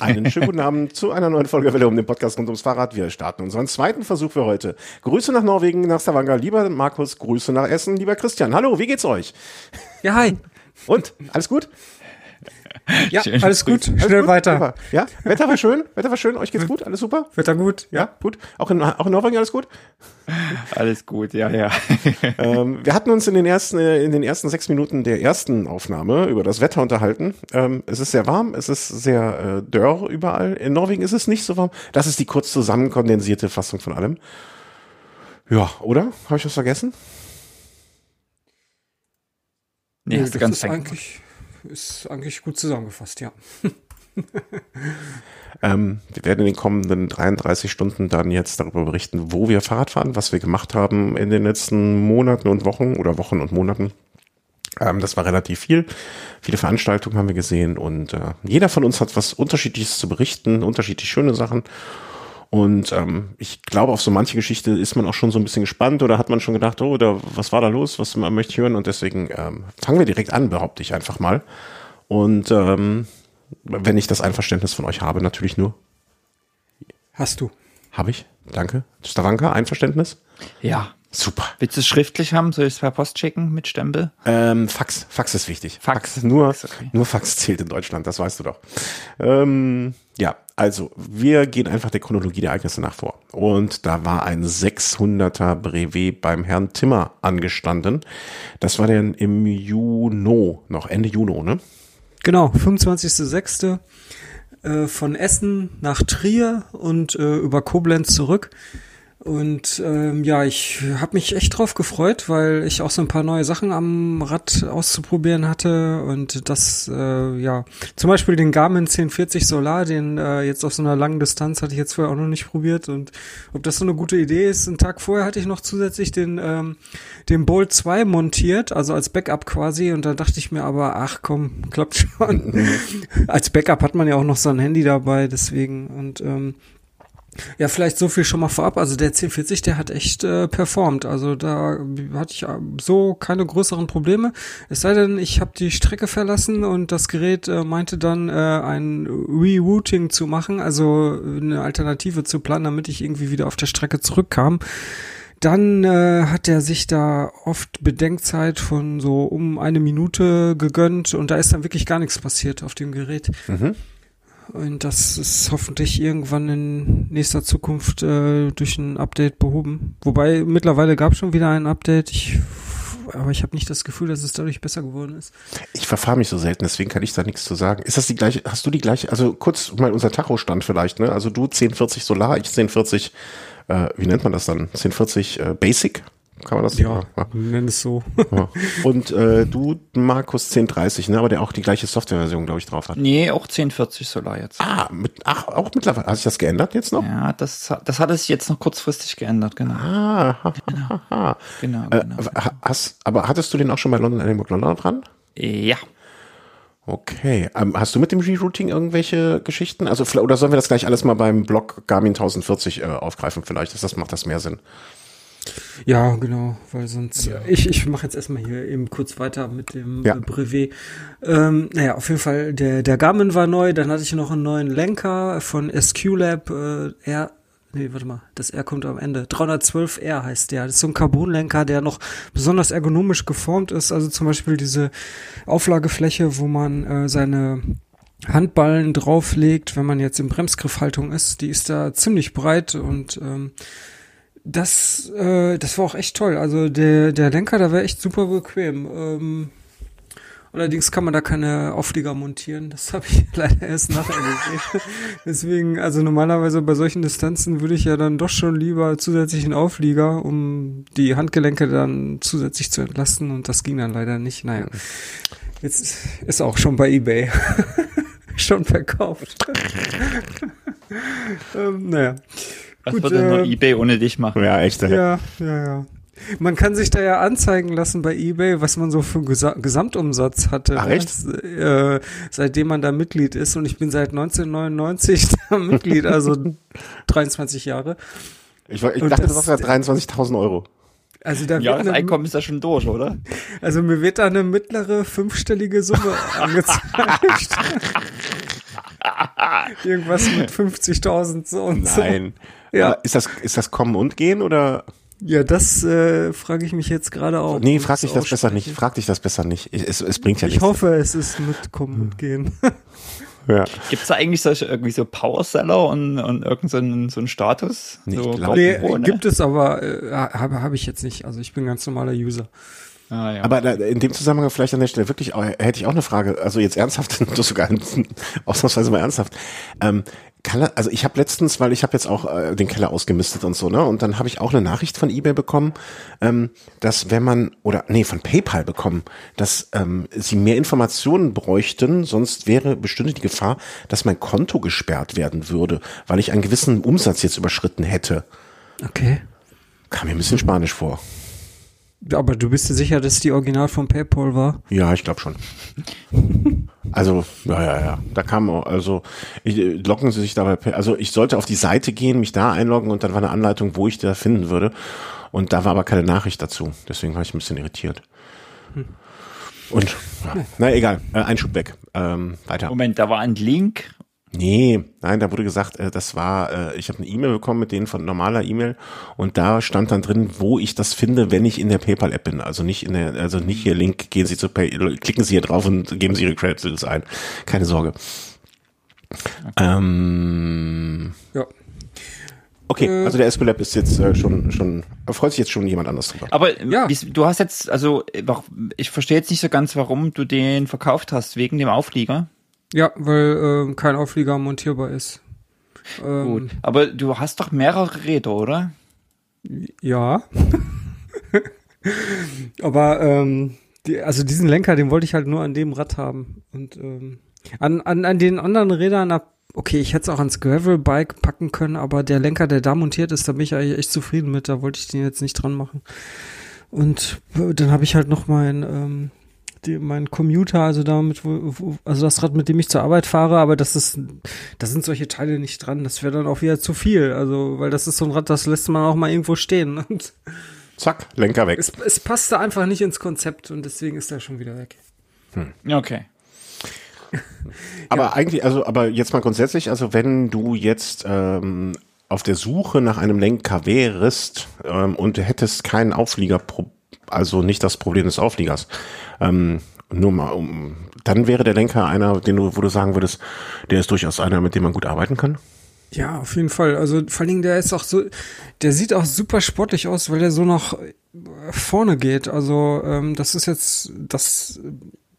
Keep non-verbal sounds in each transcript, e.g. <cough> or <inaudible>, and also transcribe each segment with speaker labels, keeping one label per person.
Speaker 1: Einen schönen guten Abend zu einer neuen Folge Welle um den Podcast rund ums Fahrrad. Wir starten unseren zweiten Versuch für heute. Grüße nach Norwegen, nach Stavanger. Lieber Markus, Grüße nach Essen. Lieber Christian, hallo, wie geht's euch?
Speaker 2: Ja, hi.
Speaker 1: Und, alles gut? <laughs>
Speaker 2: Ja,
Speaker 3: Schön.
Speaker 2: alles gut.
Speaker 1: Alles
Speaker 2: Schnell
Speaker 1: gut?
Speaker 2: weiter.
Speaker 1: Super. Ja, Wetter war schön, Wetter war schön, euch geht's gut, alles super?
Speaker 2: Wetter gut.
Speaker 1: Ja, gut. Auch in, auch in Norwegen alles gut? <laughs>
Speaker 3: Alles gut, ja, ja. <laughs>
Speaker 1: Ähm, wir hatten uns in den ersten, äh, in den ersten sechs Minuten der ersten Aufnahme über das Wetter unterhalten. Ähm, es ist sehr warm, es ist sehr äh, dörr überall. In Norwegen ist es nicht so warm. Das ist die kurz zusammenkondensierte Fassung von allem. Ja, oder? Habe ich was vergessen?
Speaker 3: Nee, hast du
Speaker 2: das
Speaker 3: ganz
Speaker 2: eigentlich, ist eigentlich gut zusammengefasst, ja. <laughs>
Speaker 1: Ähm, wir werden in den kommenden 33 Stunden dann jetzt darüber berichten, wo wir Fahrrad fahren, was wir gemacht haben in den letzten Monaten und Wochen oder Wochen und Monaten. Ähm, das war relativ viel. Viele Veranstaltungen haben wir gesehen und äh, jeder von uns hat was Unterschiedliches zu berichten, unterschiedlich schöne Sachen. Und ähm, ich glaube, auf so manche Geschichte ist man auch schon so ein bisschen gespannt oder hat man schon gedacht, oh, da, was war da los, was man möchte ich hören. Und deswegen ähm, fangen wir direkt an, behaupte ich einfach mal. Und ähm, wenn ich das Einverständnis von euch habe, natürlich nur.
Speaker 2: Hast du.
Speaker 1: Habe ich. Danke. Stavanka, Einverständnis?
Speaker 3: Ja.
Speaker 1: Super.
Speaker 3: Willst du es schriftlich haben? Soll ich es per Post schicken mit Stempel?
Speaker 1: Ähm, Fax. Fax ist wichtig.
Speaker 3: Fax.
Speaker 1: Nur,
Speaker 3: Fax, okay.
Speaker 1: nur Fax zählt in Deutschland, das weißt du doch. Ähm, ja, also wir gehen einfach der Chronologie der Ereignisse nach vor. Und da war ein 600er Brevet beim Herrn Timmer angestanden. Das war dann im Juni noch, Ende Juni, ne?
Speaker 2: Genau, 25.06. Äh, von Essen nach Trier und äh, über Koblenz zurück. Und ähm, ja, ich habe mich echt drauf gefreut, weil ich auch so ein paar neue Sachen am Rad auszuprobieren hatte und das, äh, ja, zum Beispiel den Garmin 1040 Solar, den äh, jetzt auf so einer langen Distanz hatte ich jetzt vorher auch noch nicht probiert und ob das so eine gute Idee ist. Einen Tag vorher hatte ich noch zusätzlich den, ähm, den Bolt 2 montiert, also als Backup quasi und da dachte ich mir aber, ach komm, klappt schon. <laughs> als Backup hat man ja auch noch so ein Handy dabei, deswegen und ähm, ja, vielleicht so viel schon mal vorab. Also der 1040, der hat echt äh, performt. Also da hatte ich äh, so keine größeren Probleme. Es sei denn, ich habe die Strecke verlassen und das Gerät äh, meinte dann äh, ein Rerouting zu machen, also eine Alternative zu planen, damit ich irgendwie wieder auf der Strecke zurückkam. Dann äh, hat er sich da oft Bedenkzeit von so um eine Minute gegönnt und da ist dann wirklich gar nichts passiert auf dem Gerät. Und das ist hoffentlich irgendwann in nächster Zukunft äh, durch ein Update behoben. Wobei mittlerweile gab es schon wieder ein Update. Ich, aber ich habe nicht das Gefühl, dass es dadurch besser geworden ist.
Speaker 1: Ich verfahre mich so selten, deswegen kann ich da nichts zu sagen. Ist das die gleiche, hast du die gleiche, also kurz mal unser Tachostand vielleicht, ne? Also du 1040 Solar, ich 1040, äh, wie nennt man das dann? 1040 äh, Basic? Kann man das
Speaker 2: Ja, nenn es so.
Speaker 1: ja. <laughs> Und äh, du, Markus 1030, ne? Aber der auch die gleiche Softwareversion, glaube ich, drauf hat.
Speaker 3: Nee, auch 1040 Solar jetzt.
Speaker 1: Ah, mit, ach, auch mittlerweile. Hat sich das geändert jetzt noch?
Speaker 3: Ja, das, das hat es jetzt noch kurzfristig geändert, genau.
Speaker 1: Ah, ha, ha, ha.
Speaker 3: Genau,
Speaker 1: Äh,
Speaker 3: genau.
Speaker 1: ha- hast, aber hattest du den auch schon bei London Edinburgh London dran?
Speaker 3: Ja.
Speaker 1: Okay. Ähm, hast du mit dem Rerouting irgendwelche Geschichten? Also, oder sollen wir das gleich alles mal beim Blog Garmin 1040 äh, aufgreifen? Vielleicht ist das, macht das mehr Sinn.
Speaker 2: Ja, genau, weil sonst. Ich, ich mache jetzt erstmal hier eben kurz weiter mit dem
Speaker 1: Ja.
Speaker 2: äh, Brevet. Ähm, naja, auf jeden Fall, der, der Garmin war neu, dann hatte ich noch einen neuen Lenker von SQ Lab, äh, R. Nee, warte mal, das R kommt am Ende. 312R heißt der. Das ist so ein Carbonlenker, der noch besonders ergonomisch geformt ist. Also zum Beispiel diese Auflagefläche, wo man äh, seine Handballen drauflegt, wenn man jetzt in Bremsgriffhaltung ist, die ist da ziemlich breit und ähm, das, äh, das war auch echt toll. Also der, der Lenker, da war echt super bequem. Ähm, allerdings kann man da keine Auflieger montieren. Das <laughs> habe ich leider erst nachher gesehen. <laughs> Deswegen, also normalerweise bei solchen Distanzen würde ich ja dann doch schon lieber zusätzlichen Auflieger, um die Handgelenke dann zusätzlich zu entlasten. Und das ging dann leider nicht. Naja, jetzt ist auch schon bei eBay. <laughs> schon verkauft. ähm, naja.
Speaker 3: Was
Speaker 2: Gut,
Speaker 3: würde nur
Speaker 2: äh,
Speaker 3: eBay ohne dich machen?
Speaker 1: Ja, echt. äh.
Speaker 2: Ja, ja, ja. Man kann sich da ja anzeigen lassen bei eBay, was man so für einen Gesa Gesamtumsatz hatte.
Speaker 1: Ach,
Speaker 2: ne?
Speaker 1: echt?
Speaker 2: Äh, seitdem man da Mitglied ist. Und ich bin seit 1999 <laughs> da Mitglied, also <laughs> 23 Jahre.
Speaker 1: Ich, war- ich dachte,
Speaker 2: das-
Speaker 1: das, wäre 23.000 Euro.
Speaker 2: Also da
Speaker 3: Ja,
Speaker 2: wird
Speaker 3: das
Speaker 2: eine,
Speaker 3: Einkommen ist ja schon durch, oder?
Speaker 2: also mir wird da eine mittlere fünfstellige Summe <laughs> angezeigt. Irgendwas mit 50.000 so und so.
Speaker 1: Nein.
Speaker 2: Ja.
Speaker 1: Aber Ist das, ist das Kommen und Gehen oder?
Speaker 2: Ja, das äh, frage ich mich jetzt gerade auch.
Speaker 1: Nee, frag
Speaker 2: ich
Speaker 1: dich das besser nicht. Frag dich das besser nicht. Es, es bringt ja
Speaker 2: Ich
Speaker 1: nichts.
Speaker 2: hoffe, es ist mit Kommen und Gehen. <laughs>
Speaker 1: Ja.
Speaker 3: Gibt es da eigentlich solche irgendwie so Powerseller und, und irgend so einen, so einen Status?
Speaker 1: Nee, ich
Speaker 3: so
Speaker 1: glaub-
Speaker 2: nee,
Speaker 3: ne?
Speaker 2: gibt es aber, äh, habe hab ich jetzt nicht. Also ich bin ganz normaler User.
Speaker 3: Ah, ja.
Speaker 1: Aber da, in dem Zusammenhang vielleicht an der Stelle wirklich auch, hätte ich auch eine Frage, also jetzt ernsthaft, <laughs> sogar <laughs> ausnahmsweise mal ernsthaft. Ähm, kann also ich habe letztens, weil ich habe jetzt auch äh, den Keller ausgemistet und so, ne? Und dann habe ich auch eine Nachricht von eBay bekommen, ähm, dass wenn man, oder nee, von PayPal bekommen, dass ähm, sie mehr Informationen bräuchten, sonst wäre bestünde die Gefahr, dass mein Konto gesperrt werden würde, weil ich einen gewissen Umsatz jetzt überschritten hätte.
Speaker 2: Okay.
Speaker 1: Kam mir ein bisschen spanisch vor.
Speaker 2: Aber du bist dir sicher, dass die Original von PayPal war?
Speaker 1: Ja, ich glaube schon. <laughs> Also, ja, ja, ja. Da kam auch, also ich, äh, loggen Sie sich dabei, also ich sollte auf die Seite gehen, mich da einloggen und dann war eine Anleitung, wo ich da finden würde. Und da war aber keine Nachricht dazu. Deswegen war ich ein bisschen irritiert. Und, ja, na egal, äh, Einschub weg. Ähm, weiter.
Speaker 3: Moment, da war ein Link.
Speaker 1: Nee, nein, da wurde gesagt, äh, das war, äh, ich habe eine E-Mail bekommen mit denen von normaler E-Mail und da stand dann drin, wo ich das finde, wenn ich in der PayPal-App bin. Also nicht in der, also nicht hier Link, gehen Sie zu Pay, klicken Sie hier drauf und geben Sie Ihre Credits ein. Keine Sorge. Ähm,
Speaker 2: Ja.
Speaker 1: okay,
Speaker 2: Äh.
Speaker 1: also der Escolab ist jetzt äh, schon, schon, freut sich jetzt schon jemand anders drüber.
Speaker 3: Aber
Speaker 2: Ja.
Speaker 3: du hast jetzt, also ich verstehe jetzt nicht so ganz, warum du den verkauft hast, wegen dem Auflieger.
Speaker 2: Ja, weil ähm, kein Auflieger montierbar ist. Ähm,
Speaker 3: Gut. Aber du hast doch mehrere Räder, oder?
Speaker 2: Ja. <laughs> Aber ähm, die, also diesen Lenker, den wollte ich halt nur an dem Rad haben. Und ähm, an, an, an den anderen Rädern, na, okay, ich hätte es auch ans Gravel-Bike packen können, aber der Lenker, der da montiert ist, da bin ich eigentlich echt zufrieden mit. Da wollte ich den jetzt nicht dran machen. Und äh, dann habe ich halt noch mein, ähm, die, mein Commuter, also damit, wo, wo, also das Rad, mit dem ich zur Arbeit fahre, aber das ist, da sind solche Teile nicht dran. Das wäre dann auch wieder zu viel. Also, weil das ist so ein Rad, das lässt man auch mal irgendwo stehen. <laughs> Und
Speaker 1: Zack, Lenker weg.
Speaker 2: es, es passte einfach nicht ins Konzept und deswegen ist er schon wieder weg.
Speaker 3: Okay. <laughs>
Speaker 1: Aber eigentlich, also, aber jetzt mal grundsätzlich, also wenn du jetzt ähm, auf der Suche nach einem Lenker wärst ähm, und du hättest keinen Auflieger, also nicht das Problem des Aufliegers, ähm, nur mal um, dann wäre der Lenker einer, den du, wo du sagen würdest, der ist durchaus einer, mit dem man gut arbeiten kann.
Speaker 2: Ja, auf jeden Fall. Also vor allen Dingen, der ist auch so, der sieht auch super sportlich aus, weil der so nach äh, vorne geht. Also ähm, das ist jetzt das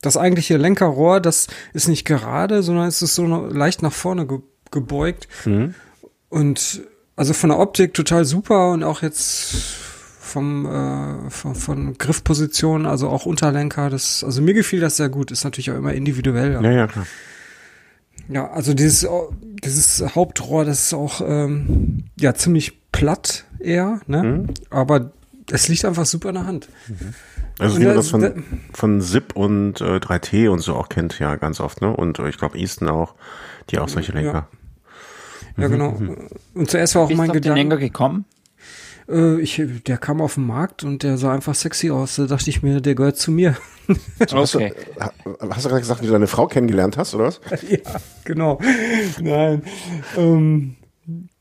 Speaker 2: das eigentliche Lenkerrohr, das ist nicht gerade, sondern es ist so leicht nach vorne ge gebeugt. Und also von der Optik total super und auch jetzt vom äh, von, von Griffposition, also auch Unterlenker, das also mir gefiel das sehr gut. Ist natürlich auch immer individuell.
Speaker 1: Ja, ja, klar.
Speaker 2: Ja, also dieses, dieses Hauptrohr, das ist auch ähm, ja ziemlich platt eher, ne?
Speaker 1: Mhm.
Speaker 2: Aber es liegt einfach super in der Hand.
Speaker 1: Also
Speaker 2: Und
Speaker 1: wie man
Speaker 2: da-
Speaker 1: das von,
Speaker 2: da-
Speaker 1: von Zip und äh, 3T und so auch kennt, ja, ganz oft, ne? Und äh, ich glaube Easton auch, die auch solche Lenker.
Speaker 2: Ja, genau.
Speaker 1: Mhm.
Speaker 2: Und zuerst war auch
Speaker 3: Bist
Speaker 2: mein
Speaker 3: du auf den
Speaker 2: Gedanke,
Speaker 3: Länger gekommen?
Speaker 2: Äh, ich, der kam auf den Markt und der sah einfach sexy aus. Da dachte ich mir, der gehört zu mir. <laughs>
Speaker 3: Okay.
Speaker 1: Ha- Hast du gerade gesagt, wie du deine Frau kennengelernt hast, oder was? <laughs>
Speaker 2: ja, genau. Nein. Ähm,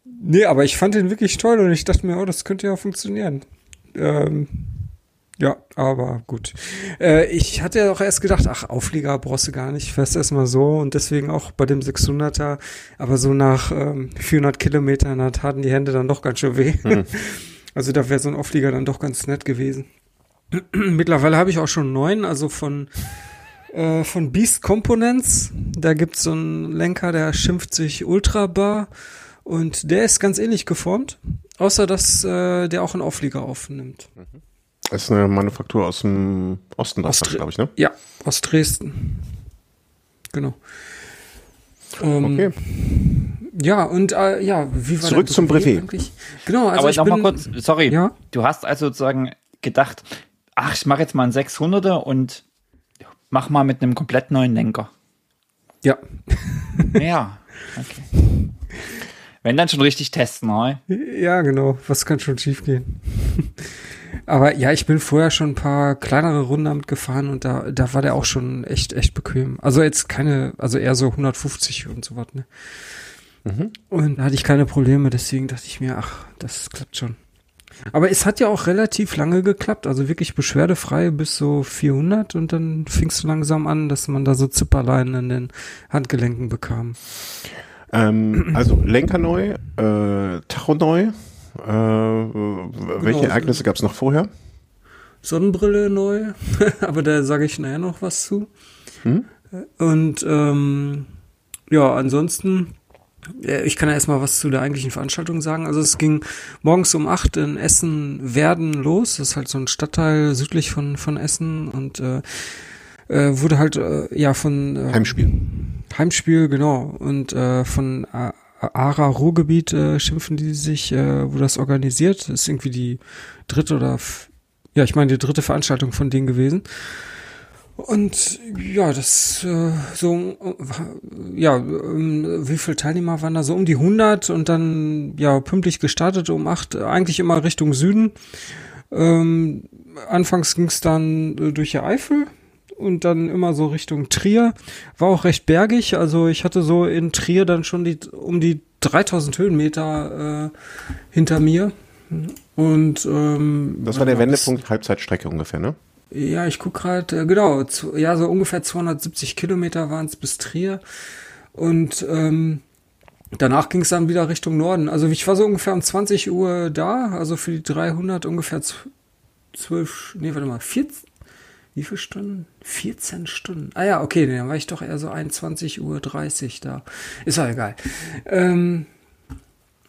Speaker 2: nee, aber ich fand den wirklich toll und ich dachte mir, oh, das könnte ja funktionieren. Ähm, ja, aber gut. Äh, ich hatte ja auch erst gedacht, ach, Auflieger brauchst du gar nicht, fährst erstmal so und deswegen auch bei dem 600er, aber so nach ähm, 400 Kilometern, da taten die Hände dann doch ganz schön weh. <laughs> Also da wäre so ein Auflieger dann doch ganz nett gewesen. <clears throat> Mittlerweile habe ich auch schon neun, also von äh, von Beast Components. Da gibt's so einen Lenker, der schimpft sich Ultra Bar und der ist ganz ähnlich geformt, außer dass äh, der auch einen Auflieger aufnimmt.
Speaker 1: Das ist eine Manufaktur aus dem Osten glaube ich, ne?
Speaker 2: Ja, aus Dresden. Genau. Ähm,
Speaker 1: Okay.
Speaker 2: Ja, und äh, ja, wie war
Speaker 1: Zurück zum Brevet.
Speaker 2: eigentlich? Genau, also
Speaker 3: Aber
Speaker 2: ich
Speaker 3: nochmal
Speaker 2: bin,
Speaker 3: kurz, sorry,
Speaker 2: Ja?
Speaker 3: du hast also sozusagen gedacht, ach, ich mache jetzt mal einen 600er und mach mal mit einem komplett neuen Lenker.
Speaker 2: Ja, <laughs>
Speaker 3: Ja, okay. Wenn dann schon richtig testen, ne?
Speaker 2: ja, genau. Was kann schon schiefgehen? Aber ja, ich bin vorher schon ein paar kleinere Runden damit gefahren und da, da war der auch schon echt, echt bequem. Also jetzt keine, also eher so 150 und so was, ne? Mhm. Und da hatte ich keine Probleme, deswegen dachte ich mir, ach, das klappt schon. Aber es hat ja auch relativ lange geklappt, also wirklich beschwerdefrei bis so 400 und dann fing es langsam an, dass man da so Zipperlein in den Handgelenken bekam.
Speaker 1: Ähm, also Lenker neu, äh, Tacho neu. Äh, welche genau. Ereignisse gab es noch vorher?
Speaker 2: Sonnenbrille neu, <laughs> aber da sage ich nachher noch was zu. Hm? Und ähm, ja, ansonsten ich kann ja erstmal was zu der eigentlichen Veranstaltung sagen. Also es ging morgens um acht in Essen-Werden los. Das ist halt so ein Stadtteil südlich von, von Essen und äh, äh, wurde halt äh, ja von
Speaker 1: äh, Heimspiel.
Speaker 2: Heimspiel, genau. Und äh, von äh, ARA Ruhrgebiet äh, schimpfen die sich, äh, wo das organisiert. Das ist irgendwie die dritte oder ja, ich meine die dritte Veranstaltung von denen gewesen. Und ja, das äh, so, ja, ähm, wie viele Teilnehmer waren da? So um die 100 und dann ja pünktlich gestartet um 8, eigentlich immer Richtung Süden. Ähm, anfangs ging es dann äh, durch die Eifel und dann immer so Richtung Trier. War auch recht bergig, also ich hatte so in Trier dann schon die um die 3000 Höhenmeter äh, hinter mir. Und ähm,
Speaker 1: das war der Wendepunkt Halbzeitstrecke ungefähr, ne?
Speaker 2: Ja, ich guck gerade, äh, genau, zu, ja, so ungefähr 270 Kilometer waren es bis Trier. Und ähm, danach ging es dann wieder Richtung Norden. Also ich war so ungefähr um 20 Uhr da, also für die 300 ungefähr 12, nee, warte mal, 14, wie viele Stunden? 14 Stunden. Ah ja, okay, dann war ich doch eher so 21.30 Uhr da. Ist ja egal. Ähm,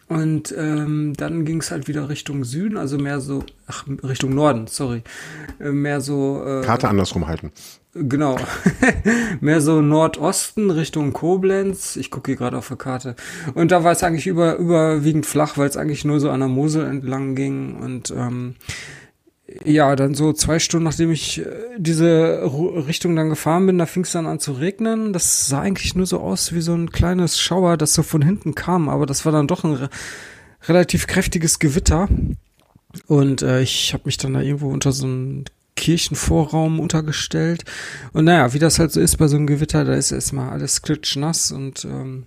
Speaker 2: und ähm, dann ging es halt wieder Richtung Süden, also mehr so, ach, Richtung Norden, sorry. Äh, mehr so.
Speaker 1: Äh, Karte andersrum halten.
Speaker 2: Genau. <laughs> mehr so Nordosten Richtung Koblenz. Ich gucke hier gerade auf der Karte. Und da war es eigentlich über, überwiegend flach, weil es eigentlich nur so an der Mosel entlang ging. Und ähm, ja, dann so zwei Stunden, nachdem ich äh, diese Richtung dann gefahren bin, da fing es dann an zu regnen. Das sah eigentlich nur so aus wie so ein kleines Schauer, das so von hinten kam, aber das war dann doch ein re relativ kräftiges Gewitter. Und äh, ich habe mich dann da irgendwo unter so einen Kirchenvorraum untergestellt. Und naja, wie das halt so ist bei so einem Gewitter, da ist erstmal alles klitschnass und ähm,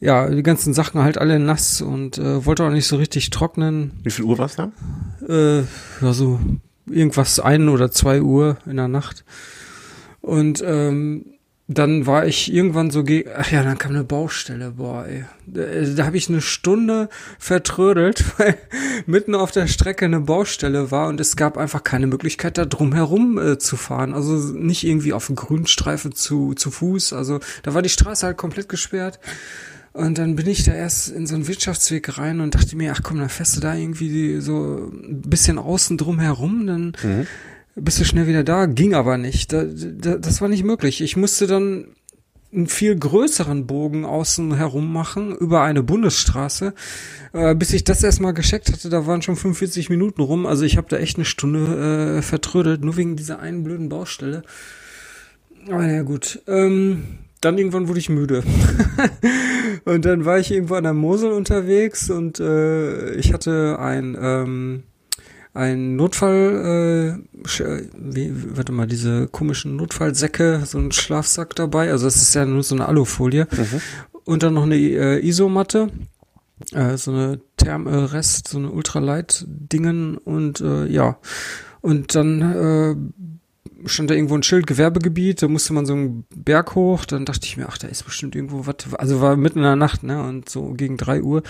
Speaker 2: ja, die ganzen Sachen halt alle nass und äh, wollte auch nicht so richtig trocknen.
Speaker 1: Wie viel Uhr war es da?
Speaker 2: Äh, ja, so irgendwas ein oder zwei Uhr in der Nacht. Und ähm, dann war ich irgendwann so gegen, ach ja, dann kam eine Baustelle, boah, ey. Da, da habe ich eine Stunde vertrödelt, <laughs> weil mitten auf der Strecke eine Baustelle war und es gab einfach keine Möglichkeit, da drum herum äh, zu fahren. Also nicht irgendwie auf dem Grünstreifen zu, zu Fuß. Also da war die Straße halt komplett gesperrt. Und dann bin ich da erst in so einen Wirtschaftsweg rein und dachte mir, ach komm, dann fährst du da irgendwie so ein bisschen außen drum herum, dann mhm. bist du schnell wieder da. Ging aber nicht. Da, da, das war nicht möglich. Ich musste dann einen viel größeren Bogen außen herum machen über eine Bundesstraße. Äh, bis ich das erstmal gescheckt hatte, da waren schon 45 Minuten rum. Also ich habe da echt eine Stunde äh, vertrödelt, nur wegen dieser einen blöden Baustelle. Aber ja gut. Ähm, dann irgendwann wurde ich müde. <laughs> und dann war ich irgendwo an der Mosel unterwegs und äh, ich hatte ein, ähm, ein Notfall, äh, wie, warte mal, diese komischen Notfallsäcke, so ein Schlafsack dabei. Also das ist ja nur so eine Alufolie. Mhm. Und dann noch eine äh, Isomatte. Äh, so eine Thermrest, so eine Ultralight-Dingen und äh, ja. Und dann äh, stand da irgendwo ein Schild, Gewerbegebiet, da musste man so einen Berg hoch, dann dachte ich mir, ach, da ist bestimmt irgendwo was, also war mitten in der Nacht, ne, und so gegen drei Uhr.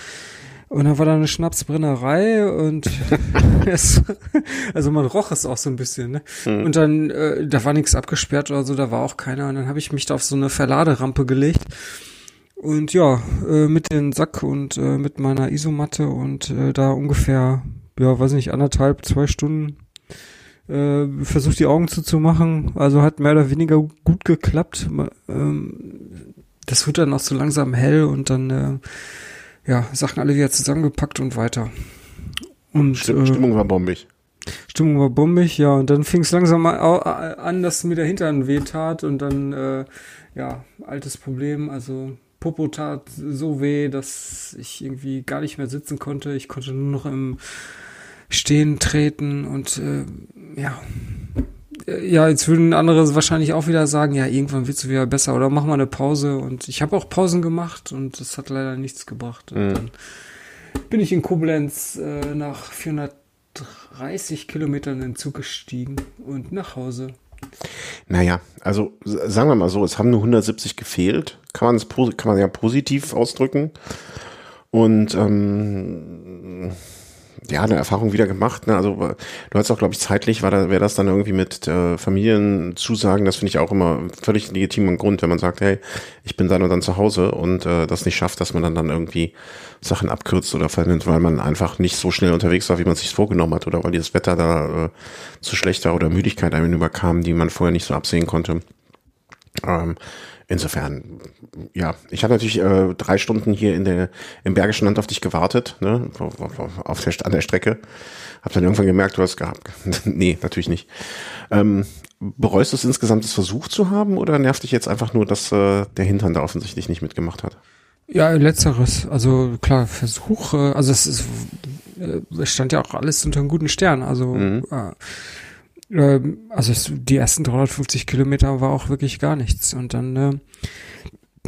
Speaker 2: Und dann war da eine Schnapsbrennerei und <laughs> es, also man roch es auch so ein bisschen, ne? Mhm. Und dann, äh, da war nichts abgesperrt oder so, da war auch keiner. Und dann habe ich mich da auf so eine Verladerampe gelegt. Und ja, äh, mit dem Sack und äh, mit meiner Isomatte und äh, da ungefähr, ja, weiß nicht, anderthalb, zwei Stunden äh, versucht die Augen zuzumachen. Also hat mehr oder weniger gut geklappt. Ähm, das wird dann auch so langsam hell und dann äh, ja Sachen alle wieder zusammengepackt und weiter.
Speaker 1: Und Stimmung, äh, Stimmung war bombig.
Speaker 2: Stimmung war bombig, ja. Und dann fing es langsam an, dass mir der Hintern weh tat und dann äh, ja altes Problem. Also Popo tat so weh, dass ich irgendwie gar nicht mehr sitzen konnte. Ich konnte nur noch im stehen, treten und äh, ja. Ja, jetzt würden andere wahrscheinlich auch wieder sagen, ja, irgendwann wird's wieder besser oder mach mal eine Pause. Und ich habe auch Pausen gemacht und das hat leider nichts gebracht. Und
Speaker 1: Mhm.
Speaker 2: dann bin ich in Koblenz äh, nach 430 Kilometern in den Zug gestiegen und nach Hause.
Speaker 1: Naja, also sagen wir mal so, es haben nur 170 gefehlt. Kann man es kann man ja positiv ausdrücken. Und ähm, ja, eine Erfahrung wieder gemacht. Ne? Also du hast auch, glaube ich, zeitlich war da, wäre das dann irgendwie mit äh, Familienzusagen, das finde ich auch immer völlig legitimen Grund, wenn man sagt, hey, ich bin dann und dann zu Hause und äh, das nicht schafft, dass man dann dann irgendwie Sachen abkürzt oder verhindert, weil man einfach nicht so schnell unterwegs war, wie man sich vorgenommen hat oder weil das Wetter da äh, zu schlecht war oder Müdigkeit einem überkam, die man vorher nicht so absehen konnte. Ähm, insofern, ja, ich habe natürlich äh, drei Stunden hier in der im Bergischen Land auf dich gewartet, ne, auf, der, an der Strecke. Hab dann irgendwann gemerkt, du hast gehabt. <laughs> nee, natürlich nicht. Ähm, bereust du es insgesamt, es versucht zu haben oder nervt dich jetzt einfach nur, dass äh, der Hintern da offensichtlich nicht mitgemacht hat?
Speaker 2: Ja, letzteres. Also klar, Versuch, äh, also es ist, äh, es stand ja auch alles unter einem guten Stern. Also,
Speaker 1: Mhm.
Speaker 2: äh, ähm, also es, die ersten 350 Kilometer war auch wirklich gar nichts. Und dann, äh,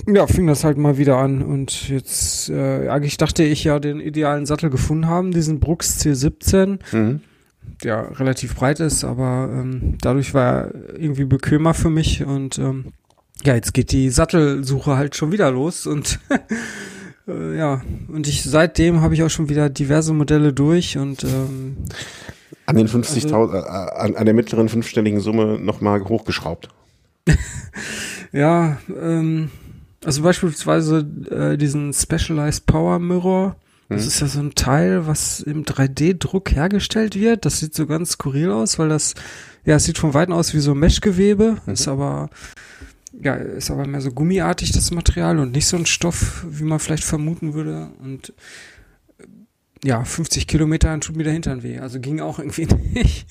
Speaker 2: ja, fing das halt mal wieder an. Und jetzt, äh, eigentlich dachte ich ja den idealen Sattel gefunden haben, diesen Brooks C17
Speaker 1: Mhm.
Speaker 2: der relativ breit ist, aber ähm, dadurch war er irgendwie bequemer für mich und ähm, ja, jetzt geht die Sattelsuche halt schon wieder los und <laughs> äh, ja, und ich seitdem habe ich auch schon wieder diverse Modelle durch und ähm,
Speaker 1: An den 50.000, äh, an, an der mittleren fünfstelligen Summe nochmal hochgeschraubt. <laughs>
Speaker 2: ja, ähm, also beispielsweise äh, diesen Specialized Power Mirror, das
Speaker 1: Mhm.
Speaker 2: ist ja so ein Teil, was im 3D-Druck hergestellt wird. Das sieht so ganz skurril aus, weil das, ja, es sieht von Weitem aus wie so Meshgewebe,
Speaker 1: Mhm.
Speaker 2: ist aber, ja, ist aber mehr so gummiartig, das Material und nicht so ein Stoff, wie man vielleicht vermuten würde. Und äh, ja, 50 Kilometer dann tut mir der Hintern weh. Also ging auch irgendwie <laughs> nicht.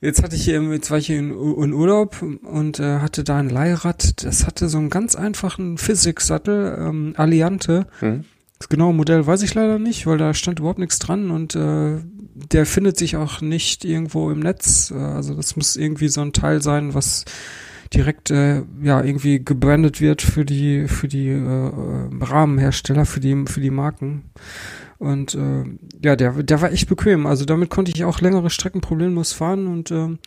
Speaker 2: Jetzt hatte ich, jetzt war ich hier in, in Urlaub und äh, hatte da ein Leihrad. Das hatte so einen ganz einfachen Physics-Sattel, ähm, Alliante.
Speaker 1: Mhm.
Speaker 2: Das genaue Modell weiß ich leider nicht, weil da stand überhaupt nichts dran und äh, der findet sich auch nicht irgendwo im Netz. Äh, also das muss irgendwie so ein Teil sein, was direkt äh, ja irgendwie gebrandet wird für die für die äh, äh, Rahmenhersteller, für die für die Marken. Und äh, ja, der der war echt bequem. Also damit konnte ich auch längere Strecken problemlos fahren und ähm,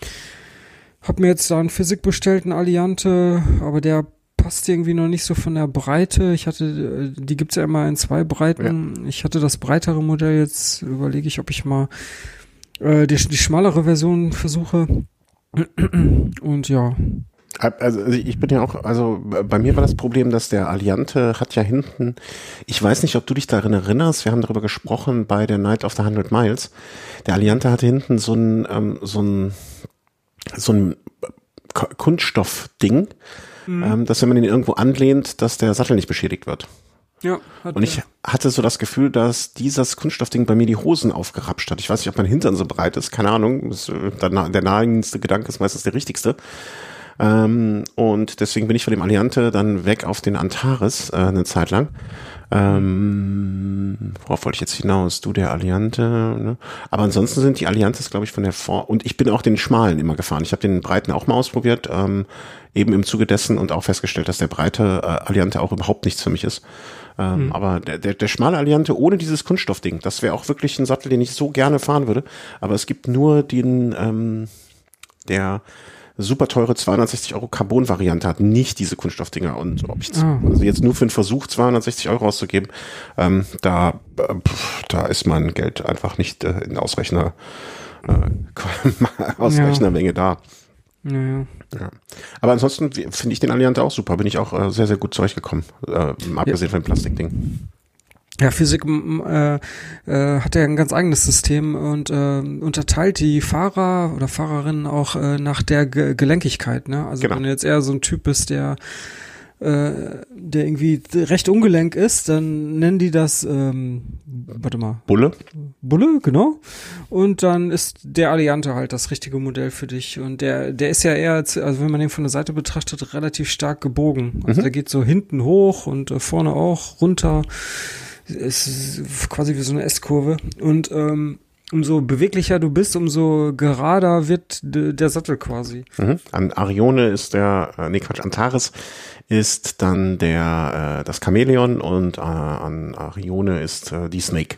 Speaker 2: hab mir jetzt da einen Physik bestellt, einen Alliante, aber der passt irgendwie noch nicht so von der Breite. Ich hatte, äh, die gibt's ja immer in zwei Breiten. Ich hatte das breitere Modell, jetzt überlege ich, ob ich mal äh, die, die schmalere Version versuche. Und ja.
Speaker 1: Also ich bin ja auch, also bei mir war das Problem, dass der Alliante hat ja hinten, ich weiß nicht, ob du dich daran erinnerst, wir haben darüber gesprochen bei der Night of the 100 Miles. Der Alliante hatte hinten so ein, ähm, so ein, so ein K- Kunststoffding, ähm, dass wenn man ihn irgendwo anlehnt, dass der Sattel nicht beschädigt wird.
Speaker 2: Ja, hat
Speaker 1: Und ich hatte so das Gefühl, dass dieses Kunststoffding bei mir die Hosen aufgerapscht hat. Ich weiß nicht, ob mein Hintern so breit ist, keine Ahnung. Äh, der naheliegendste Gedanke ist meistens der richtigste. Ähm, und deswegen bin ich von dem Alliante dann weg auf den Antares äh, eine Zeit lang. Ähm, worauf wollte ich jetzt hinaus? Du, der Alliante. Ne? Aber ansonsten sind die Alliantes, glaube ich, von der Vor... Und ich bin auch den schmalen immer gefahren. Ich habe den breiten auch mal ausprobiert, ähm, eben im Zuge dessen und auch festgestellt, dass der breite äh, Alliante auch überhaupt nichts für mich ist. Ähm, Aber der, der, der schmale Alliante ohne dieses Kunststoffding, das wäre auch wirklich ein Sattel, den ich so gerne fahren würde. Aber es gibt nur den, ähm, der super teure 260 Euro Carbon-Variante hat, nicht diese Kunststoffdinger. Und ob ich
Speaker 2: Ah.
Speaker 1: also jetzt nur für einen Versuch 260 Euro auszugeben, ähm, da, äh, da ist mein Geld einfach nicht äh, in Ausrechner, äh, <laughs> Ausrechnermenge da.
Speaker 2: Naja.
Speaker 1: Ja. Aber ansonsten finde ich den Alliante auch super. Bin ich auch äh, sehr, sehr gut zurechtgekommen. Äh, abgesehen von dem Plastikding.
Speaker 2: Ja, Physik äh, äh, hat ja ein ganz eigenes System und äh, unterteilt die Fahrer oder Fahrerinnen auch äh, nach der Ge Gelenkigkeit. Ne? Also
Speaker 1: Genau.
Speaker 2: wenn du jetzt eher so ein Typ bist, der äh, der irgendwie recht ungelenk ist, dann nennen die das, ähm, warte mal,
Speaker 1: Bulle?
Speaker 2: Bulle, genau. Und dann ist der Alliante halt das richtige Modell für dich. Und der, der ist ja eher, also wenn man den von der Seite betrachtet, relativ stark gebogen. Also der geht so hinten hoch und äh, vorne auch runter. Es ist quasi wie so eine S-Kurve. Und ähm, umso beweglicher du bist, umso gerader wird der Sattel quasi.
Speaker 1: Mhm. An Arione ist der, äh, nee Quatsch, Antares ist dann der, äh, das Chamäleon und äh, an Arione ist äh, die Snake.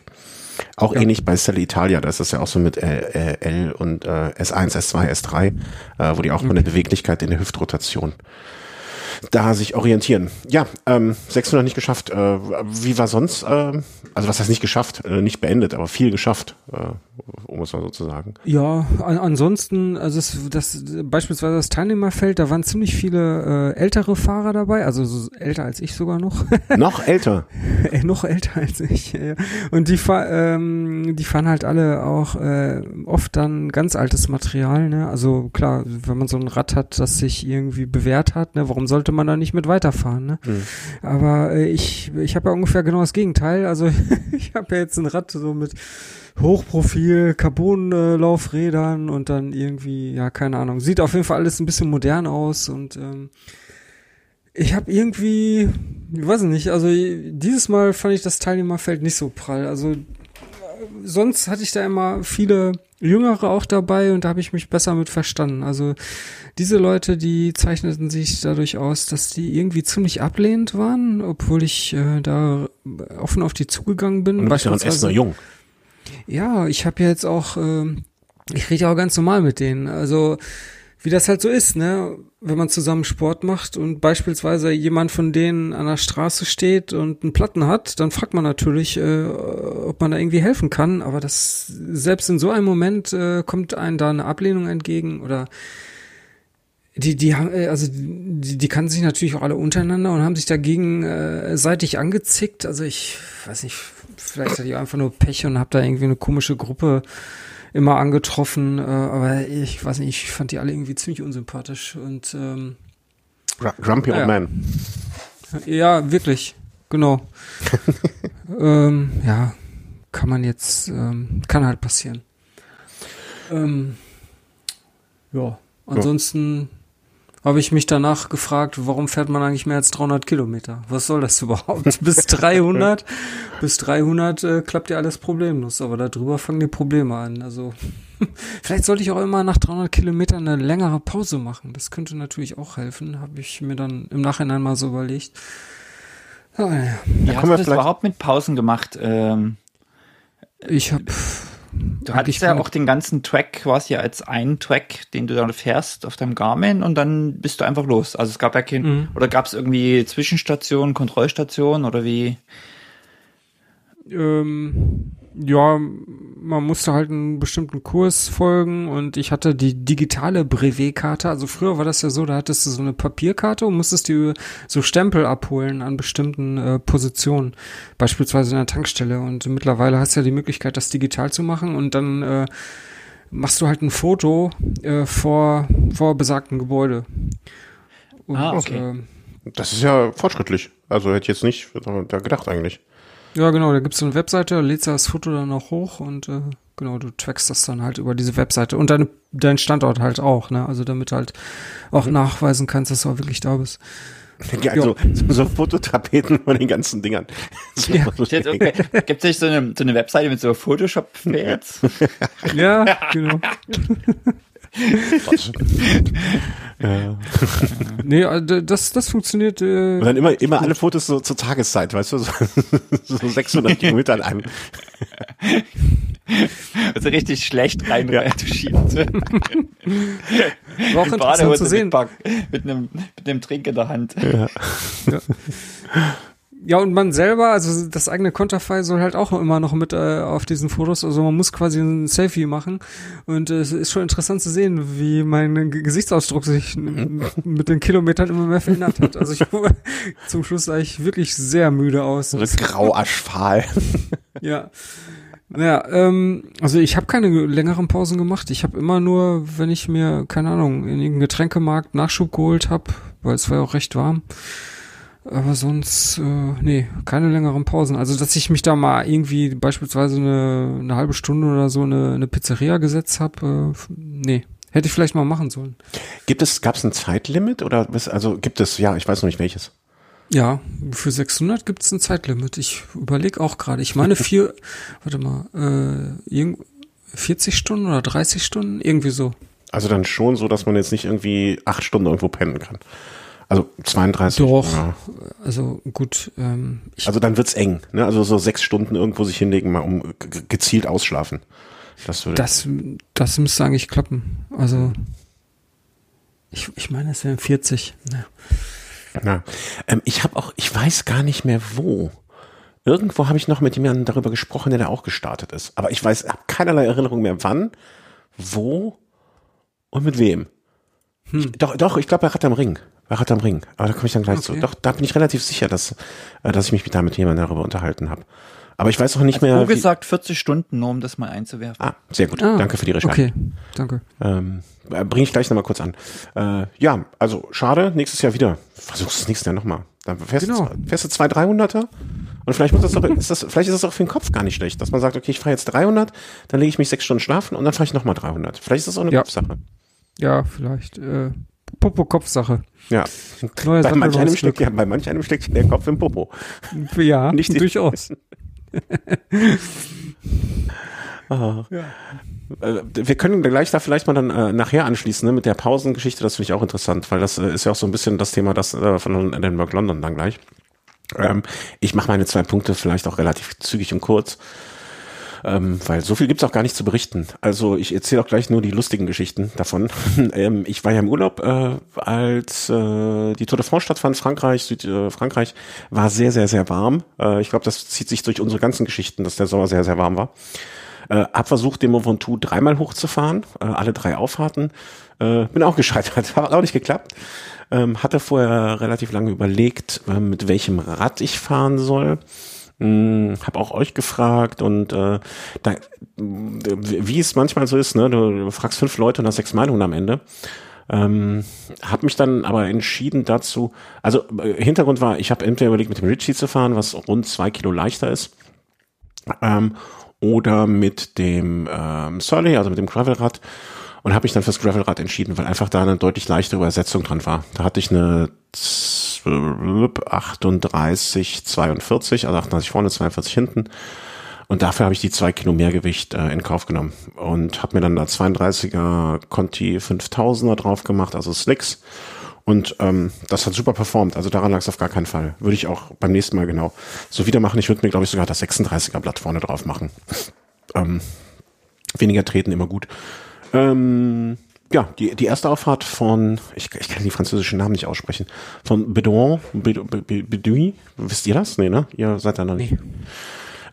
Speaker 1: Auch ja. ähnlich bei Stella Italia, das ist ja auch so mit äh, L und äh, S1, S2, S3, äh, wo die auch mhm. mal eine Beweglichkeit in der Hüftrotation da sich orientieren. Ja, ähm, 600 nicht geschafft. Äh, wie war sonst? Äh, also was heißt nicht geschafft? Äh, nicht beendet, aber viel geschafft, äh, um es mal so zu sagen.
Speaker 2: Ja, an, ansonsten, also das, das beispielsweise das Teilnehmerfeld, da waren ziemlich viele äh, ältere Fahrer dabei, also so älter als ich sogar noch. <laughs>
Speaker 1: noch älter?
Speaker 2: äh, noch älter als ich. Ja. Und die, ähm, die fahren halt alle auch oft dann ganz altes Material. Ne? Also klar, wenn man so ein Rad hat, das sich irgendwie bewährt hat, ne? warum sollte man da nicht mit weiterfahren? Ne? Mhm. Aber äh, ich, ich habe ja ungefähr genau das Gegenteil. Also <laughs> ich habe ja jetzt ein Rad so mit Hochprofil, Carbon-Laufrädern und dann irgendwie, ja, keine Ahnung. Sieht auf jeden Fall alles ein bisschen modern aus und ähm, ich habe irgendwie, ich weiß nicht, also dieses Mal fand ich das Teilnehmerfeld nicht so prall. Also sonst hatte ich da immer viele Jüngere auch dabei und da habe ich mich besser mit verstanden. Also diese Leute, die zeichneten sich dadurch aus, dass die irgendwie ziemlich ablehnend waren, obwohl ich äh, da offen auf die zugegangen bin.
Speaker 1: Und du bist ja erst noch jung.
Speaker 2: Ja, ich habe ja jetzt auch, äh, ich rede ja auch ganz normal mit denen. Also wie das halt so ist, ne? Wenn man zusammen Sport macht und beispielsweise jemand von denen an der Straße steht und einen Platten hat, dann fragt man natürlich, äh, ob man da irgendwie helfen kann. Aber das selbst in so einem Moment äh, kommt einem da eine Ablehnung entgegen oder die, die äh, also die, die kannten sich natürlich auch alle untereinander und haben sich dagegen äh, seitig angezickt. Also ich weiß nicht, vielleicht hatte ich einfach nur Pech und habe da irgendwie eine komische Gruppe immer angetroffen, äh, aber ich weiß nicht, ich fand die alle irgendwie ziemlich unsympathisch und ähm,
Speaker 1: Grumpy Old ja. Man.
Speaker 2: Ja, wirklich, genau. <laughs> ähm, ja, kann man jetzt, ähm, kann halt passieren. Ähm, ja, ansonsten habe ich mich danach gefragt, warum fährt man eigentlich mehr als 300 Kilometer? Was soll das <laughs> überhaupt? bis 300, bis 300 äh, klappt ja alles problemlos, aber darüber fangen die Probleme an. Also <laughs> vielleicht sollte ich auch immer nach 300 Kilometern eine längere Pause machen. Das könnte natürlich auch helfen, habe ich mir dann im Nachhinein mal so überlegt.
Speaker 3: Oh, ja. Wie hast du das überhaupt mit Pausen gemacht? Ähm,
Speaker 2: ich habe
Speaker 3: Du hattest ja auch den ganzen Track quasi als einen Track, den du dann fährst auf deinem Garmin und dann bist du einfach los. Also es gab ja kein, mhm. oder gab es irgendwie Zwischenstationen, Kontrollstationen oder wie?
Speaker 2: Ähm, ja, man musste halt einen bestimmten Kurs folgen und ich hatte die digitale Brevetkarte. Also früher war das ja so, da hattest du so eine Papierkarte und musstest dir so Stempel abholen an bestimmten äh, Positionen, beispielsweise in der Tankstelle. Und mittlerweile hast du ja die Möglichkeit, das digital zu machen und dann äh, machst du halt ein Foto äh, vor, vor besagten Gebäude.
Speaker 1: Und, ah, okay. Äh, das ist ja fortschrittlich. Also hätte ich jetzt nicht da gedacht eigentlich.
Speaker 2: Ja, genau, da gibt's so eine Webseite, da lädst du das Foto dann auch hoch und äh, genau, du trackst das dann halt über diese Webseite und deine, dein Standort halt auch, ne? Also damit halt auch mhm. nachweisen kannst, dass du auch wirklich da bist.
Speaker 1: Ja, also, so, so Fototapeten von den ganzen Dingern. <laughs>
Speaker 3: Ja. Okay. Gibt es nicht so eine, so eine Webseite mit so Photoshop-Fails? <laughs>
Speaker 2: ja, genau. <laughs> <laughs> ja. nee, äh, das, das funktioniert. Äh,
Speaker 1: Und dann immer, immer alle Fotos so zur Tageszeit, weißt du, <laughs> so, so 600 Kilometer an einem. <laughs>
Speaker 3: Also richtig schlecht rein ja. retuschiert.
Speaker 2: War auch interessant zu sehen.
Speaker 3: Mit, einem, mit einem Trink in der Hand.
Speaker 2: Ja. ja. Ja, und man selber, also das eigene Konterfei soll halt auch immer noch mit äh, auf diesen Fotos, also man muss quasi ein Selfie machen und äh, es ist schon interessant zu sehen, wie mein Gesichtsausdruck sich mit den Kilometern immer mehr verändert hat. Also ich <laughs> <laughs> zum Schluss sah ich wirklich sehr müde aus.
Speaker 1: So grau aschfahl. <laughs>
Speaker 2: ja. Naja, ähm, also ich habe keine längeren Pausen gemacht. Ich habe immer nur, wenn ich mir, keine Ahnung, in irgendeinem Getränkemarkt Nachschub geholt habe, weil es war ja auch recht warm, aber sonst, äh, nee, keine längeren Pausen. Also, dass ich mich da mal irgendwie beispielsweise eine, eine halbe Stunde oder so eine, eine Pizzeria gesetzt habe, äh, nee. Hätte ich vielleicht mal machen sollen.
Speaker 1: Gibt es, gab es ein Zeitlimit oder was, also gibt es, ja, ich weiß noch nicht welches.
Speaker 2: Ja, für 600 gibt es ein Zeitlimit. Ich überlege auch gerade. Ich meine <laughs> vier, warte mal, äh, irgend, 40 Stunden oder 30 Stunden, irgendwie so.
Speaker 1: Also dann schon so, dass man jetzt nicht irgendwie acht Stunden irgendwo pennen kann. Also 32.
Speaker 2: Doch, ja. also gut. Ähm,
Speaker 1: also dann wird's eng, ne? Also so sechs Stunden irgendwo sich hinlegen, mal um gezielt ausschlafen.
Speaker 2: Das, würde das, das müsste eigentlich klappen. Also ich, ich meine, es wären 40. Ja.
Speaker 1: Na, ähm, ich habe auch, ich weiß gar nicht mehr wo. Irgendwo habe ich noch mit jemandem darüber gesprochen, der da auch gestartet ist. Aber ich weiß, habe keinerlei Erinnerung mehr, wann, wo und mit wem. Hm. Doch, doch, ich glaube bei Rad am Ring. Rad am Ring. Aber da komme ich dann gleich okay. zu. Doch, da bin ich relativ sicher, dass, äh, dass ich mich da mit jemandem darüber unterhalten habe. Aber ich weiß auch nicht also mehr.
Speaker 3: Wie gesagt 40 Stunden, nur um das mal einzuwerfen.
Speaker 1: Ah, sehr gut. Ah, danke für die Recherche.
Speaker 2: Okay, danke.
Speaker 1: Ähm, äh, Bringe ich gleich nochmal kurz an. Äh, ja, also schade, nächstes Jahr wieder. Versuchst es nächstes Jahr nochmal. Dann fährst, genau. du, fährst du zwei 300er und vielleicht muss das doch, ist das, vielleicht ist das auch für den Kopf gar nicht schlecht, dass man sagt, okay, ich fahre jetzt 300, dann lege ich mich sechs Stunden schlafen und dann fahre ich nochmal 300. Vielleicht ist das auch eine
Speaker 2: ja.
Speaker 1: Kopfsache.
Speaker 2: Ja, vielleicht. Äh, Popo-Kopfsache.
Speaker 1: Ja. Neuer bei manch, einem steckt, ja, bei manch einem steckt der Kopf im Popo. <laughs>
Speaker 2: Ja, Nicht durchaus.
Speaker 1: oh. <laughs> <laughs> ja. Äh, wir können gleich da vielleicht mal dann äh, nachher anschließen ne, mit der Pausengeschichte. Das finde ich auch interessant, weil das äh, ist ja auch so ein bisschen das Thema das äh, von Edinburgh London dann gleich. Ähm, ich mache meine zwei Punkte vielleicht auch relativ zügig und kurz. Ähm, weil so viel gibt's auch gar nicht zu berichten. Also ich erzähle auch gleich nur die lustigen Geschichten davon. <laughs> ähm, ich war ja im Urlaub, äh, als äh, die Tour de France stattfand, Frankreich, Südfrankreich, äh, war sehr, sehr, sehr warm. Äh, ich glaube, das zieht sich durch unsere ganzen Geschichten, dass der Sommer sehr, sehr warm war. Äh, hab versucht, den Mont Ventoux dreimal hochzufahren, äh, alle drei Auffahrten. Äh, bin auch <laughs> gescheitert, hat auch nicht geklappt. Ähm, hatte vorher relativ lange überlegt, äh, mit welchem Rad ich fahren soll. Hm, hab auch euch gefragt und äh, da, wie es manchmal so ist, ne, du fragst fünf Leute und hast sechs Meinungen am Ende. Ähm, habe mich dann aber entschieden dazu, also äh, Hintergrund war, ich habe entweder überlegt, mit dem Ritchie zu fahren, was rund zwei Kilo leichter ist, ähm, oder mit dem ähm, Surly, also mit dem Gravelrad und habe mich dann fürs Gravelrad entschieden, weil einfach da eine deutlich leichtere Übersetzung dran war. Da hatte ich eine 38, 42, also 38 vorne, 42 hinten. Und dafür habe ich die zwei Kilo mehr Gewicht äh, in Kauf genommen und habe mir dann da 32er Conti 5000er drauf gemacht, also Slicks. Und ähm, das hat super performt. Also daran lag es auf gar keinen Fall. Würde ich auch beim nächsten Mal genau so wieder machen. Ich würde mir, glaube ich, sogar das 36er Blatt vorne drauf machen. Ähm, weniger treten immer gut. Ähm, ja, die, die erste Auffahrt von, ich, ich kann die französischen Namen nicht aussprechen, von Bedouin, Bedouin, wisst ihr das? Nee, ne? Ihr seid da noch nicht. Nee.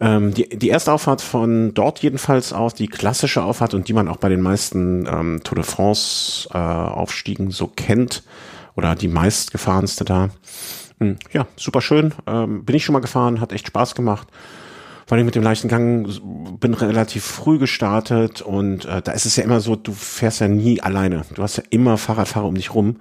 Speaker 1: Ähm, die, die erste Auffahrt von dort jedenfalls aus, die klassische Auffahrt und die man auch bei den meisten ähm, Tour de France äh, Aufstiegen so kennt oder die meistgefahrenste da. Hm, ja, super schön. Ähm, bin ich schon mal gefahren, hat echt Spaß gemacht vor allem mit dem leichten Gang bin relativ früh gestartet und äh, da ist es ja immer so, du fährst ja nie alleine. Du hast ja immer Fahrradfahrer um dich rum.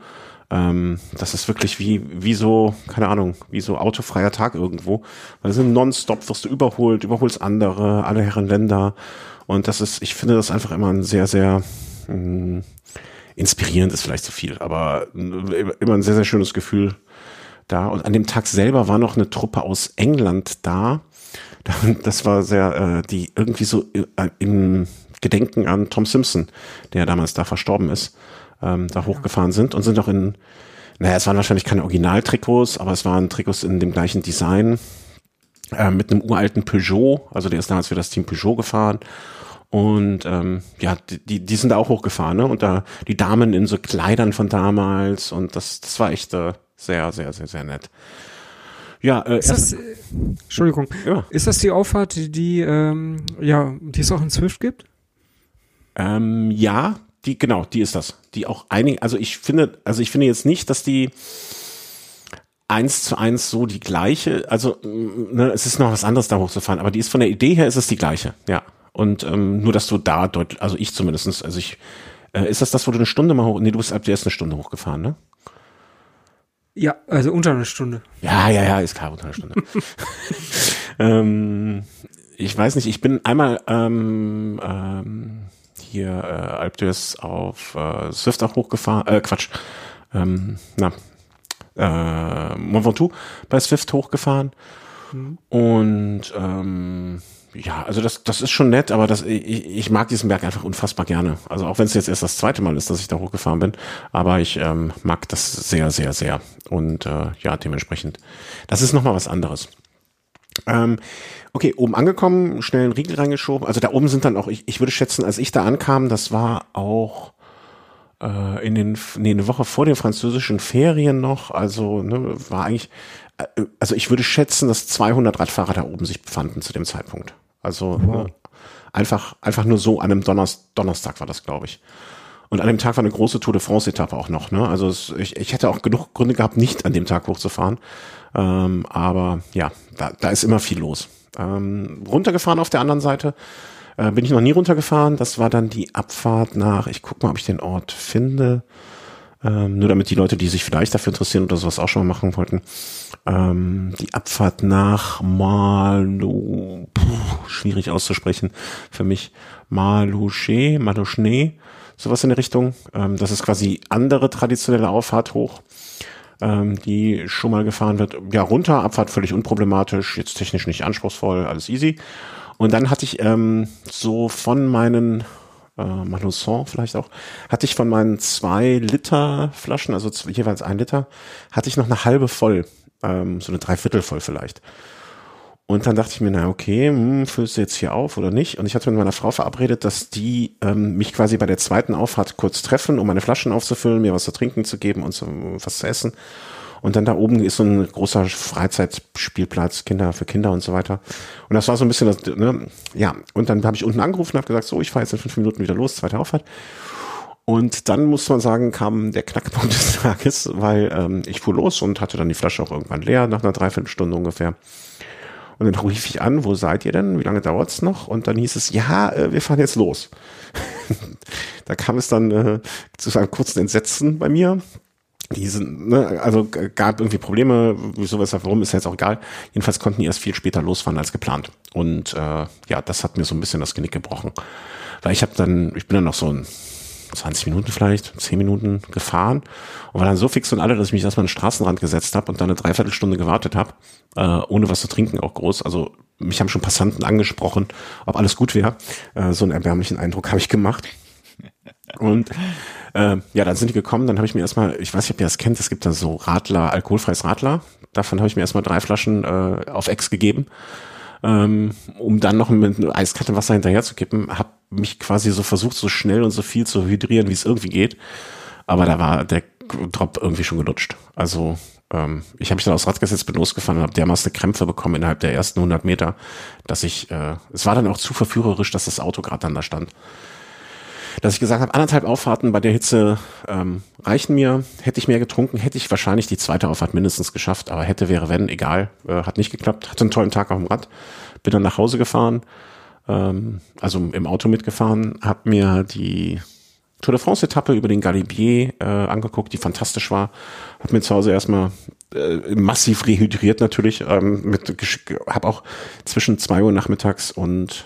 Speaker 1: Ähm, das ist wirklich wie, wie so, keine Ahnung, wie so autofreier Tag irgendwo. Weil sind nonstop, wirst du überholt, überholst andere, alle Herren Länder. Und das ist, ich finde das einfach immer ein sehr, sehr mh, hm, inspirierend ist vielleicht zu viel, aber äh, immer ein sehr, sehr schönes Gefühl da. Und an dem Tag selber war noch eine Truppe aus England da das war sehr, äh, die irgendwie so äh, im Gedenken an Tom Simpson, der damals da verstorben ist, ähm, da hochgefahren sind und sind auch in, naja, es waren wahrscheinlich keine Originaltrikots, aber es waren Trikots in dem gleichen Design, äh, mit einem uralten Peugeot, also der ist damals für das Team Peugeot gefahren. Und ähm, ja, die, die sind da auch hochgefahren, ne? Und da die Damen in so Kleidern von damals und das, das war echt äh, sehr, sehr, sehr, sehr nett.
Speaker 2: Ja, äh, ist das, äh, Entschuldigung, ja. ist das die Auffahrt, die, ähm, ja, die es auch in Swift gibt?
Speaker 1: Ähm, ja, die genau, die ist das. Die auch einig, also ich finde, also ich finde jetzt nicht, dass die eins zu eins so die gleiche, also ne, es ist noch was anderes da hochzufahren, aber die ist von der Idee her ist es die gleiche, ja. Und ähm, nur, dass du da deutlich, also ich zumindestens, also ich, äh, ist das das, wo du eine Stunde mal hoch, nee, du bist ab der ersten Stunde hochgefahren, ne?
Speaker 2: Ja, also unter einer Stunde.
Speaker 1: Ja, ja, ja, ist klar, unter einer Stunde. <laughs> ähm, ich weiß nicht, ich bin einmal ähm, ähm, hier äh, Alp d'Huez auf äh, Swift auch hochgefahren, äh, Quatsch, ähm, na, äh, Mont Ventoux bei Swift hochgefahren mhm. und ähm, ja, also das, das ist schon nett, aber das, ich, ich mag diesen Berg einfach unfassbar gerne. Also auch wenn es jetzt erst das zweite Mal ist, dass ich da hochgefahren bin, aber ich ähm, mag das sehr, sehr, sehr. Und äh, ja, dementsprechend, das ist nochmal was anderes. Ähm, okay, oben angekommen, schnell einen Riegel reingeschoben. Also da oben sind dann auch, ich, ich würde schätzen, als ich da ankam, das war auch äh, in den, nee, eine Woche vor den französischen Ferien noch. Also ne, war eigentlich, also ich würde schätzen, dass 200 Radfahrer da oben sich befanden zu dem Zeitpunkt. Also wow. äh, einfach, einfach nur so an einem Donnerstag, Donnerstag war das, glaube ich. Und an dem Tag war eine große Tour de France-Etappe auch noch. Ne? Also es, ich, ich hätte auch genug Gründe gehabt, nicht an dem Tag hochzufahren. Ähm, aber ja, da, da ist immer viel los. Ähm, runtergefahren auf der anderen Seite äh, bin ich noch nie runtergefahren. Das war dann die Abfahrt nach, ich guck mal, ob ich den Ort finde. Ähm, nur damit die Leute, die sich vielleicht dafür interessieren oder sowas auch schon mal machen wollten. Ähm, die Abfahrt nach Malu, puh, schwierig auszusprechen für mich. Malouche, Malouchne, sowas in der Richtung. Ähm, das ist quasi andere traditionelle Auffahrt hoch, ähm, die schon mal gefahren wird. Ja, runter, Abfahrt völlig unproblematisch, jetzt technisch nicht anspruchsvoll, alles easy. Und dann hatte ich ähm, so von meinen äh, Manusson vielleicht auch, hatte ich von meinen zwei Liter Flaschen, also jeweils ein Liter, hatte ich noch eine halbe voll, ähm, so eine Dreiviertel voll vielleicht. Und dann dachte ich mir, na okay, hm, füllst du jetzt hier auf oder nicht? Und ich hatte mit meiner Frau verabredet, dass die ähm, mich quasi bei der zweiten Auffahrt kurz treffen, um meine Flaschen aufzufüllen, mir was zu trinken zu geben und so, was zu essen. Und dann da oben ist so ein großer Freizeitspielplatz, Kinder für Kinder und so weiter. Und das war so ein bisschen das, ne, ja. Und dann habe ich unten angerufen und habe gesagt, so, ich fahre jetzt in fünf Minuten wieder los, zweite Auffahrt. Und dann muss man sagen, kam der Knackpunkt <laughs> des Tages, weil ähm, ich fuhr los und hatte dann die Flasche auch irgendwann leer, nach einer Dreiviertelstunde ungefähr. Und dann rief ich an, wo seid ihr denn? Wie lange dauert's noch? Und dann hieß es, ja, äh, wir fahren jetzt los. <laughs> da kam es dann äh, zu einem kurzen Entsetzen bei mir die sind, ne, also gab irgendwie Probleme, wieso, weshalb, warum, ist jetzt auch egal. Jedenfalls konnten die erst viel später losfahren als geplant. Und äh, ja, das hat mir so ein bisschen das Genick gebrochen. Weil ich habe dann, ich bin dann noch so ein 20 Minuten vielleicht, 10 Minuten gefahren und war dann so fix und alle, dass ich mich erstmal an den Straßenrand gesetzt habe und dann eine Dreiviertelstunde gewartet habe, äh, ohne was zu trinken auch groß. Also mich haben schon Passanten angesprochen, ob alles gut wäre. Äh, so einen erbärmlichen Eindruck habe ich gemacht. Und äh, ja, dann sind die gekommen, dann habe ich mir erstmal, ich weiß nicht, ob ihr das kennt, es gibt da so Radler, alkoholfreies Radler. Davon habe ich mir erstmal drei Flaschen äh, auf Ex gegeben, ähm, um dann noch mit eiskaltem Wasser hinterher zu kippen. Habe mich quasi so versucht, so schnell und so viel zu hydrieren, wie es irgendwie geht. Aber da war der Drop irgendwie schon gelutscht. Also ähm, ich habe mich dann aus Rad gesetzt, bin losgefahren und habe dermaßen Krämpfe bekommen innerhalb der ersten 100 Meter, dass ich, äh, es war dann auch zu verführerisch, dass das Auto gerade dann da stand dass ich gesagt habe, anderthalb Auffahrten bei der Hitze ähm, reichen mir. Hätte ich mehr getrunken, hätte ich wahrscheinlich die zweite Auffahrt mindestens geschafft, aber hätte, wäre, wenn, egal. Äh, hat nicht geklappt. Hatte einen tollen Tag auf dem Rad. Bin dann nach Hause gefahren, ähm, also im Auto mitgefahren, habe mir die Tour de France Etappe über den Galibier äh, angeguckt, die fantastisch war. Hab mir zu Hause erstmal äh, massiv rehydriert natürlich, ähm, mit habe auch zwischen zwei Uhr nachmittags und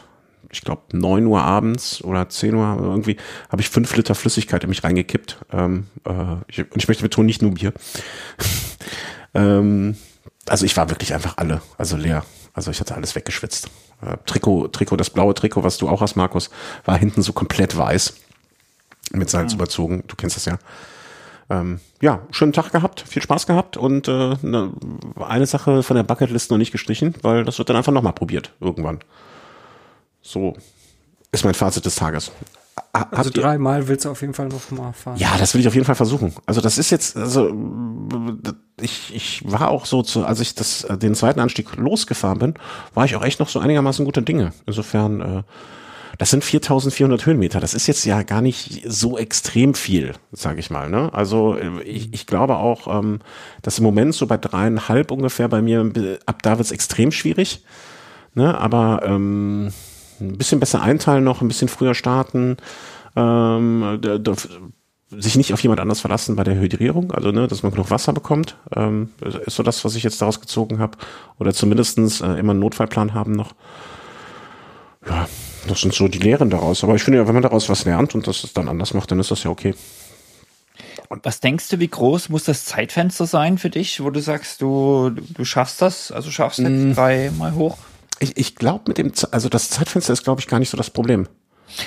Speaker 1: ich glaube, neun Uhr abends oder zehn Uhr irgendwie, habe ich fünf Liter Flüssigkeit in mich reingekippt. Ähm, äh, ich, und ich möchte betonen, nicht nur Bier. <laughs> ähm, also ich war wirklich einfach alle, also leer. Also ich hatte alles weggeschwitzt. Äh, Trikot, Trikot, das blaue Trikot, was du auch hast, Markus, war hinten so komplett weiß. Mit Salz mhm. überzogen. Du kennst das ja. Ähm, ja, schönen Tag gehabt, viel Spaß gehabt und äh, ne, eine Sache von der Bucketlist noch nicht gestrichen, weil das wird dann einfach nochmal probiert irgendwann. So ist mein Fazit des Tages.
Speaker 2: Also dreimal willst du auf jeden Fall noch mal fahren.
Speaker 1: Ja, das will ich auf jeden Fall versuchen. Also das ist jetzt, also ich, ich war auch so, zu, als ich das, den zweiten Anstieg losgefahren bin, war ich auch echt noch so einigermaßen guter Dinge. Insofern, äh, das sind 4400 Höhenmeter. Das ist jetzt ja gar nicht so extrem viel, sage ich mal. Ne? Also ich, ich glaube auch, ähm, dass im Moment so bei dreieinhalb ungefähr bei mir, ab da wird's extrem schwierig. Ne? Aber ähm, ein bisschen besser einteilen noch, ein bisschen früher starten, ähm, sich nicht auf jemand anders verlassen bei der Hydrierung, also ne, dass man genug Wasser bekommt, ähm, ist so das, was ich jetzt daraus gezogen habe. Oder zumindestens äh, immer einen Notfallplan haben noch. Ja, das sind so die Lehren daraus. Aber ich finde ja, wenn man daraus was lernt und das dann anders macht, dann ist das ja okay.
Speaker 3: Und was denkst du, wie groß muss das Zeitfenster sein für dich, wo du sagst, du, du schaffst das, also schaffst jetzt mm. dreimal hoch?
Speaker 1: Ich, ich glaube mit dem, also das Zeitfenster ist, glaube ich, gar nicht so das Problem.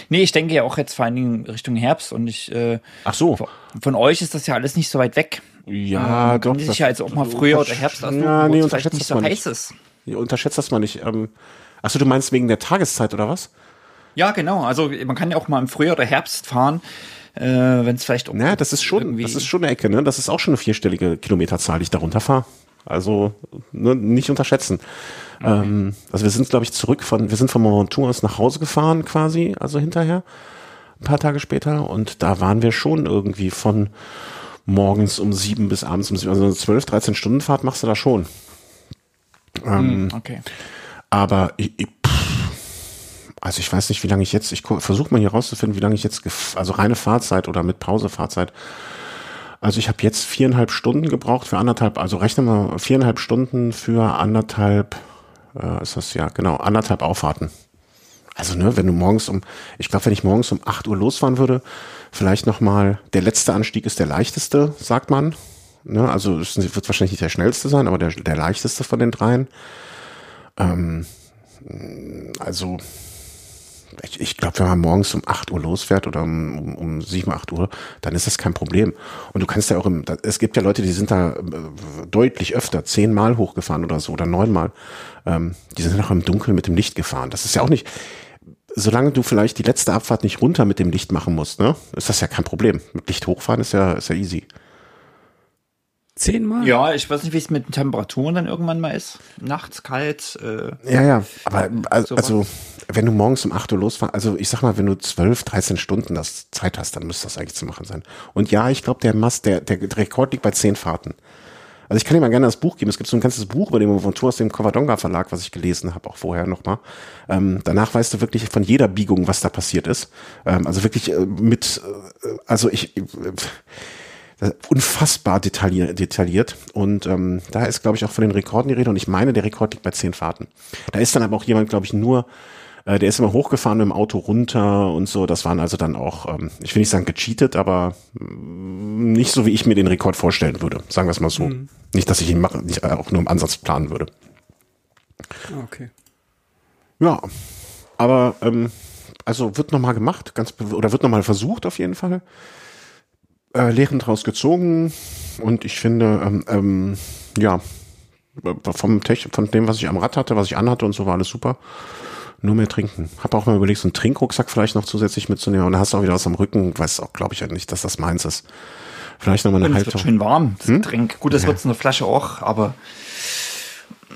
Speaker 3: Nee, ich denke ja auch jetzt vor allen Dingen Richtung Herbst und ich. Äh,
Speaker 1: Ach so.
Speaker 3: Von euch ist das ja alles nicht so weit weg.
Speaker 1: Ja,
Speaker 3: ähm,
Speaker 1: doch.
Speaker 3: Kann sich ja jetzt auch mal früher oder Herbst
Speaker 1: aussuchen, ja, nee,
Speaker 3: vielleicht nicht so heiß nicht. ist.
Speaker 1: Nee, unterschätzt das mal nicht. Ähm, achso, du meinst wegen der Tageszeit oder was?
Speaker 3: Ja, genau. Also man kann ja auch mal im Frühjahr oder Herbst fahren, äh, wenn es vielleicht auch.
Speaker 1: Ja, das ist schon, das ist schon eine Ecke, ne? Das ist auch schon eine vierstellige Kilometerzahl, die ich darunter fahre. Also ne, nicht unterschätzen. Okay. Ähm, also wir sind, glaube ich, zurück von, wir sind von Mont aus nach Hause gefahren quasi, also hinterher, ein paar Tage später. Und da waren wir schon irgendwie von morgens um sieben bis abends um sieben, also eine 12, 13 Stunden Fahrt machst du da schon.
Speaker 3: Ähm, okay.
Speaker 1: Aber ich, ich, also ich weiß nicht, wie lange ich jetzt, ich versuche mal hier rauszufinden, wie lange ich jetzt, also reine Fahrzeit oder mit Pausefahrzeit. Also ich habe jetzt viereinhalb Stunden gebraucht für anderthalb, also rechnen wir viereinhalb Stunden für anderthalb, äh, ist das ja, genau, anderthalb Auffahrten. Also ne, wenn du morgens um, ich glaube, wenn ich morgens um acht Uhr losfahren würde, vielleicht nochmal, der letzte Anstieg ist der leichteste, sagt man. Ne, also es wird wahrscheinlich nicht der schnellste sein, aber der, der leichteste von den dreien. Ähm, also ich, ich glaube, wenn man morgens um 8 Uhr losfährt oder um, um, um 7, 8 Uhr, dann ist das kein Problem. Und du kannst ja auch im, es gibt ja Leute, die sind da äh, deutlich öfter, zehnmal hochgefahren oder so oder neunmal. Ähm, die sind auch im Dunkeln mit dem Licht gefahren. Das ist ja auch nicht, solange du vielleicht die letzte Abfahrt nicht runter mit dem Licht machen musst, ne, ist das ja kein Problem. Mit Licht hochfahren ist ja, ist ja easy.
Speaker 3: Zehnmal? Ja, ich weiß nicht, wie es mit den Temperaturen dann irgendwann mal ist. Nachts kalt. Äh,
Speaker 1: ja, ja, aber also, also wenn du morgens um 8 Uhr losfährst, also ich sag mal, wenn du 12, 13 Stunden das Zeit hast, dann müsste das eigentlich zu machen sein. Und ja, ich glaube, der Mast, der, der Rekord liegt bei 10 Fahrten. Also ich kann dir mal gerne das Buch geben. Es gibt so ein ganzes Buch über den Montur aus dem Covadonga Verlag, was ich gelesen habe, auch vorher nochmal. Ähm, danach weißt du wirklich von jeder Biegung, was da passiert ist. Ähm, also wirklich äh, mit, äh, also ich, äh, unfassbar detailliert, detailliert. Und ähm, da ist, glaube ich, auch von den Rekorden die Rede. Und ich meine, der Rekord liegt bei zehn Fahrten. Da ist dann aber auch jemand, glaube ich, nur, äh, der ist immer hochgefahren mit dem Auto runter und so. Das waren also dann auch, ähm, ich will nicht sagen gecheatet, aber mm, nicht so, wie ich mir den Rekord vorstellen würde. Sagen wir es mal so. Mhm. Nicht, dass ich ihn mache, nicht, äh, auch nur im Ansatz planen würde.
Speaker 2: Okay.
Speaker 1: Ja, aber ähm, also wird nochmal gemacht, ganz oder wird nochmal versucht auf jeden Fall äh, Lehren draus gezogen und ich finde, ähm, ähm, ja, vom Tech, von dem, was ich am Rad hatte, was ich anhatte und so war alles super. Nur mehr trinken. Hab auch mal überlegt, so einen Trinkrucksack vielleicht noch zusätzlich mitzunehmen. Und da hast du auch wieder was am Rücken. Weiß auch, glaube ich, ja nicht, dass das meins ist. Vielleicht nochmal eine Haltung. Es wird
Speaker 3: schön warm, das hm? Trink. Gut, das ja. wird eine Flasche auch, aber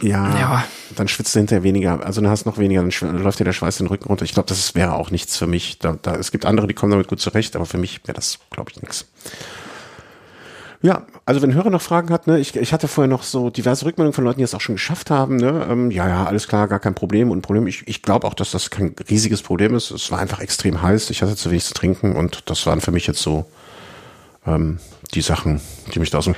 Speaker 1: ja, ja, dann schwitzt du hinterher weniger. Also dann hast du noch weniger, dann läuft dir der Schweiß den Rücken runter. Ich glaube, das wäre auch nichts für mich. Da, da, es gibt andere, die kommen damit gut zurecht, aber für mich wäre das, glaube ich, nichts. Ja, also wenn Hörer noch Fragen hat, ne, ich, ich hatte vorher noch so diverse Rückmeldungen von Leuten, die es auch schon geschafft haben, ne, ähm, ja, ja, alles klar, gar kein Problem und Problem. Ich, ich glaube auch, dass das kein riesiges Problem ist. Es war einfach extrem heiß, ich hatte zu wenig zu trinken und das waren für mich jetzt so ähm, die Sachen, die mich da aus dem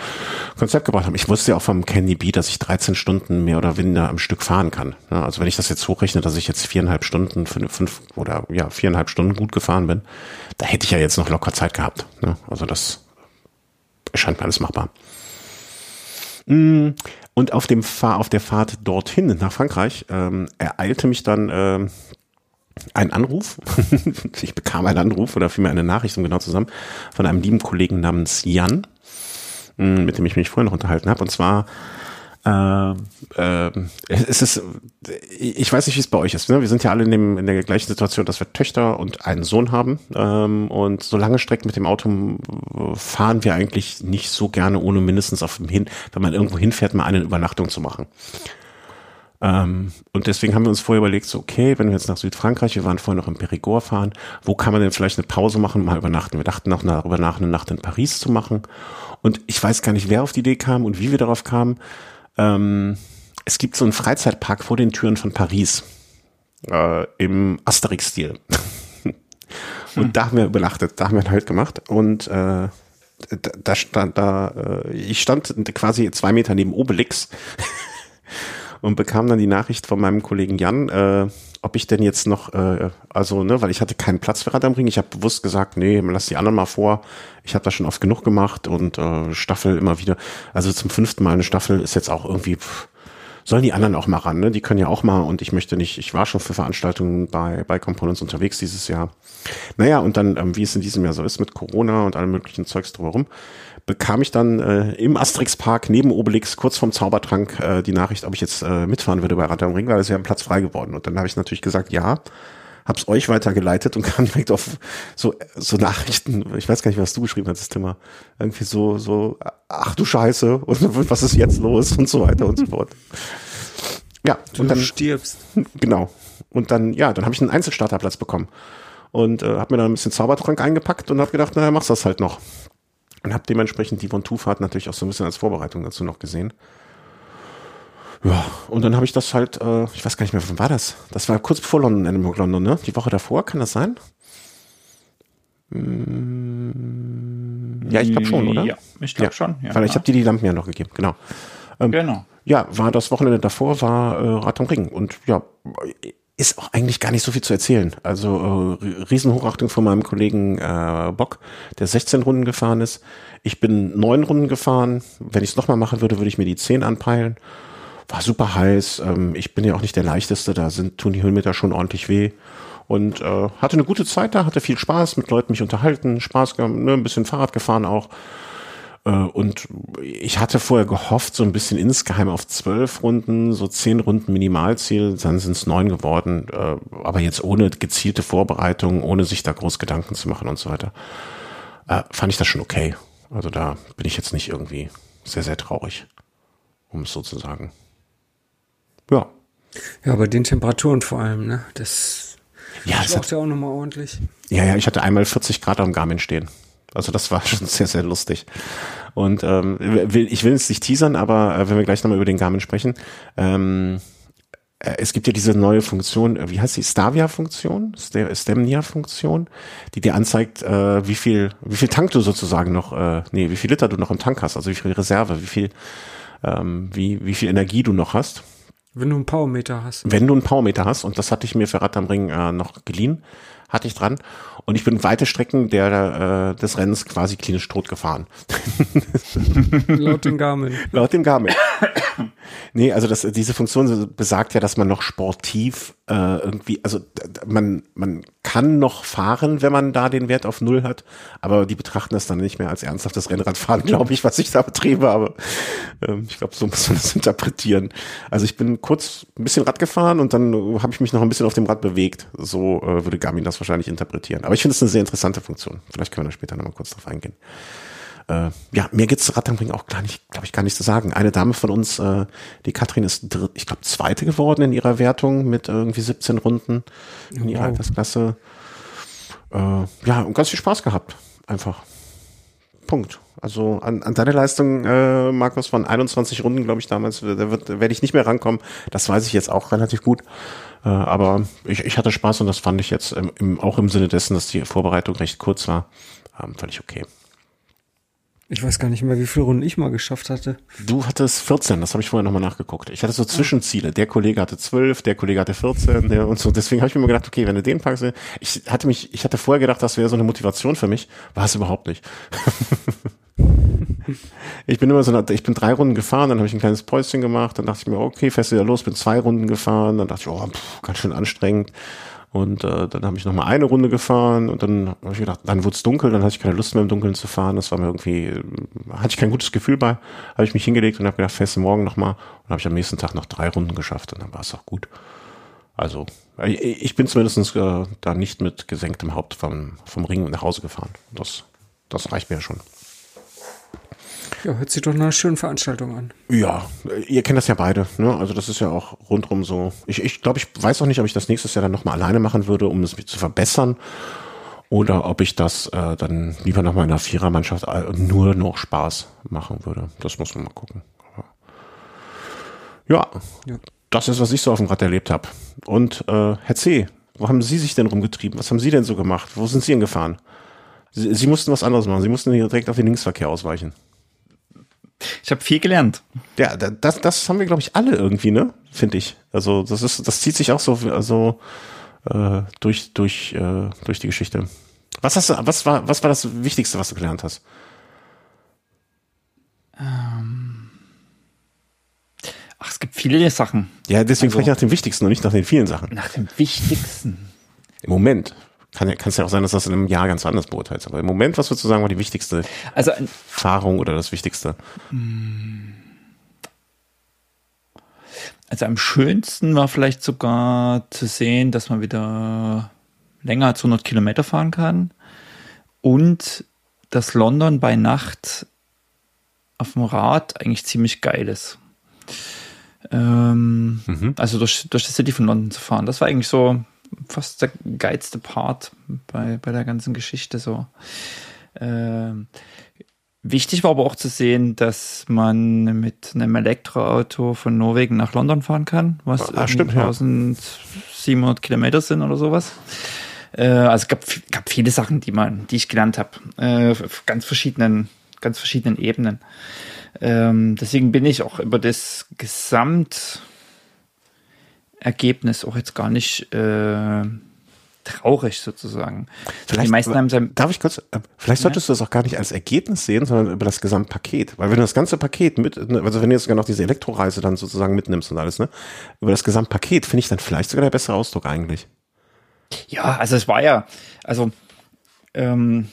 Speaker 1: Konzept gebracht haben. Ich wusste ja auch vom Candy Bee, dass ich 13 Stunden mehr oder weniger am Stück fahren kann. Ja, also wenn ich das jetzt hochrechne, dass ich jetzt viereinhalb Stunden, fünf, fünf oder ja, viereinhalb Stunden gut gefahren bin, da hätte ich ja jetzt noch locker Zeit gehabt. Ja, also das scheint mir alles machbar. Mm, und auf dem Fahr auf der Fahrt dorthin nach Frankreich ähm, ereilte mich dann ähm, ein Anruf. <laughs> ich bekam einen Anruf oder vielmehr eine Nachricht, um genau zusammen, von einem lieben Kollegen namens Jan, mm, mit dem ich mich vorher noch unterhalten habe. Und zwar äh, äh, es ist, ich weiß nicht, wie es bei euch ist. Ne? Wir sind ja alle in, dem, in der gleichen Situation, dass wir Töchter und einen Sohn haben. Ähm, und so lange Strecken mit dem Auto fahren wir eigentlich nicht so gerne, ohne mindestens auf dem Hin, wenn man irgendwo hinfährt, mal eine Übernachtung zu machen. Ähm, und deswegen haben wir uns vorher überlegt, so, okay, wenn wir jetzt nach Südfrankreich, wir waren vorher noch in Périgord fahren, wo kann man denn vielleicht eine Pause machen, mal übernachten? Wir dachten noch darüber nach, eine Nacht in Paris zu machen. Und ich weiß gar nicht, wer auf die Idee kam und wie wir darauf kamen. Ähm, es gibt so einen Freizeitpark vor den Türen von Paris äh, im Asterix-Stil. <laughs> und hm. da haben wir übernachtet, da haben wir halt gemacht und äh, da, da stand da, äh, ich stand quasi zwei Meter neben Obelix <laughs> und bekam dann die Nachricht von meinem Kollegen Jan, äh, ob ich denn jetzt noch, äh, also, ne, weil ich hatte keinen Platz für Rad am Ring. Ich habe bewusst gesagt, nee, lass die anderen mal vor. Ich habe das schon oft genug gemacht und äh, Staffel immer wieder. Also zum fünften Mal eine Staffel ist jetzt auch irgendwie, pff, sollen die anderen auch mal ran, ne? Die können ja auch mal und ich möchte nicht, ich war schon für Veranstaltungen bei, bei Components unterwegs dieses Jahr. Naja, und dann, ähm, wie es in diesem Jahr so ist mit Corona und allem möglichen Zeugs drumherum, bekam ich dann äh, im Asterix Park neben Obelix kurz vorm Zaubertrank äh, die Nachricht, ob ich jetzt äh, mitfahren würde bei Rad am Ring, weil es ja ein Platz frei geworden. Und dann habe ich natürlich gesagt, ja, hab's euch weitergeleitet und <laughs> kam direkt auf so so Nachrichten, ich weiß gar nicht, was du geschrieben hast, das Thema. Irgendwie so so ach du Scheiße <laughs> und was ist jetzt los und so weiter und so fort. Ja,
Speaker 2: du
Speaker 1: und dann
Speaker 2: stirbst. <laughs>
Speaker 1: Genau. Und dann ja, dann habe ich einen Einzelstarterplatz bekommen und äh, habe mir dann ein bisschen Zaubertrank eingepackt und habe gedacht, naja, machst das halt noch. Und habe dementsprechend die Von Two-Fahrt natürlich auch so ein bisschen als Vorbereitung dazu noch gesehen. Ja, und dann habe ich das halt, äh, ich weiß gar nicht mehr, wann war das? Das war kurz bevor London, Edinburgh London, ne? Die Woche davor, kann das sein? Hm, ja, ich glaube schon, oder?
Speaker 3: Ja, ich glaube
Speaker 1: ja.
Speaker 3: schon. Ja,
Speaker 1: Weil ich habe dir die Lampen ja noch gegeben, genau. Ähm,
Speaker 3: genau.
Speaker 1: Ja, war das Wochenende davor, war äh, Rad am Ring. Und ja, ist auch eigentlich gar nicht so viel zu erzählen. Also äh, Riesenhochachtung von meinem Kollegen äh, Bock, der 16 Runden gefahren ist. Ich bin neun Runden gefahren. Wenn ich es nochmal machen würde, würde ich mir die 10 anpeilen. War super heiß. Ähm, ich bin ja auch nicht der leichteste. Da sind tun die Höhenmeter schon ordentlich weh. Und äh, hatte eine gute Zeit da, hatte viel Spaß, mit Leuten mich unterhalten, Spaß, ne, ein bisschen Fahrrad gefahren auch. Äh, und ich hatte vorher gehofft, so ein bisschen insgeheim auf zwölf Runden, so zehn Runden Minimalziel, dann sind es neun geworden, äh, aber jetzt ohne gezielte Vorbereitung, ohne sich da groß Gedanken zu machen und so weiter. Äh, fand ich das schon okay. Also da bin ich jetzt nicht irgendwie sehr, sehr traurig, um es so zu sagen. Ja.
Speaker 2: Ja, bei den Temperaturen vor allem, ne? Das
Speaker 1: ja,
Speaker 2: das braucht ja auch nochmal ordentlich.
Speaker 1: Ja, ja, ich hatte einmal 40 Grad am Garmin stehen. Also das war <laughs> schon sehr, sehr lustig. Und ähm, will, ich will jetzt nicht teasern, aber äh, wenn wir gleich nochmal über den Garmin sprechen, ähm, äh, es gibt ja diese neue Funktion, äh, wie heißt die, Stavia-Funktion, Stemnia-Funktion, die dir anzeigt, äh, wie viel, wie viel Tank du sozusagen noch, äh, nee, wie viel Liter du noch im Tank hast, also wie viel Reserve, wie viel, ähm, wie, wie viel Energie du noch hast.
Speaker 2: Wenn du einen Powermeter hast.
Speaker 1: Wenn du einen Powermeter hast, und das hatte ich mir für Rad am Ring äh, noch geliehen, hatte ich dran. Und ich bin weite Strecken der, äh, des Rennens quasi klinisch tot gefahren. <laughs>
Speaker 2: Laut dem Garmin.
Speaker 1: Laut dem Garmin. nee, also das, diese Funktion besagt ja, dass man noch sportiv äh, irgendwie, also man, man kann noch fahren, wenn man da den Wert auf Null hat, aber die betrachten das dann nicht mehr als ernsthaftes Rennradfahren, glaube ich, was ich da betriebe. Aber ähm, ich glaube, so muss man das interpretieren. Also ich bin kurz ein bisschen Rad gefahren und dann habe ich mich noch ein bisschen auf dem Rad bewegt. So äh, würde Garmin das wahrscheinlich interpretieren. Aber ich finde es eine sehr interessante Funktion. Vielleicht können wir da später nochmal kurz drauf eingehen. Äh, ja, mir geht's zu Raddamping auch gar nicht, glaube ich, gar nicht zu sagen. Eine Dame von uns, äh, die Katrin ist, ich glaube, zweite geworden in ihrer Wertung mit irgendwie 17 Runden in ihrer wow. Altersklasse. Äh, ja, und ganz viel Spaß gehabt. Einfach. Punkt. Also an, an deine Leistung, äh, Markus, von 21 Runden, glaube ich, damals, da wird, werde ich nicht mehr rankommen. Das weiß ich jetzt auch relativ gut. Äh, aber ich, ich hatte Spaß und das fand ich jetzt im, im, auch im Sinne dessen, dass die Vorbereitung recht kurz war, ähm, völlig okay.
Speaker 2: Ich weiß gar nicht mehr, wie viele Runden ich mal geschafft hatte.
Speaker 1: Du hattest 14, das habe ich vorher nochmal nachgeguckt. Ich hatte so Zwischenziele. Der Kollege hatte 12, der Kollege hatte 14 der und so. Deswegen habe ich mir immer gedacht, okay, wenn du den packst, ich hatte mich, ich hatte vorher gedacht, das wäre so eine Motivation für mich. War es überhaupt nicht. <laughs> ich bin immer so, ich bin drei Runden gefahren, dann habe ich ein kleines Päuschen gemacht, dann dachte ich mir, okay, fährst du wieder los, bin zwei Runden gefahren, dann dachte ich, oh, pff, ganz schön anstrengend. Und äh, dann habe ich noch mal eine Runde gefahren und dann habe ich gedacht, dann wurde es dunkel, dann hatte ich keine Lust mehr im Dunkeln zu fahren. Das war mir irgendwie, äh, hatte ich kein gutes Gefühl bei. Habe ich mich hingelegt und habe gedacht, fährst du morgen noch mal. Und habe ich am nächsten Tag noch drei Runden geschafft und dann war es auch gut. Also ich bin zumindest äh, da nicht mit gesenktem Haupt vom, vom Ring nach Hause gefahren. Das, das reicht mir ja schon.
Speaker 2: Ja, hört sich doch nach einer schönen Veranstaltung an.
Speaker 1: Ja, ihr kennt das ja beide. Ne? Also das ist ja auch rundrum so. Ich, ich glaube, ich weiß auch nicht, ob ich das nächstes Jahr dann nochmal alleine machen würde, um es zu verbessern. Oder ob ich das äh, dann lieber nochmal in einer Vierermannschaft äh, nur noch Spaß machen würde. Das muss man mal gucken. Ja, ja, das ist, was ich so auf dem Rad erlebt habe. Und äh, Herr C., wo haben Sie sich denn rumgetrieben? Was haben Sie denn so gemacht? Wo sind Sie denn gefahren? Sie, Sie mussten was anderes machen. Sie mussten direkt auf den Linksverkehr ausweichen.
Speaker 3: Ich habe viel gelernt.
Speaker 1: Ja, das, das haben wir, glaube ich, alle irgendwie, ne? Finde ich. Also das ist, das zieht sich auch so, also äh, durch, durch, äh, durch die Geschichte. Was hast du, was war, was war das Wichtigste, was du gelernt hast?
Speaker 3: Ähm. Ach, gibt viele Sachen.
Speaker 1: Ja, deswegen also, frage ich nach dem Wichtigsten und nicht nach den vielen Sachen.
Speaker 3: Nach dem Wichtigsten.
Speaker 1: Im Moment. Kann ja, kann es ja auch sein, dass das in einem Jahr ganz anders beurteilst. Aber im Moment, was würdest du sagen, war die wichtigste
Speaker 3: also,
Speaker 1: Erfahrung oder das Wichtigste?
Speaker 3: Also am schönsten war vielleicht sogar zu sehen, dass man wieder länger als 100 Kilometer fahren kann und dass London bei Nacht auf dem Rad eigentlich ziemlich geil ist. Ähm, mhm. Also durch, durch die City von London zu fahren. Das war eigentlich so fast der geilste Part bei, bei der ganzen Geschichte so. Ähm, wichtig war aber auch zu sehen, dass man mit einem Elektroauto von Norwegen nach London fahren kann, was
Speaker 1: ah, stimmt,
Speaker 3: 1700 ja. Kilometer sind oder sowas. Äh, also es gab, gab viele Sachen, die man, die ich gelernt habe, äh, auf ganz verschiedenen, ganz verschiedenen Ebenen. Ähm, deswegen bin ich auch über das Gesamtergebnis auch jetzt gar nicht äh, traurig sozusagen.
Speaker 1: Vielleicht, die meisten haben darf ich kurz, äh, vielleicht solltest ja? du das auch gar nicht als Ergebnis sehen, sondern über das Gesamtpaket. Weil wenn du das ganze Paket mit, ne, also wenn du jetzt sogar noch diese Elektroreise dann sozusagen mitnimmst und alles, ne, über das Gesamtpaket finde ich dann vielleicht sogar der bessere Ausdruck eigentlich.
Speaker 3: Ja, also es war ja, also ähm,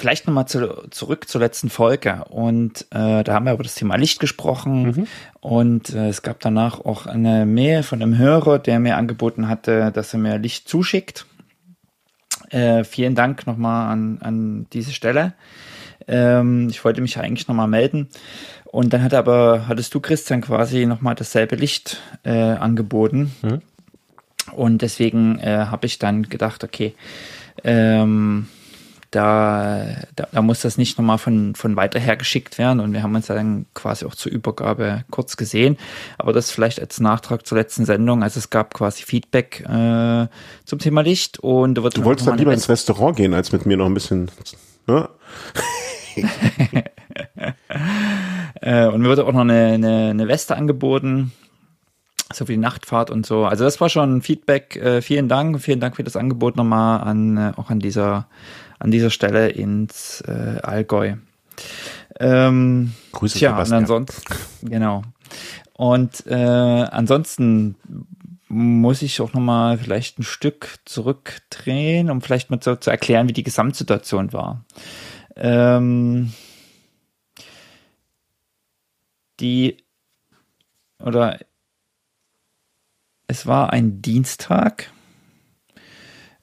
Speaker 3: vielleicht nochmal zu, zurück zur letzten Folge. Und äh, da haben wir über das Thema Licht gesprochen. Mhm. Und äh, es gab danach auch eine Mail von einem Hörer, der mir angeboten hatte, dass er mir Licht zuschickt. Äh, vielen Dank nochmal an, an diese Stelle. Ähm, ich wollte mich eigentlich nochmal melden. Und dann hat aber, hattest du, Christian, quasi nochmal dasselbe Licht äh, angeboten. Mhm. Und deswegen äh, habe ich dann gedacht, okay, ähm, da, da, da muss das nicht nochmal von, von weiter her geschickt werden. Und wir haben uns dann quasi auch zur Übergabe kurz gesehen. Aber das vielleicht als Nachtrag zur letzten Sendung. Also es gab quasi Feedback äh, zum Thema Licht. Und
Speaker 1: du wolltest dann lieber ins Restaurant gehen, als mit mir noch ein bisschen. Ne? <laughs>
Speaker 3: äh, und mir wurde auch noch eine, eine, eine Weste angeboten so wie die Nachtfahrt und so. Also das war schon Feedback. Äh, vielen Dank, vielen Dank für das Angebot nochmal an äh, auch an dieser an dieser Stelle ins äh, Allgäu. Ähm,
Speaker 1: Grüße tja,
Speaker 3: und ansonsten genau. Und äh, ansonsten muss ich auch nochmal vielleicht ein Stück zurückdrehen, um vielleicht mal zu, zu erklären, wie die Gesamtsituation war. Ähm, die oder es war ein Dienstag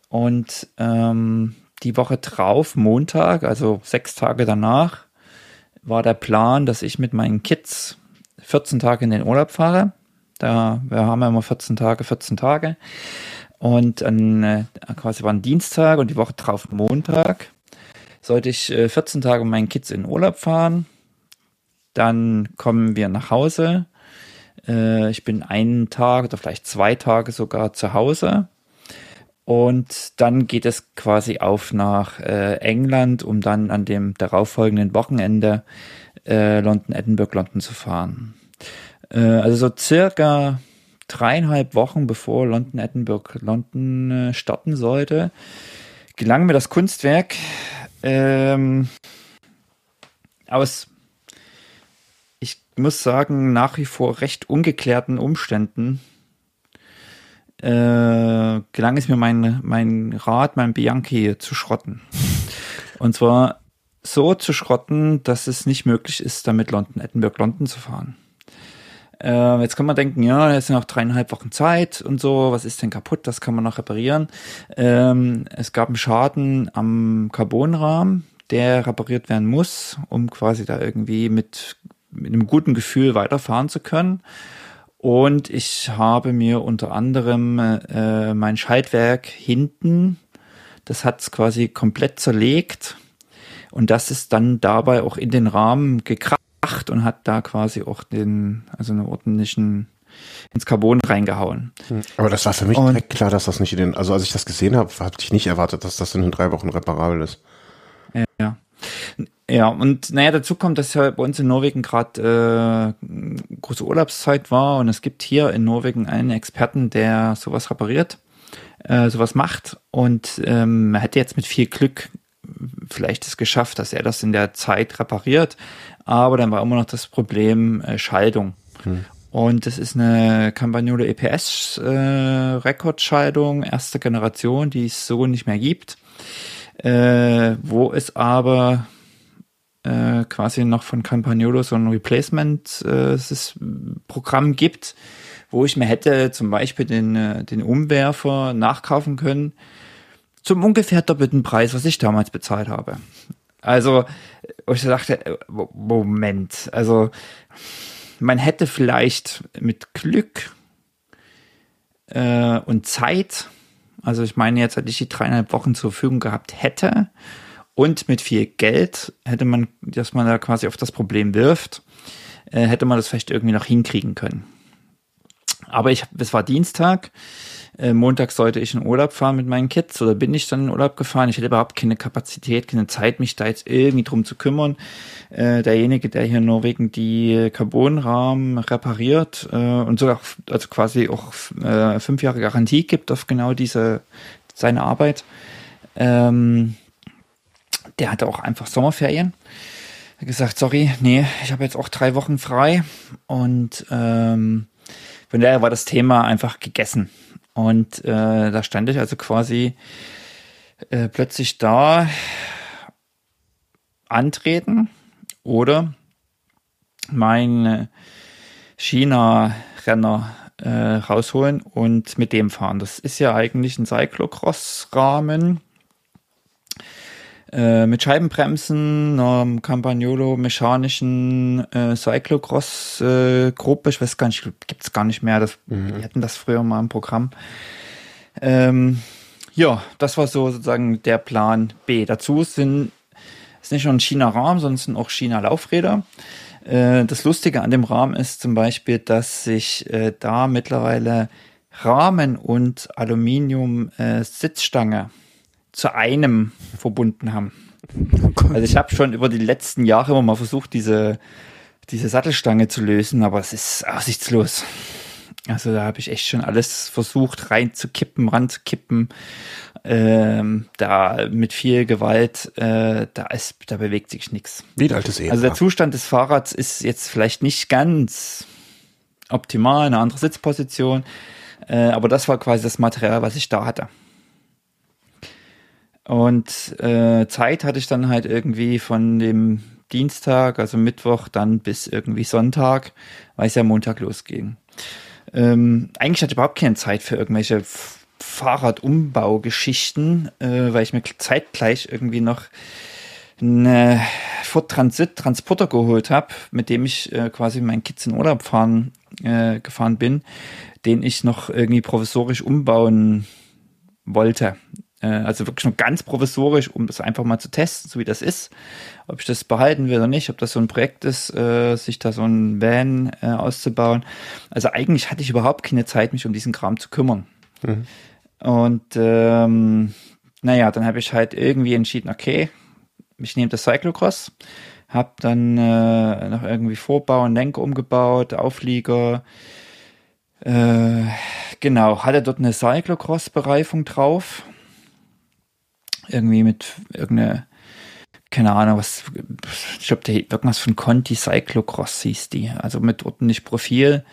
Speaker 3: und ähm, die Woche drauf, Montag, also sechs Tage danach, war der Plan, dass ich mit meinen Kids 14 Tage in den Urlaub fahre. Da, wir haben ja immer 14 Tage, 14 Tage. Und an, äh, quasi war ein Dienstag und die Woche drauf Montag sollte ich äh, 14 Tage mit meinen Kids in den Urlaub fahren. Dann kommen wir nach Hause äh, ich bin einen Tag oder vielleicht zwei Tage sogar zu Hause. Und dann geht es quasi auf nach äh, England, um dann an dem darauffolgenden Wochenende äh, London, Edinburgh, London zu fahren. Äh, also so circa dreieinhalb Wochen bevor London, Edinburgh, London äh, starten sollte, gelang mir das Kunstwerk ähm, aus muss sagen, nach wie vor recht ungeklärten Umständen äh, gelang es mir, mein, mein Rad, mein Bianchi zu schrotten. Und zwar so zu schrotten, dass es nicht möglich ist, damit London, Edinburgh, London zu fahren. Äh, jetzt kann man denken, ja, es sind noch dreieinhalb Wochen Zeit und so, was ist denn kaputt, das kann man noch reparieren. Ähm, es gab einen Schaden am Carbonrahmen, der repariert werden muss, um quasi da irgendwie mit mit einem guten Gefühl weiterfahren zu können. Und ich habe mir unter anderem äh, mein Schaltwerk hinten, das hat es quasi komplett zerlegt. Und das ist dann dabei auch in den Rahmen gekracht und hat da quasi auch den, also einen ordentlichen ins Carbon reingehauen.
Speaker 1: Hm. Aber das war für mich direkt klar, dass das nicht in den, also als ich das gesehen habe, hatte ich nicht erwartet, dass das in drei Wochen reparabel ist.
Speaker 3: Ja. Und naja, dazu kommt, dass ja bei uns in Norwegen gerade äh, große Urlaubszeit war und es gibt hier in Norwegen einen Experten, der sowas repariert, äh, sowas macht und ähm, er hätte jetzt mit viel Glück vielleicht es geschafft, dass er das in der Zeit repariert, aber dann war immer noch das Problem äh, Schaltung. Hm. Und das ist eine Campagnolo EPS äh, Rekordscheidung, erste Generation, die es so nicht mehr gibt. Äh, wo es aber äh, quasi noch von Campagnolo so ein Replacement-Programm äh, gibt, wo ich mir hätte zum Beispiel den, äh, den Umwerfer nachkaufen können zum ungefähr doppelten Preis, was ich damals bezahlt habe. Also, ich dachte, äh, Moment, also man hätte vielleicht mit Glück äh, und Zeit, also ich meine jetzt, hätte ich die dreieinhalb Wochen zur Verfügung gehabt hätte und mit viel Geld hätte man, dass man da quasi auf das Problem wirft, äh, hätte man das vielleicht irgendwie noch hinkriegen können. Aber ich, es war Dienstag, äh, Montag sollte ich in Urlaub fahren mit meinen Kids oder bin ich dann in Urlaub gefahren. Ich hätte überhaupt keine Kapazität, keine Zeit, mich da jetzt irgendwie drum zu kümmern. Äh, derjenige, der hier in Norwegen die Carbonrahmen repariert äh, und sogar also quasi auch äh, fünf Jahre Garantie gibt auf genau diese seine Arbeit, ähm, der hatte auch einfach Sommerferien. Er hat gesagt, sorry, nee, ich habe jetzt auch drei Wochen frei und ähm, von daher war das Thema einfach gegessen. Und äh, da stand ich also quasi äh, plötzlich da, antreten oder mein China-Renner äh, rausholen und mit dem fahren. Das ist ja eigentlich ein Cyclocross-Rahmen äh, mit Scheibenbremsen, einem Campagnolo mechanischen äh, Cyclocross äh. Ich weiß gar nicht, gibt's gar nicht mehr. Das, mhm. Die hatten das früher mal im Programm. Ähm, ja, das war so sozusagen der Plan B. Dazu sind ist nicht nur ein China-Rahmen, sondern sind auch China-Laufräder. Äh, das Lustige an dem Rahmen ist zum Beispiel, dass sich äh, da mittlerweile Rahmen und Aluminium-Sitzstange äh, zu einem verbunden haben. Oh <laughs> also ich habe schon über die letzten Jahre immer mal versucht, diese, diese Sattelstange zu lösen, aber es ist aussichtslos. Also da habe ich echt schon alles versucht reinzukippen, ranzukippen. Ähm, da mit viel Gewalt, äh, da ist, da bewegt sich nichts.
Speaker 1: Wie altes Ehepaar.
Speaker 3: Also der Zustand des Fahrrads ist jetzt vielleicht nicht ganz optimal, eine andere Sitzposition, äh, aber das war quasi das Material, was ich da hatte. Und äh, Zeit hatte ich dann halt irgendwie von dem Dienstag, also Mittwoch, dann bis irgendwie Sonntag, weil es ja Montag losging. Ähm, eigentlich hatte ich überhaupt keine Zeit für irgendwelche Fahrradumbaugeschichten, äh, weil ich mir zeitgleich irgendwie noch einen Ford Transit Transporter geholt habe, mit dem ich äh, quasi meinen Kids in Urlaub fahren äh, gefahren bin, den ich noch irgendwie provisorisch umbauen wollte. Äh, also wirklich nur ganz provisorisch, um das einfach mal zu testen, so wie das ist. Ob ich das behalten will oder nicht, ob das so ein Projekt ist, äh, sich da so ein Van äh, auszubauen. Also eigentlich hatte ich überhaupt keine Zeit, mich um diesen Kram zu kümmern. Mhm. Und ähm, naja, dann habe ich halt irgendwie entschieden, okay, ich nehme das Cyclocross, habe dann äh, noch irgendwie Vorbau und Lenker umgebaut, Auflieger, äh, genau, hatte dort eine Cyclocross-Bereifung drauf irgendwie mit irgendeiner, keine Ahnung, was, ich glaube, irgendwas von Conti Cyclocross hieß die. Also mit ordentlich Profil,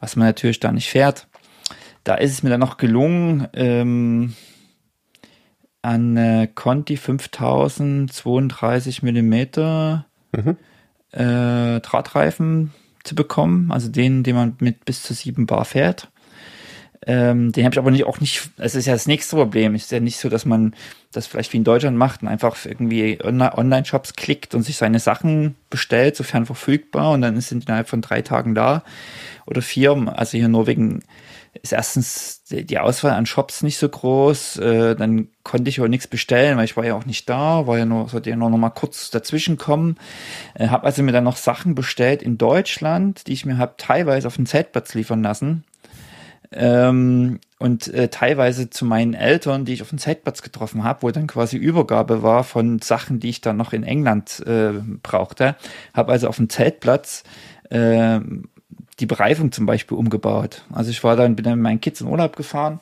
Speaker 3: was man natürlich da nicht fährt. Da ist es mir dann noch gelungen, ähm, an äh, Conti 5032 Millimeter mhm. äh, Drahtreifen zu bekommen, also den, den man mit bis zu 7 Bar fährt. Ähm, den habe ich aber nicht auch nicht, es ist ja das nächste Problem. Es ist ja nicht so, dass man das vielleicht wie in Deutschland macht und einfach irgendwie Online-Shops klickt und sich seine Sachen bestellt, sofern verfügbar und dann sind innerhalb von drei Tagen da oder vier. Also hier in Norwegen ist erstens die Auswahl an Shops nicht so groß, äh, dann konnte ich auch nichts bestellen, weil ich war ja auch nicht da, war ja nur, sollte ja nur noch mal kurz dazwischen kommen. Äh, habe also mir dann noch Sachen bestellt in Deutschland, die ich mir habe teilweise auf den Zeltplatz liefern lassen ähm, und äh, teilweise zu meinen Eltern, die ich auf dem Zeitplatz getroffen habe, wo dann quasi Übergabe war von Sachen, die ich dann noch in England äh, brauchte. Habe also auf dem Zeltplatz äh, die Bereifung zum Beispiel umgebaut. Also ich war dann, bin dann mit meinen Kids in Urlaub gefahren.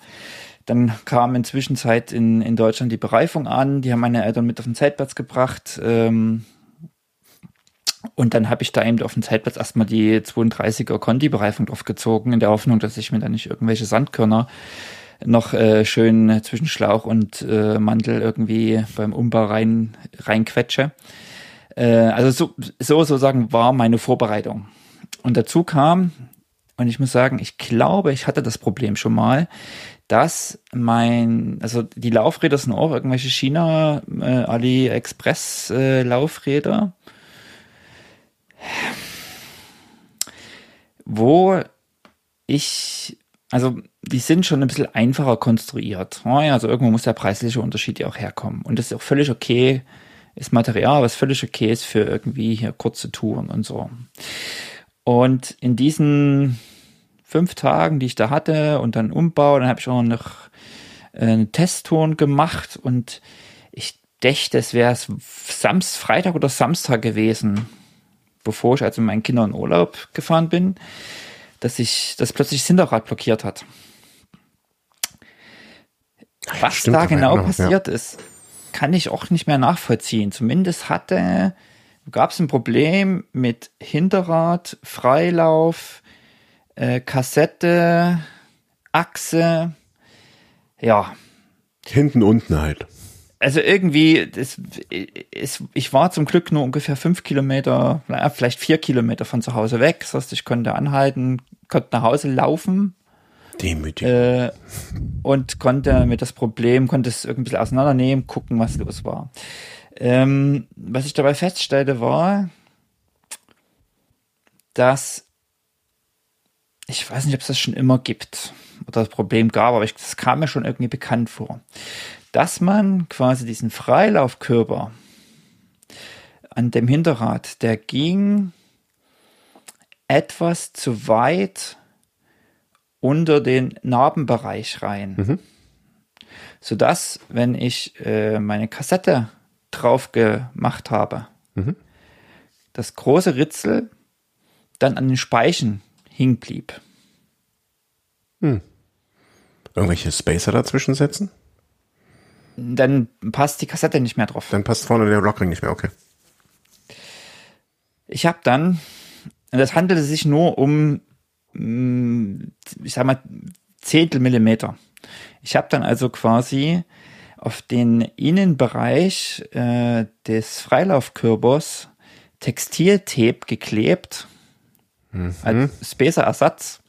Speaker 3: Dann kam inzwischen Zeit in, in Deutschland die Bereifung an. Die haben meine Eltern mit auf den Zeltplatz gebracht. Ähm, Und dann habe ich da eben auf dem Zeltplatz erstmal die 32er Conti-Bereifung draufgezogen, in der Hoffnung, dass ich mir da nicht irgendwelche Sandkörner noch äh, schön zwischen Schlauch und äh, Mantel irgendwie beim Umbau rein reinquetsche. Äh, also so, so sozusagen war meine Vorbereitung. Und dazu kam, und ich muss sagen, ich glaube, ich hatte das Problem schon mal, dass mein, also die Laufräder sind auch irgendwelche China äh, AliExpress äh, Laufräder, wo ich, also die sind schon ein bisschen einfacher konstruiert. Also irgendwo muss der preisliche Unterschied ja auch herkommen. Und das ist auch völlig okay, ist Material, was völlig okay ist für irgendwie hier kurze Touren und so. Und in diesen fünf Tagen, die ich da hatte und dann Umbau, dann habe ich auch noch äh, einen Testton gemacht und ich dächte, es wäre Samst, Freitag oder Samstag gewesen, bevor ich also mit meinen Kindern in Urlaub gefahren bin, dass ich das plötzlich das Hinterrad blockiert hat. Was Stimmt, da genau noch, passiert ja. ist, kann ich auch nicht mehr nachvollziehen. Zumindest hatte, gab es ein Problem mit Hinterrad, Freilauf, äh, Kassette, Achse, ja.
Speaker 1: Hinten unten halt.
Speaker 3: Also irgendwie, das, ist, ich war zum Glück nur ungefähr fünf Kilometer, naja, vielleicht vier Kilometer von zu Hause weg. Das heißt, ich konnte anhalten, konnte nach Hause laufen.
Speaker 1: Demütig.
Speaker 3: Äh, und konnte mir das Problem, konnte es irgendwie auseinandernehmen, gucken, was los war. Ähm, was ich dabei feststellte, war, dass ich weiß nicht, ob es das schon immer gibt oder das Problem gab, aber es kam mir schon irgendwie bekannt vor, dass man quasi diesen Freilaufkörper an dem Hinterrad, der ging etwas zu weit unter den Narbenbereich rein. Mhm. Sodass, wenn ich äh, meine Kassette drauf gemacht habe, mhm. das große Ritzel dann an den Speichen hing blieb.
Speaker 1: Hm. Irgendwelche Spacer dazwischen setzen?
Speaker 3: Dann passt die Kassette nicht mehr drauf.
Speaker 1: Dann passt vorne der Rockring nicht mehr, okay.
Speaker 3: Ich habe dann, das handelte sich nur um, hm, ich sag mal, Zehntel Millimeter. Ich habe dann also quasi auf den Innenbereich äh, des Freilaufkörpers Textiltape geklebt mhm. als Spacer-Ersatz.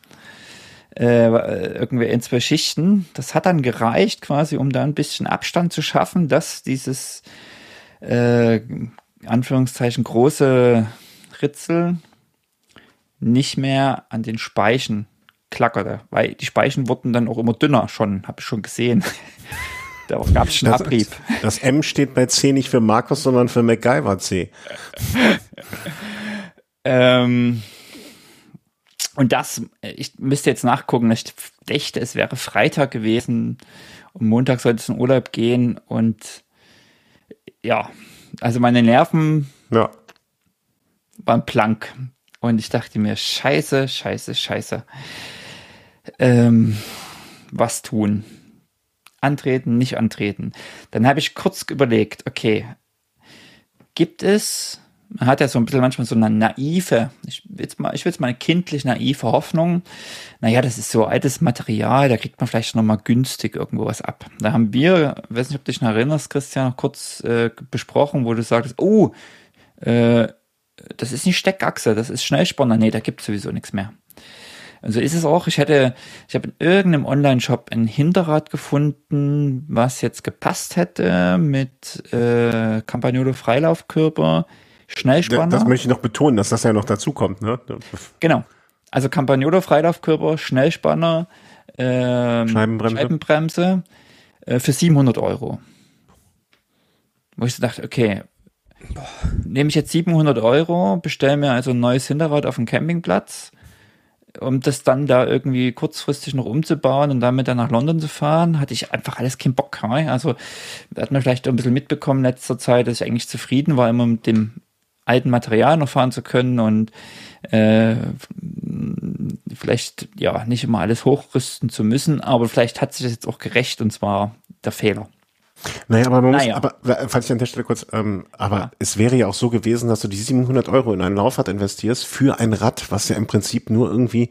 Speaker 3: Äh, irgendwie in zwei Schichten. Das hat dann gereicht, quasi, um da ein bisschen Abstand zu schaffen, dass dieses äh, Anführungszeichen große Ritzel nicht mehr an den Speichen klackerte, weil die Speichen wurden dann auch immer dünner schon, habe ich schon gesehen. <laughs> da gab es schon
Speaker 1: das,
Speaker 3: Abrieb.
Speaker 1: Das M steht bei C nicht für Markus, sondern für MacGyver C.
Speaker 3: ähm, und das, ich müsste jetzt nachgucken, ich dächte, es wäre Freitag gewesen. Und Montag sollte es in Urlaub gehen. Und ja, also meine Nerven
Speaker 1: ja.
Speaker 3: waren blank. Und ich dachte mir, scheiße, scheiße, scheiße. Ähm, was tun? Antreten, nicht antreten. Dann habe ich kurz überlegt, okay, gibt es man hat ja so ein bisschen manchmal so eine naive, ich will jetzt mal, ich will jetzt mal eine kindlich naive Hoffnung. Naja, das ist so altes Material, da kriegt man vielleicht noch mal günstig irgendwo was ab. Da haben wir, weiß nicht, ob du dich noch erinnerst, Christian, noch kurz äh, besprochen, wo du sagst, oh, äh, das ist nicht Steckachse, das ist Schnellspanner. Nee, da gibt es sowieso nichts mehr. Also ist es auch, ich hätte, ich habe in irgendeinem Online-Shop ein Hinterrad gefunden, was jetzt gepasst hätte mit äh, Campagnolo Freilaufkörper, Schnellspanner.
Speaker 1: Das möchte ich noch betonen, dass das ja noch dazu kommt. Ne?
Speaker 3: Genau. Also Campagnolo Freilaufkörper, Schnellspanner, ähm,
Speaker 1: Scheibenbremse,
Speaker 3: Scheibenbremse äh, für 700 Euro. Wo ich so dachte, okay, nehme ich jetzt 700 Euro, bestelle mir also ein neues Hinterrad auf dem Campingplatz, um das dann da irgendwie kurzfristig noch umzubauen und damit dann nach London zu fahren, hatte ich einfach alles keinen Bock. Also hat man vielleicht ein bisschen mitbekommen in letzter Zeit, dass ich eigentlich zufrieden war immer mit dem alten Material noch fahren zu können und äh, vielleicht ja nicht immer alles hochrüsten zu müssen, aber vielleicht hat sich das jetzt auch gerecht und zwar der Fehler.
Speaker 1: Naja, aber man naja. muss, aber, falls ich an der Stelle kurz, ähm, aber ja. es wäre ja auch so gewesen, dass du die 700 Euro in ein Laufrad investierst für ein Rad, was ja im Prinzip nur irgendwie,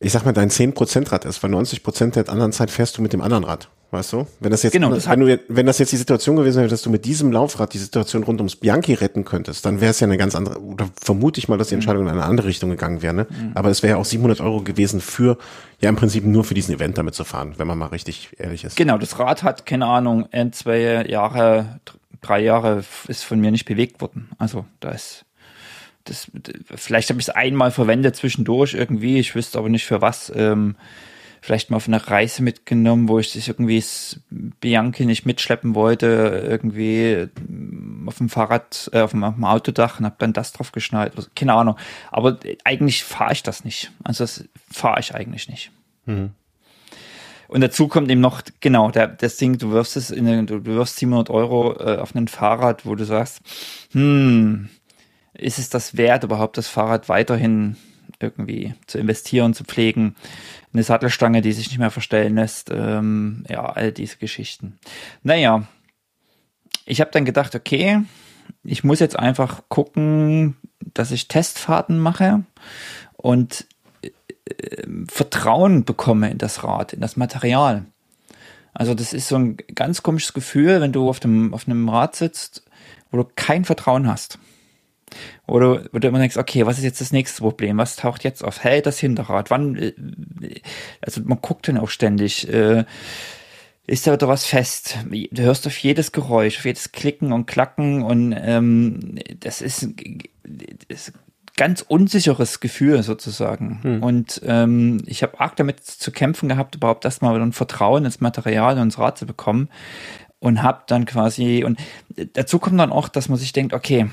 Speaker 1: ich sag mal, dein 10% Rad ist, weil 90% der anderen Zeit fährst du mit dem anderen Rad. Weißt du? Wenn das jetzt, genau, das wenn, du, wenn das jetzt die Situation gewesen wäre, dass du mit diesem Laufrad die Situation rund ums Bianchi retten könntest, dann wäre es ja eine ganz andere, oder vermute ich mal, dass die mhm. Entscheidung in eine andere Richtung gegangen wäre, ne? Mhm. Aber es wäre ja auch 700 Euro gewesen für, ja, im Prinzip nur für diesen Event damit zu fahren, wenn man mal richtig ehrlich ist.
Speaker 3: Genau, das Rad hat, keine Ahnung, ein, zwei Jahre, drei Jahre ist von mir nicht bewegt worden. Also, da ist, das, vielleicht habe ich es einmal verwendet zwischendurch irgendwie, ich wüsste aber nicht für was, ähm, vielleicht mal auf einer Reise mitgenommen, wo ich das irgendwie Bianchi nicht mitschleppen wollte, irgendwie auf dem Fahrrad, äh, auf, dem, auf dem Autodach und habe dann das drauf geschnallt. Keine Ahnung. Aber eigentlich fahre ich das nicht. Also das fahre ich eigentlich nicht. Mhm. Und dazu kommt eben noch, genau, der, das Ding, du wirfst es in eine, du wirfst 700 Euro äh, auf ein Fahrrad, wo du sagst, hm, ist es das wert, überhaupt das Fahrrad weiterhin irgendwie zu investieren, zu pflegen? Eine Sattelstange, die sich nicht mehr verstellen lässt, ähm, ja, all diese Geschichten. Naja, ich habe dann gedacht, okay, ich muss jetzt einfach gucken, dass ich Testfahrten mache und äh, Vertrauen bekomme in das Rad, in das Material. Also das ist so ein ganz komisches Gefühl, wenn du auf dem auf einem Rad sitzt, wo du kein Vertrauen hast. Oder wo du immer denkst, okay, was ist jetzt das nächste Problem? Was taucht jetzt auf? Hält das Hinterrad? Wann? Äh, also man guckt dann auch ständig. Äh, ist da wieder was fest? Du hörst auf jedes Geräusch, auf jedes Klicken und Klacken und ähm, das ist, ist ganz unsicheres Gefühl sozusagen. Hm. Und ähm, ich habe arg damit zu kämpfen gehabt, überhaupt erstmal wieder ein Vertrauen ins Material und ins Rad zu bekommen. Und habe dann quasi, und dazu kommt dann auch, dass man sich denkt, okay,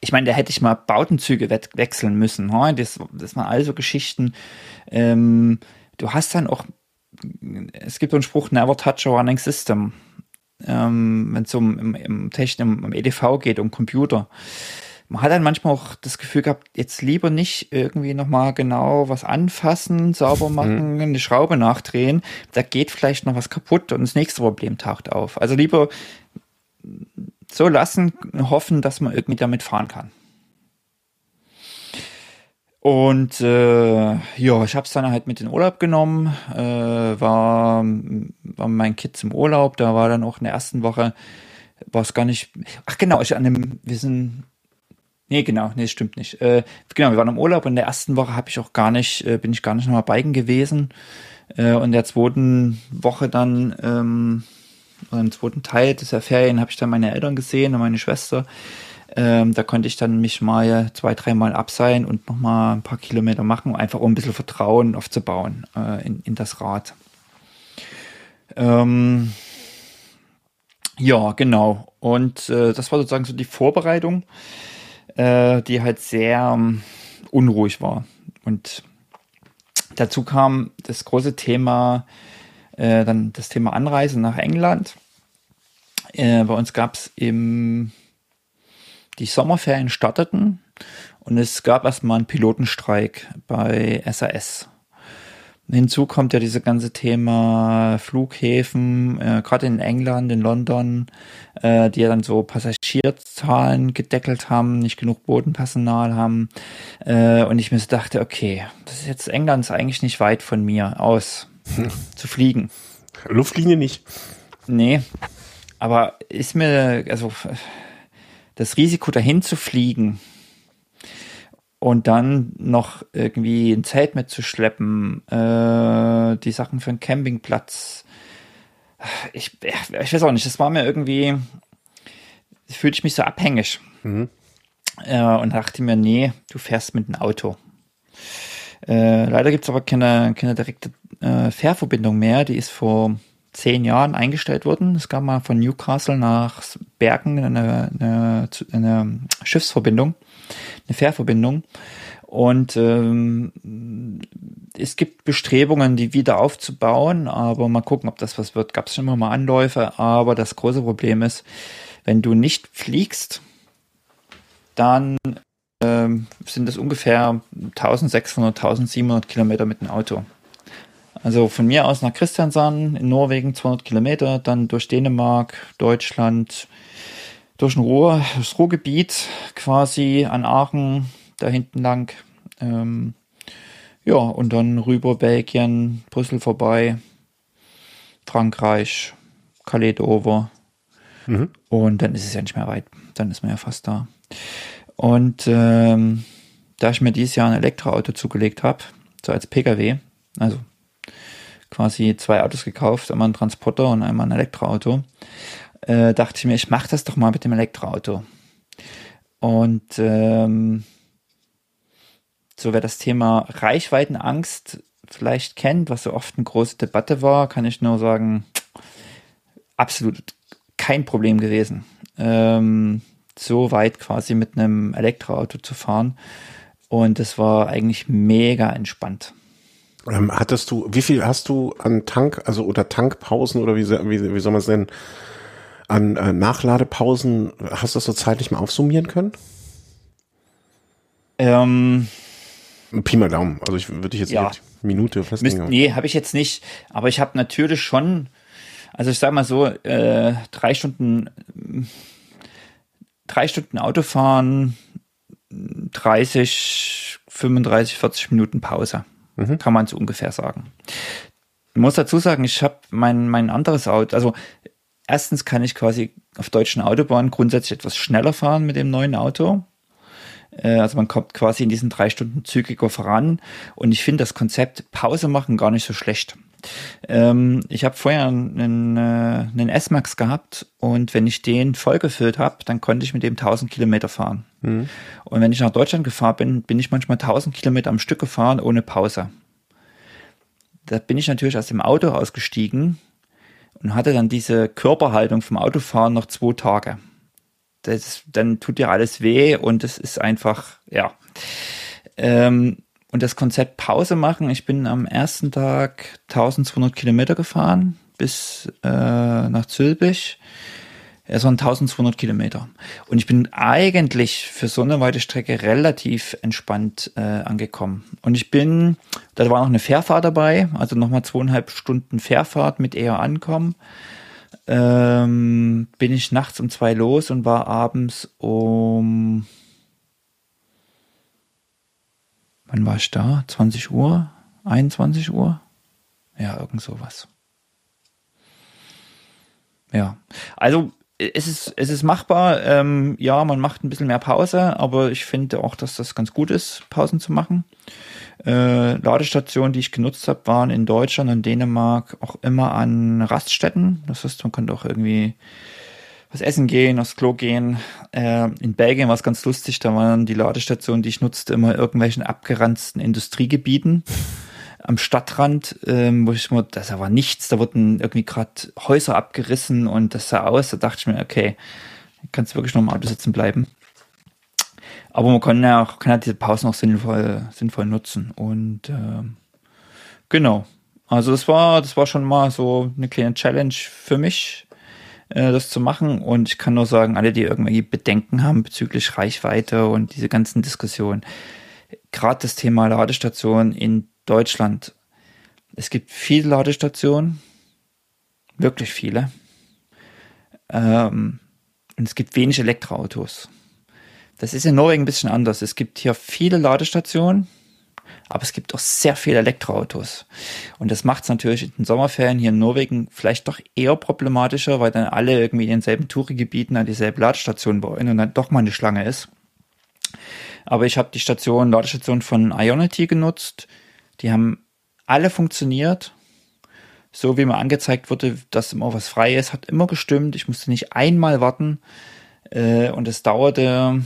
Speaker 3: ich meine, da hätte ich mal Bautenzüge we wechseln müssen. Huh? Das, das waren also Geschichten. Ähm, du hast dann auch, es gibt so einen Spruch, never touch a running system. Ähm, Wenn es um im, im Technik, um, um EDV geht, um Computer. Man hat dann manchmal auch das Gefühl gehabt, jetzt lieber nicht irgendwie nochmal genau was anfassen, sauber machen, mhm. eine Schraube nachdrehen. Da geht vielleicht noch was kaputt und das nächste Problem taucht auf. Also lieber so lassen, hoffen, dass man irgendwie damit fahren kann. Und äh, ja, ich habe es dann halt mit in Urlaub genommen, äh, war, war mein Kids im Urlaub, da war dann auch in der ersten Woche, war es gar nicht, ach genau, ich an dem, wir sind, nee genau, nee, stimmt nicht, äh, genau, wir waren im Urlaub und in der ersten Woche habe ich auch gar nicht, äh, bin ich gar nicht nochmal Biken gewesen äh, und in der zweiten Woche dann, ähm, und im zweiten Teil dieser Ferien habe ich dann meine Eltern gesehen und meine Schwester. Ähm, da konnte ich dann mich mal zwei, dreimal abseilen und nochmal ein paar Kilometer machen, einfach um ein bisschen Vertrauen aufzubauen äh, in, in das Rad. Ähm, ja, genau. Und äh, das war sozusagen so die Vorbereitung, äh, die halt sehr ähm, unruhig war. Und dazu kam das große Thema äh, dann das Thema Anreise nach England. Äh, bei uns gab es im die Sommerferien starteten und es gab erstmal einen Pilotenstreik bei SAS. Hinzu kommt ja dieses ganze Thema Flughäfen, äh, gerade in England, in London, äh, die ja dann so Passagierzahlen gedeckelt haben, nicht genug Bodenpersonal haben. Äh, und ich mir so dachte, okay, das ist jetzt England ist eigentlich nicht weit von mir aus <laughs> zu fliegen.
Speaker 1: Luftlinie nicht.
Speaker 3: Nee. Aber ist mir, also das Risiko dahin zu fliegen und dann noch irgendwie ein Zelt mitzuschleppen, äh, die Sachen für einen Campingplatz. Ich, ich weiß auch nicht, das war mir irgendwie, fühlte ich mich so abhängig. Mhm. Äh, und dachte mir, nee, du fährst mit dem Auto. Äh, leider gibt es aber keine, keine direkte äh, Fährverbindung mehr. Die ist vor zehn Jahren eingestellt worden. Es gab mal von Newcastle nach Bergen eine, eine, eine Schiffsverbindung, eine Fährverbindung. Und ähm, es gibt Bestrebungen, die wieder aufzubauen, aber mal gucken, ob das was wird. Gab es schon immer mal Anläufe, aber das große Problem ist, wenn du nicht fliegst, dann sind das ungefähr 1600, 1700 Kilometer mit dem Auto. Also von mir aus nach Christiansand in Norwegen 200 Kilometer, dann durch Dänemark, Deutschland, durch den Ruhr, das Ruhrgebiet quasi an Aachen, da hinten lang. Ähm, ja, und dann rüber Belgien, Brüssel vorbei, Frankreich, Calais Dover. Mhm. Und dann ist es ja nicht mehr weit. Dann ist man ja fast da. Und ähm, da ich mir dieses Jahr ein Elektroauto zugelegt habe, so als Pkw, also quasi zwei Autos gekauft, einmal ein Transporter und einmal ein Elektroauto, äh, dachte ich mir, ich mache das doch mal mit dem Elektroauto. Und ähm, so wer das Thema Reichweitenangst vielleicht kennt, was so oft eine große Debatte war, kann ich nur sagen, absolut kein Problem gewesen. Ähm, so weit quasi mit einem Elektroauto zu fahren. Und es war eigentlich mega entspannt.
Speaker 1: Ähm, hattest du, wie viel hast du an Tank, also oder Tankpausen oder wie, wie, wie soll man es nennen, an äh, Nachladepausen, hast du das so zeitlich mal aufsummieren können?
Speaker 3: Ähm,
Speaker 1: Pi mal Daumen. Also ich würde ich jetzt
Speaker 3: ja.
Speaker 1: Minute festlegen.
Speaker 3: Nee, habe ich jetzt nicht. Aber ich habe natürlich schon, also ich sag mal so, äh, drei Stunden, drei Stunden Autofahren, 30, 35, 40 Minuten Pause. Mhm. Kann man so ungefähr sagen. Ich muss dazu sagen, ich habe mein, mein anderes Auto, also erstens kann ich quasi auf deutschen Autobahnen grundsätzlich etwas schneller fahren mit dem neuen Auto. Äh, also man kommt quasi in diesen drei Stunden zügiger voran. Und ich finde das Konzept Pause machen gar nicht so schlecht. Ähm, ich habe vorher einen, äh, einen S-Max gehabt und wenn ich den vollgefüllt habe, dann konnte ich mit dem 1000 Kilometer fahren. Mhm. Und wenn ich nach Deutschland gefahren bin, bin ich manchmal 1000 Kilometer am Stück gefahren ohne Pause. Da bin ich natürlich aus dem Auto ausgestiegen und hatte dann diese Körperhaltung vom Autofahren noch zwei Tage das, dann tut dir alles weh und es ist einfach, ja. Ähm, und das Konzept Pause machen, ich bin am ersten Tag 1200 Kilometer gefahren bis äh, nach Zülpich. Es waren 1200 Kilometer. Und ich bin eigentlich für so eine weite Strecke relativ entspannt äh, angekommen. Und ich bin, da war noch eine Fährfahrt dabei, also nochmal zweieinhalb Stunden Fährfahrt mit eher ankommen ähm, bin ich nachts um zwei los und war abends um wann war ich da? 20 Uhr? 21 Uhr? Ja, irgend sowas. Ja, also es ist, es ist machbar. Ähm, ja, man macht ein bisschen mehr Pause, aber ich finde auch, dass das ganz gut ist, Pausen zu machen. Äh, Ladestationen, die ich genutzt habe, waren in Deutschland und Dänemark auch immer an Raststätten. Das heißt, man konnte auch irgendwie was essen gehen, aufs Klo gehen. Äh, in Belgien war es ganz lustig, da waren die Ladestationen, die ich nutzte, immer irgendwelchen abgeranzten Industriegebieten am Stadtrand, ähm, wo ich mir, das war nichts, da wurden irgendwie gerade Häuser abgerissen und das sah aus, da dachte ich mir, okay, kannst du wirklich noch im Auto sitzen bleiben. Aber man kann ja auch, kann ja diese Pause noch sinnvoll, sinnvoll nutzen. Und äh, genau. Also das war, das war schon mal so eine kleine Challenge für mich, äh, das zu machen. Und ich kann nur sagen, alle, die irgendwie Bedenken haben bezüglich Reichweite und diese ganzen Diskussionen, gerade das Thema Ladestation in Deutschland. Es gibt viele Ladestationen, wirklich viele. Ähm, und es gibt wenig Elektroautos. Das ist in Norwegen ein bisschen anders. Es gibt hier viele Ladestationen, aber es gibt auch sehr viele Elektroautos. Und das macht es natürlich in den Sommerferien hier in Norwegen vielleicht doch eher problematischer, weil dann alle irgendwie in denselben Tourigebieten an dieselbe Ladestation wollen und dann doch mal eine Schlange ist. Aber ich habe die Station, Ladestation von Ionity genutzt. Die haben alle funktioniert. So wie mir angezeigt wurde, dass immer was frei ist, hat immer gestimmt. Ich musste nicht einmal warten. Äh, und es dauerte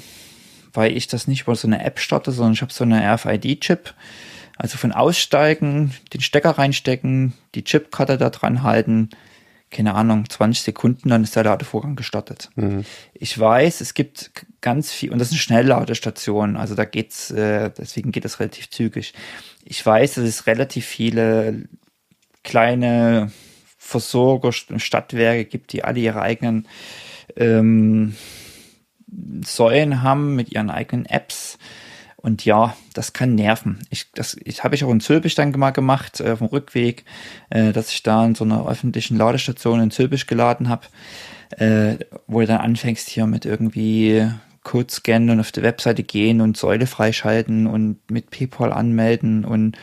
Speaker 3: weil ich das nicht über so eine App starte, sondern ich habe so eine RFID-Chip. Also von Aussteigen, den Stecker reinstecken, die Chipkarte da dran halten, keine Ahnung, 20 Sekunden, dann ist der Ladevorgang gestartet. Mhm. Ich weiß, es gibt ganz viel, und das ist eine Schnellladestation, also da geht's, äh, deswegen geht es relativ zügig. Ich weiß, dass es relativ viele kleine Versorger, Stadtwerke gibt, die alle ihre eigenen ähm, Säulen haben mit ihren eigenen Apps Und ja, das kann nerven. Ich, das ich, habe ich auch in Zülpich dann mal gemacht, äh, auf dem Rückweg, äh, dass ich da in so einer öffentlichen Ladestation in Zülpich geladen habe, äh, wo du dann anfängst hier mit irgendwie Code scannen und auf die Webseite gehen und Säule freischalten und mit PayPal anmelden und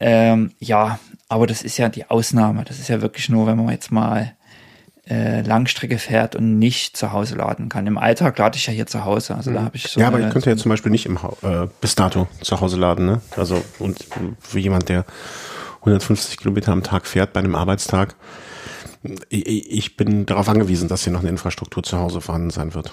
Speaker 3: ähm, ja, aber das ist ja die Ausnahme. Das ist ja wirklich nur, wenn man jetzt mal äh, Langstrecke fährt und nicht zu Hause laden kann. Im Alltag lade ich ja hier zu Hause. Also da mhm. habe ich
Speaker 1: so Ja, aber ich könnte ja zum Beispiel nicht im äh, bis dato zu Hause laden. Ne? Also und für jemand, der 150 Kilometer am Tag fährt bei einem Arbeitstag, ich, ich bin darauf angewiesen, dass hier noch eine Infrastruktur zu Hause vorhanden sein wird.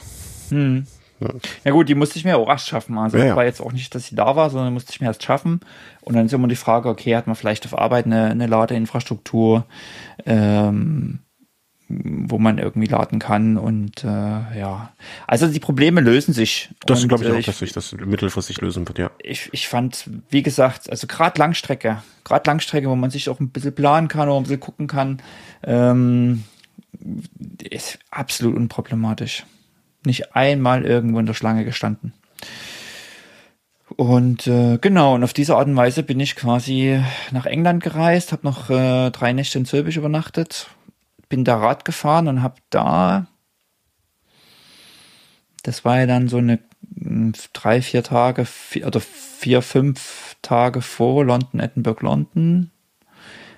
Speaker 3: Hm. Ja. ja. gut, die musste ich mir auch erst schaffen. Also ja, ja. war jetzt auch nicht, dass sie da war, sondern musste ich mir erst schaffen. Und dann ist immer die Frage, okay, hat man vielleicht auf Arbeit eine, eine Ladeinfrastruktur? Ähm, wo man irgendwie laden kann und äh, ja, also die Probleme lösen sich.
Speaker 1: Das glaube ich auch, ich, dass sich das mittelfristig lösen wird, ja.
Speaker 3: Ich, ich fand, wie gesagt, also gerade Langstrecke, gerade Langstrecke, wo man sich auch ein bisschen planen kann oder ein bisschen gucken kann, ähm, ist absolut unproblematisch. Nicht einmal irgendwo in der Schlange gestanden. Und äh, genau, und auf diese Art und Weise bin ich quasi nach England gereist, habe noch äh, drei Nächte in Zülpich übernachtet, bin da Rad gefahren und habe da, das war ja dann so eine hm, drei, vier Tage vier, oder vier, fünf Tage vor London, Edinburgh, London,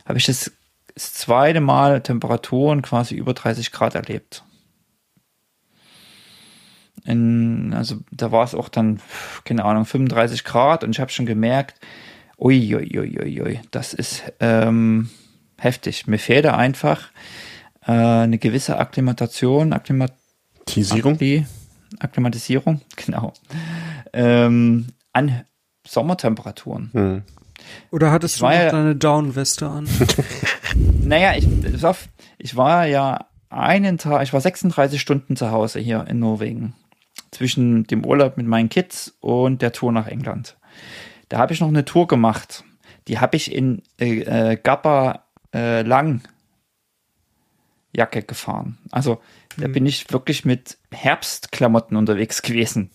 Speaker 3: habe ich das, das zweite Mal Temperaturen quasi über 30 Grad erlebt. In, also da war es auch dann, keine Ahnung, 35 Grad und ich habe schon gemerkt, uiuiuiui, ui, ui, ui, das ist ähm, heftig. Mir fehlt einfach äh, eine gewisse Akklimatation,
Speaker 1: Akklimatisierung. Akkli
Speaker 3: Akklimatisierung, <laughs> genau. Ähm, an Sommertemperaturen. Hm.
Speaker 2: Oder hattest ich du noch ja, deine Downweste an? <laughs>
Speaker 3: naja, ich, ich war ja einen Tag, ich war 36 Stunden zu Hause hier in Norwegen. Zwischen dem Urlaub mit meinen Kids und der Tour nach England. Da habe ich noch eine Tour gemacht. Die habe ich in äh, äh Gappa äh, lang Jacke gefahren. Also da mhm. bin ich wirklich mit Herbstklamotten unterwegs gewesen.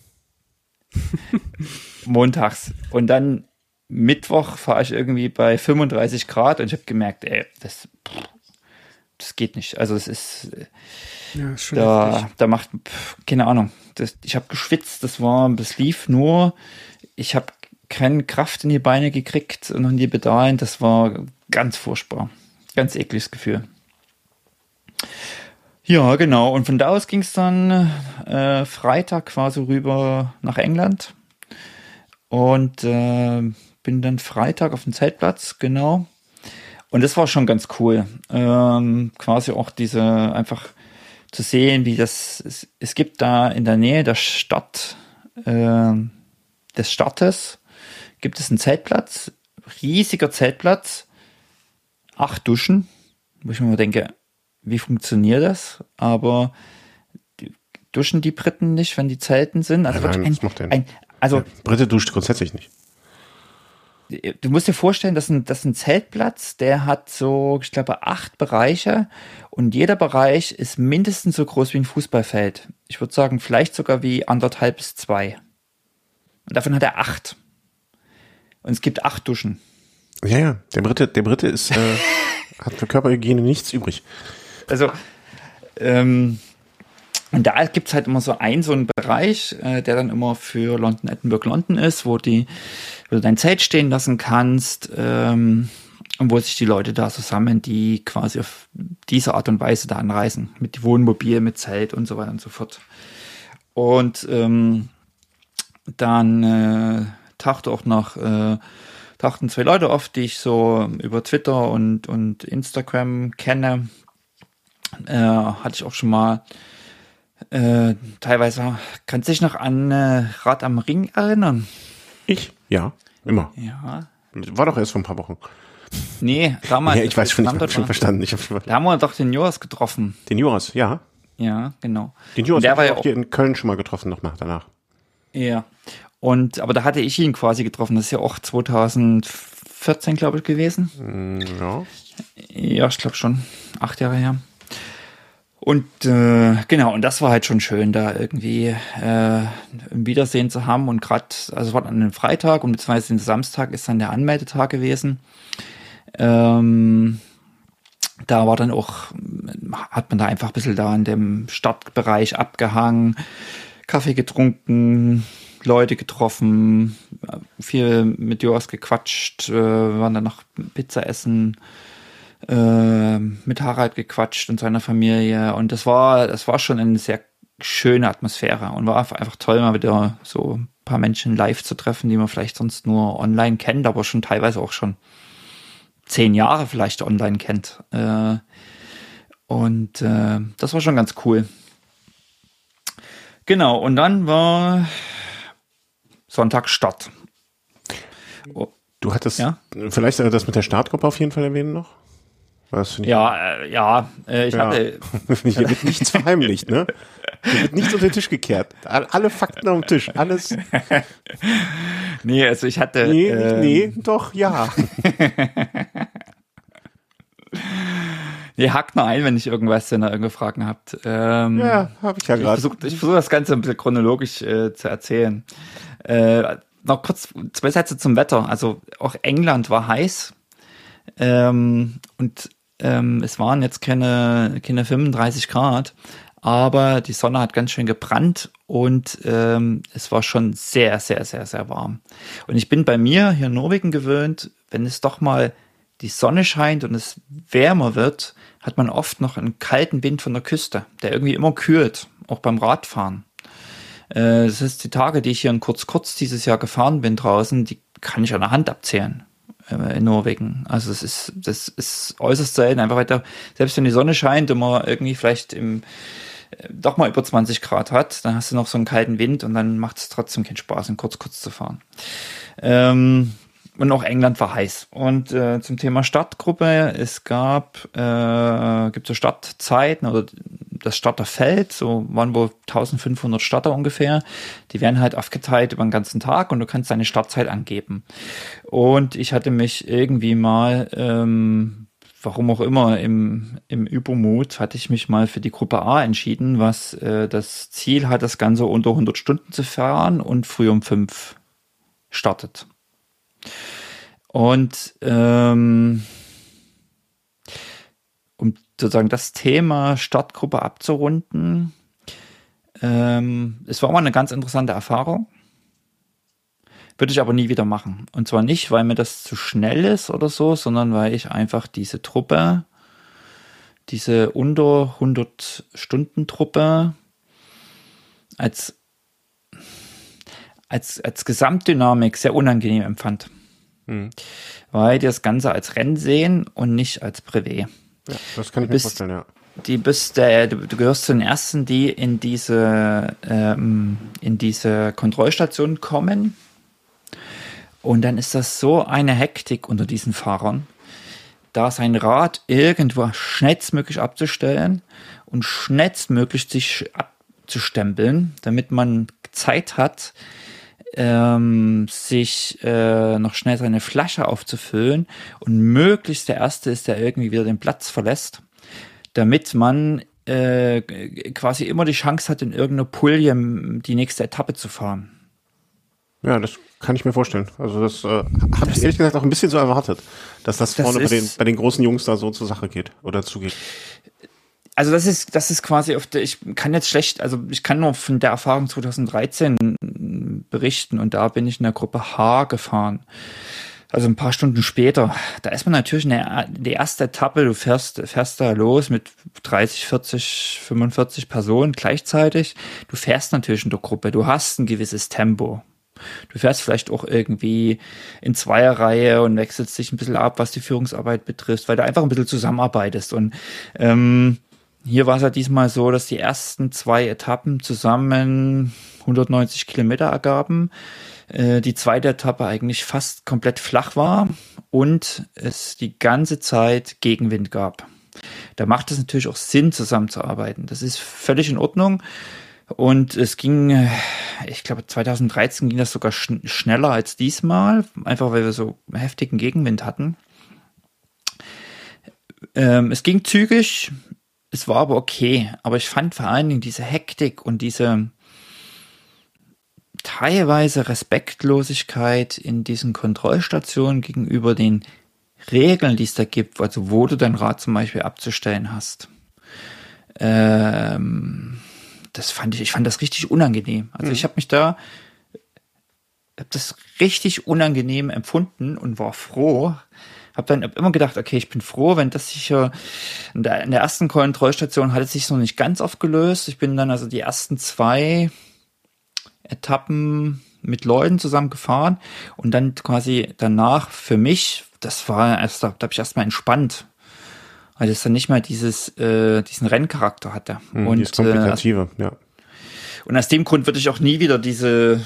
Speaker 3: <laughs> Montags. Und dann Mittwoch fahre ich irgendwie bei 35 Grad und ich habe gemerkt, ey, das, das geht nicht. Also es ist, ja, ist da, da macht, keine Ahnung, das, ich habe geschwitzt, das war, das lief nur, ich habe keine Kraft in die Beine gekriegt und in die Pedalen, das war ganz furchtbar. Ganz ekliges Gefühl. Ja, genau. Und von da aus ging es dann äh, Freitag quasi rüber nach England. Und äh, bin dann Freitag auf dem Zeltplatz, genau. Und das war schon ganz cool. Ähm, quasi auch diese einfach zu sehen, wie das, es, es gibt da in der Nähe der Stadt, äh, des Stadtes, gibt es einen Zeltplatz, riesiger Zeltplatz, acht Duschen, wo ich mir denke, wie funktioniert das? Aber duschen die Briten nicht, wenn die Zelten sind?
Speaker 1: Also nein, nein, ein, ein,
Speaker 3: also
Speaker 1: ja, Brite duscht grundsätzlich nicht.
Speaker 3: Du musst dir vorstellen, dass ein, dass ein Zeltplatz, der hat so, ich glaube, acht Bereiche und jeder Bereich ist mindestens so groß wie ein Fußballfeld. Ich würde sagen, vielleicht sogar wie anderthalb bis zwei. Und davon hat er acht. Und es gibt acht Duschen.
Speaker 1: Ja, ja, der Brite, der Brite ist, äh, <laughs> hat für Körperhygiene nichts übrig.
Speaker 3: Also, ähm, und da gibt's halt immer so einen, so einen Bereich, äh, der dann immer für London, Edinburgh, London ist, wo, die, wo du dein Zelt stehen lassen kannst ähm, und wo sich die Leute da zusammen, die quasi auf diese Art und Weise da anreisen, mit Wohnmobil, mit Zelt und so weiter und so fort. Und ähm, dann äh, tauchte auch noch, äh, tauchten zwei Leute oft, die ich so über Twitter und, und Instagram kenne, äh, hatte ich auch schon mal äh, teilweise. Kannst du dich noch an äh, Rad am Ring erinnern?
Speaker 1: Ich? Ja, immer.
Speaker 3: Ja.
Speaker 1: War doch erst vor ein paar Wochen.
Speaker 3: Nee, damals.
Speaker 1: ja, ich weiß schon, ich habe schon verstanden. Ich hab schon
Speaker 3: da haben wir doch den Joras getroffen.
Speaker 1: Den Joras, ja.
Speaker 3: Ja, genau.
Speaker 1: Den Joras habe ich auch hier in Köln schon mal getroffen, nochmal danach.
Speaker 3: Ja. Und, aber da hatte ich ihn quasi getroffen. Das ist ja auch 2014, glaube ich, gewesen.
Speaker 1: Mm, ja.
Speaker 3: Ja, ich glaube schon. Acht Jahre her. Und äh, genau, und das war halt schon schön, da irgendwie äh, ein Wiedersehen zu haben. Und gerade, also es war an einem Freitag und beziehungsweise den Samstag ist dann der Anmeldetag gewesen. Ähm, da war dann auch, hat man da einfach ein bisschen da in dem Stadtbereich abgehangen, Kaffee getrunken, Leute getroffen, viel mit Joas gequatscht, äh, waren dann noch Pizza essen äh, mit Harald gequatscht und seiner Familie und das war, das war schon eine sehr schöne Atmosphäre und war einfach toll, mal wieder so ein paar Menschen live zu treffen, die man vielleicht sonst nur online kennt, aber schon teilweise auch schon zehn Jahre vielleicht online kennt. Äh, und äh, das war schon ganz cool. Genau, und dann war Sonntag Start.
Speaker 1: Oh. Du hattest ja? vielleicht das mit der Startgruppe auf jeden Fall erwähnen noch?
Speaker 3: Was ja, äh, ja, äh, ich ja. hatte. <laughs>
Speaker 1: Hier wird nichts verheimlicht, ne? Hier wird nichts unter den Tisch gekehrt. Alle Fakten auf dem Tisch, alles. <laughs>
Speaker 3: Nee, also ich hatte.
Speaker 1: Nee, ähm, nee, doch, ja. <laughs>
Speaker 3: nee, hakt mal ein, wenn ich irgendwas, wenn ihr irgendwelche Fragen habt.
Speaker 1: Ähm, ja, habe ich ja gerade.
Speaker 3: Ich versuche versuch das Ganze ein bisschen chronologisch äh, zu erzählen. Äh, noch kurz zwei Sätze zum Wetter. Also auch England war heiß. Ähm, und ähm, es waren jetzt keine, keine 35 Grad, aber die Sonne hat ganz schön gebrannt und ähm, es war schon sehr, sehr, sehr, sehr warm. Und ich bin bei mir hier in Norwegen gewöhnt, wenn es doch mal die Sonne scheint und es wärmer wird, hat man oft noch einen kalten Wind von der Küste, der irgendwie immer kühlt, auch beim Radfahren. Äh, das ist die Tage, die ich hier in kurz kurz dieses Jahr gefahren bin draußen, die kann ich an der Hand abzählen. Äh, in Norwegen. Also es ist, das ist äußerst selten, einfach weiter, selbst wenn die Sonne scheint und man irgendwie vielleicht im äh, doch mal über 20 Grad hat, dann hast du noch so einen kalten Wind und dann macht es trotzdem keinen Spaß, in kurz kurz zu fahren. Ähm, und auch England war heiß. Und äh, zum Thema Stadtgruppe, es gab, äh, gibt so Stadtzeiten oder das Starterfeld, so waren wohl 1500 Starter ungefähr. Die werden halt aufgeteilt über den ganzen Tag und du kannst deine Startzeit angeben. Und ich hatte mich irgendwie mal, ähm, warum auch immer, im, im Übermut hatte ich mich mal für die Gruppe A entschieden, was äh, das Ziel hat, das Ganze unter 100 Stunden zu fahren und früh um fünf startet. Und ähm, um sozusagen das Thema Startgruppe abzurunden, ähm, es war mal eine ganz interessante Erfahrung. Würde ich aber nie wieder machen. Und zwar nicht, weil mir das zu schnell ist oder so, sondern weil ich einfach diese Truppe, diese unter 100 Stunden Truppe als, als, als Gesamtdynamik sehr unangenehm empfand. Hm. Weil die das Ganze als Rennen sehen und nicht als Privé.
Speaker 1: Ja, das kann ich bist, mir vorstellen, ja.
Speaker 3: Die bist der, du, du, gehörst zu den ersten, die in diese, ähm, in diese Kontrollstation kommen. Und dann ist das so eine Hektik unter diesen Fahrern, da sein Rad irgendwo schnellstmöglich abzustellen und schnellstmöglich sich abzustempeln, damit man Zeit hat, ähm, sich äh, noch schnell seine Flasche aufzufüllen und möglichst der Erste ist, der irgendwie wieder den Platz verlässt, damit man äh, quasi immer die Chance hat, in irgendeiner Pulje die nächste Etappe zu fahren.
Speaker 1: Ja, das kann ich mir vorstellen. Also das äh, habe ich ehrlich gesagt auch ein bisschen so erwartet, dass das, das vorne bei den, bei den großen Jungs da so zur Sache geht oder zugeht
Speaker 3: also das ist, das ist quasi auf der, ich kann jetzt schlecht, also ich kann nur von der Erfahrung 2013 berichten und da bin ich in der Gruppe H gefahren. Also ein paar Stunden später. Da ist man natürlich in der, die erste Etappe, du fährst, fährst da los mit 30, 40, 45 Personen gleichzeitig. Du fährst natürlich in der Gruppe, du hast ein gewisses Tempo. Du fährst vielleicht auch irgendwie in Zweierreihe und wechselst dich ein bisschen ab, was die Führungsarbeit betrifft, weil du einfach ein bisschen zusammenarbeitest. Und ähm, hier war es ja diesmal so, dass die ersten zwei Etappen zusammen 190 Kilometer ergaben. Äh, die zweite Etappe eigentlich fast komplett flach war und es die ganze Zeit Gegenwind gab. Da macht es natürlich auch Sinn, zusammenzuarbeiten. Das ist völlig in Ordnung. Und es ging, äh, ich glaube, 2013 ging das sogar schn schneller als diesmal, einfach weil wir so heftigen Gegenwind hatten. Ähm, es ging zügig, es war aber okay. Aber ich fand vor allen Dingen diese Hektik und diese teilweise Respektlosigkeit in diesen Kontrollstationen gegenüber den Regeln, die es da gibt, also wo du dein Rad zum Beispiel abzustellen hast. Ähm, das fand ich, ich fand das richtig unangenehm. Also mhm. ich habe mich da, habe das richtig unangenehm empfunden und war froh. Habe dann hab immer gedacht, okay, ich bin froh, wenn das sich in der, in der ersten Kontrollstation hat es sich noch nicht ganz aufgelöst. Ich bin dann also die ersten zwei Etappen mit Leuten zusammen gefahren und dann quasi danach für mich, das war erst, da, da habe ich erstmal entspannt, weil es dann nicht mehr dieses, äh, diesen Renncharakter hatte.
Speaker 1: Hm, und dieses Komplikative,
Speaker 3: äh, ja. Und aus dem Grund würde ich auch nie wieder diese,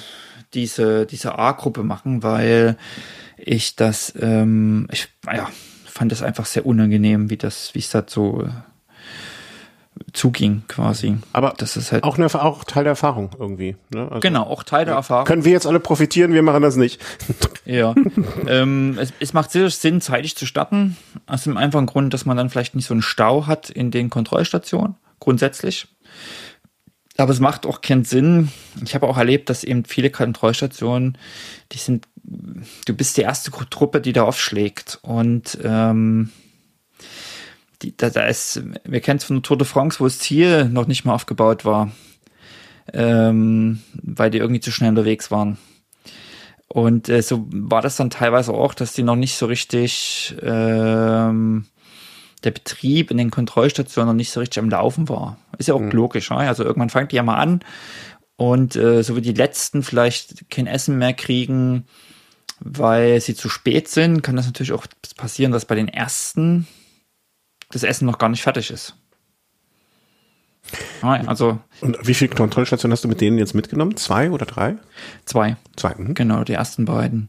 Speaker 3: diese, diese A-Gruppe machen, weil ich das, ähm, ich, ja, fand das einfach sehr unangenehm, wie das, wie es da so zuging quasi.
Speaker 1: Aber das ist halt auch, eine, auch Teil der Erfahrung irgendwie.
Speaker 3: Ne? Also genau, auch Teil der Erfahrung.
Speaker 1: Können wir jetzt alle profitieren, wir machen das nicht. <laughs>
Speaker 3: Ja, ähm, es, es macht sicher Sinn, zeitig zu starten. Aus dem einfachen Grund, dass man dann vielleicht nicht so einen Stau hat in den Kontrollstationen, grundsätzlich. Aber es macht auch keinen Sinn. Ich habe auch erlebt, dass eben viele Kontrollstationen, die sind, du bist die erste Truppe, die da aufschlägt. Und ähm, die, da, da ist, wir kennen es von der Tour de France, wo das Ziel noch nicht mal aufgebaut war, ähm, weil die irgendwie zu schnell unterwegs waren. Und äh, so war das dann teilweise auch, dass die noch nicht so richtig, ähm, der Betrieb in den Kontrollstationen noch nicht so richtig am Laufen war. Ist ja auch mhm. logisch, ne? also irgendwann fängt die ja mal an und äh, so wie die letzten vielleicht kein Essen mehr kriegen, weil sie zu spät sind, kann das natürlich auch passieren, dass bei den ersten das Essen noch gar nicht fertig ist.
Speaker 1: Also. Und wie viele Kontrollstationen hast du mit denen jetzt mitgenommen? Zwei oder drei?
Speaker 3: Zwei. Zwei. Mhm. Genau, die ersten beiden.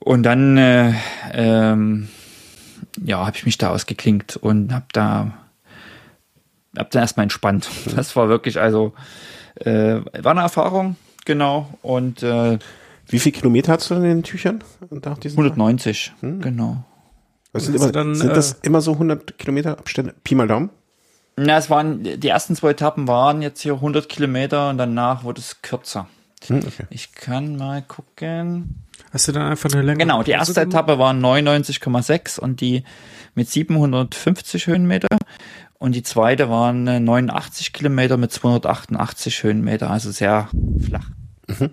Speaker 3: Und dann, äh, ähm, ja, habe ich mich da ausgeklinkt und habe da, hab dann erstmal entspannt. Mhm. Das war wirklich, also, äh, war eine Erfahrung, genau. Und äh,
Speaker 1: wie viele Kilometer hast du in den Tüchern?
Speaker 3: 190, hm. genau.
Speaker 1: Was sind, immer, dann, sind das äh, immer so 100 Kilometer Abstände? Pi mal Daumen?
Speaker 3: Na, es waren, die ersten zwei Etappen waren jetzt hier 100 Kilometer und danach wurde es kürzer. Hm, okay. Ich kann mal gucken.
Speaker 2: Hast du dann einfach eine Länge?
Speaker 3: Genau, die erste? Etappe war 99,6 und die mit 750 Höhenmeter. Und die zweite waren 89 Kilometer mit 288 Höhenmeter, also sehr flach. Mhm.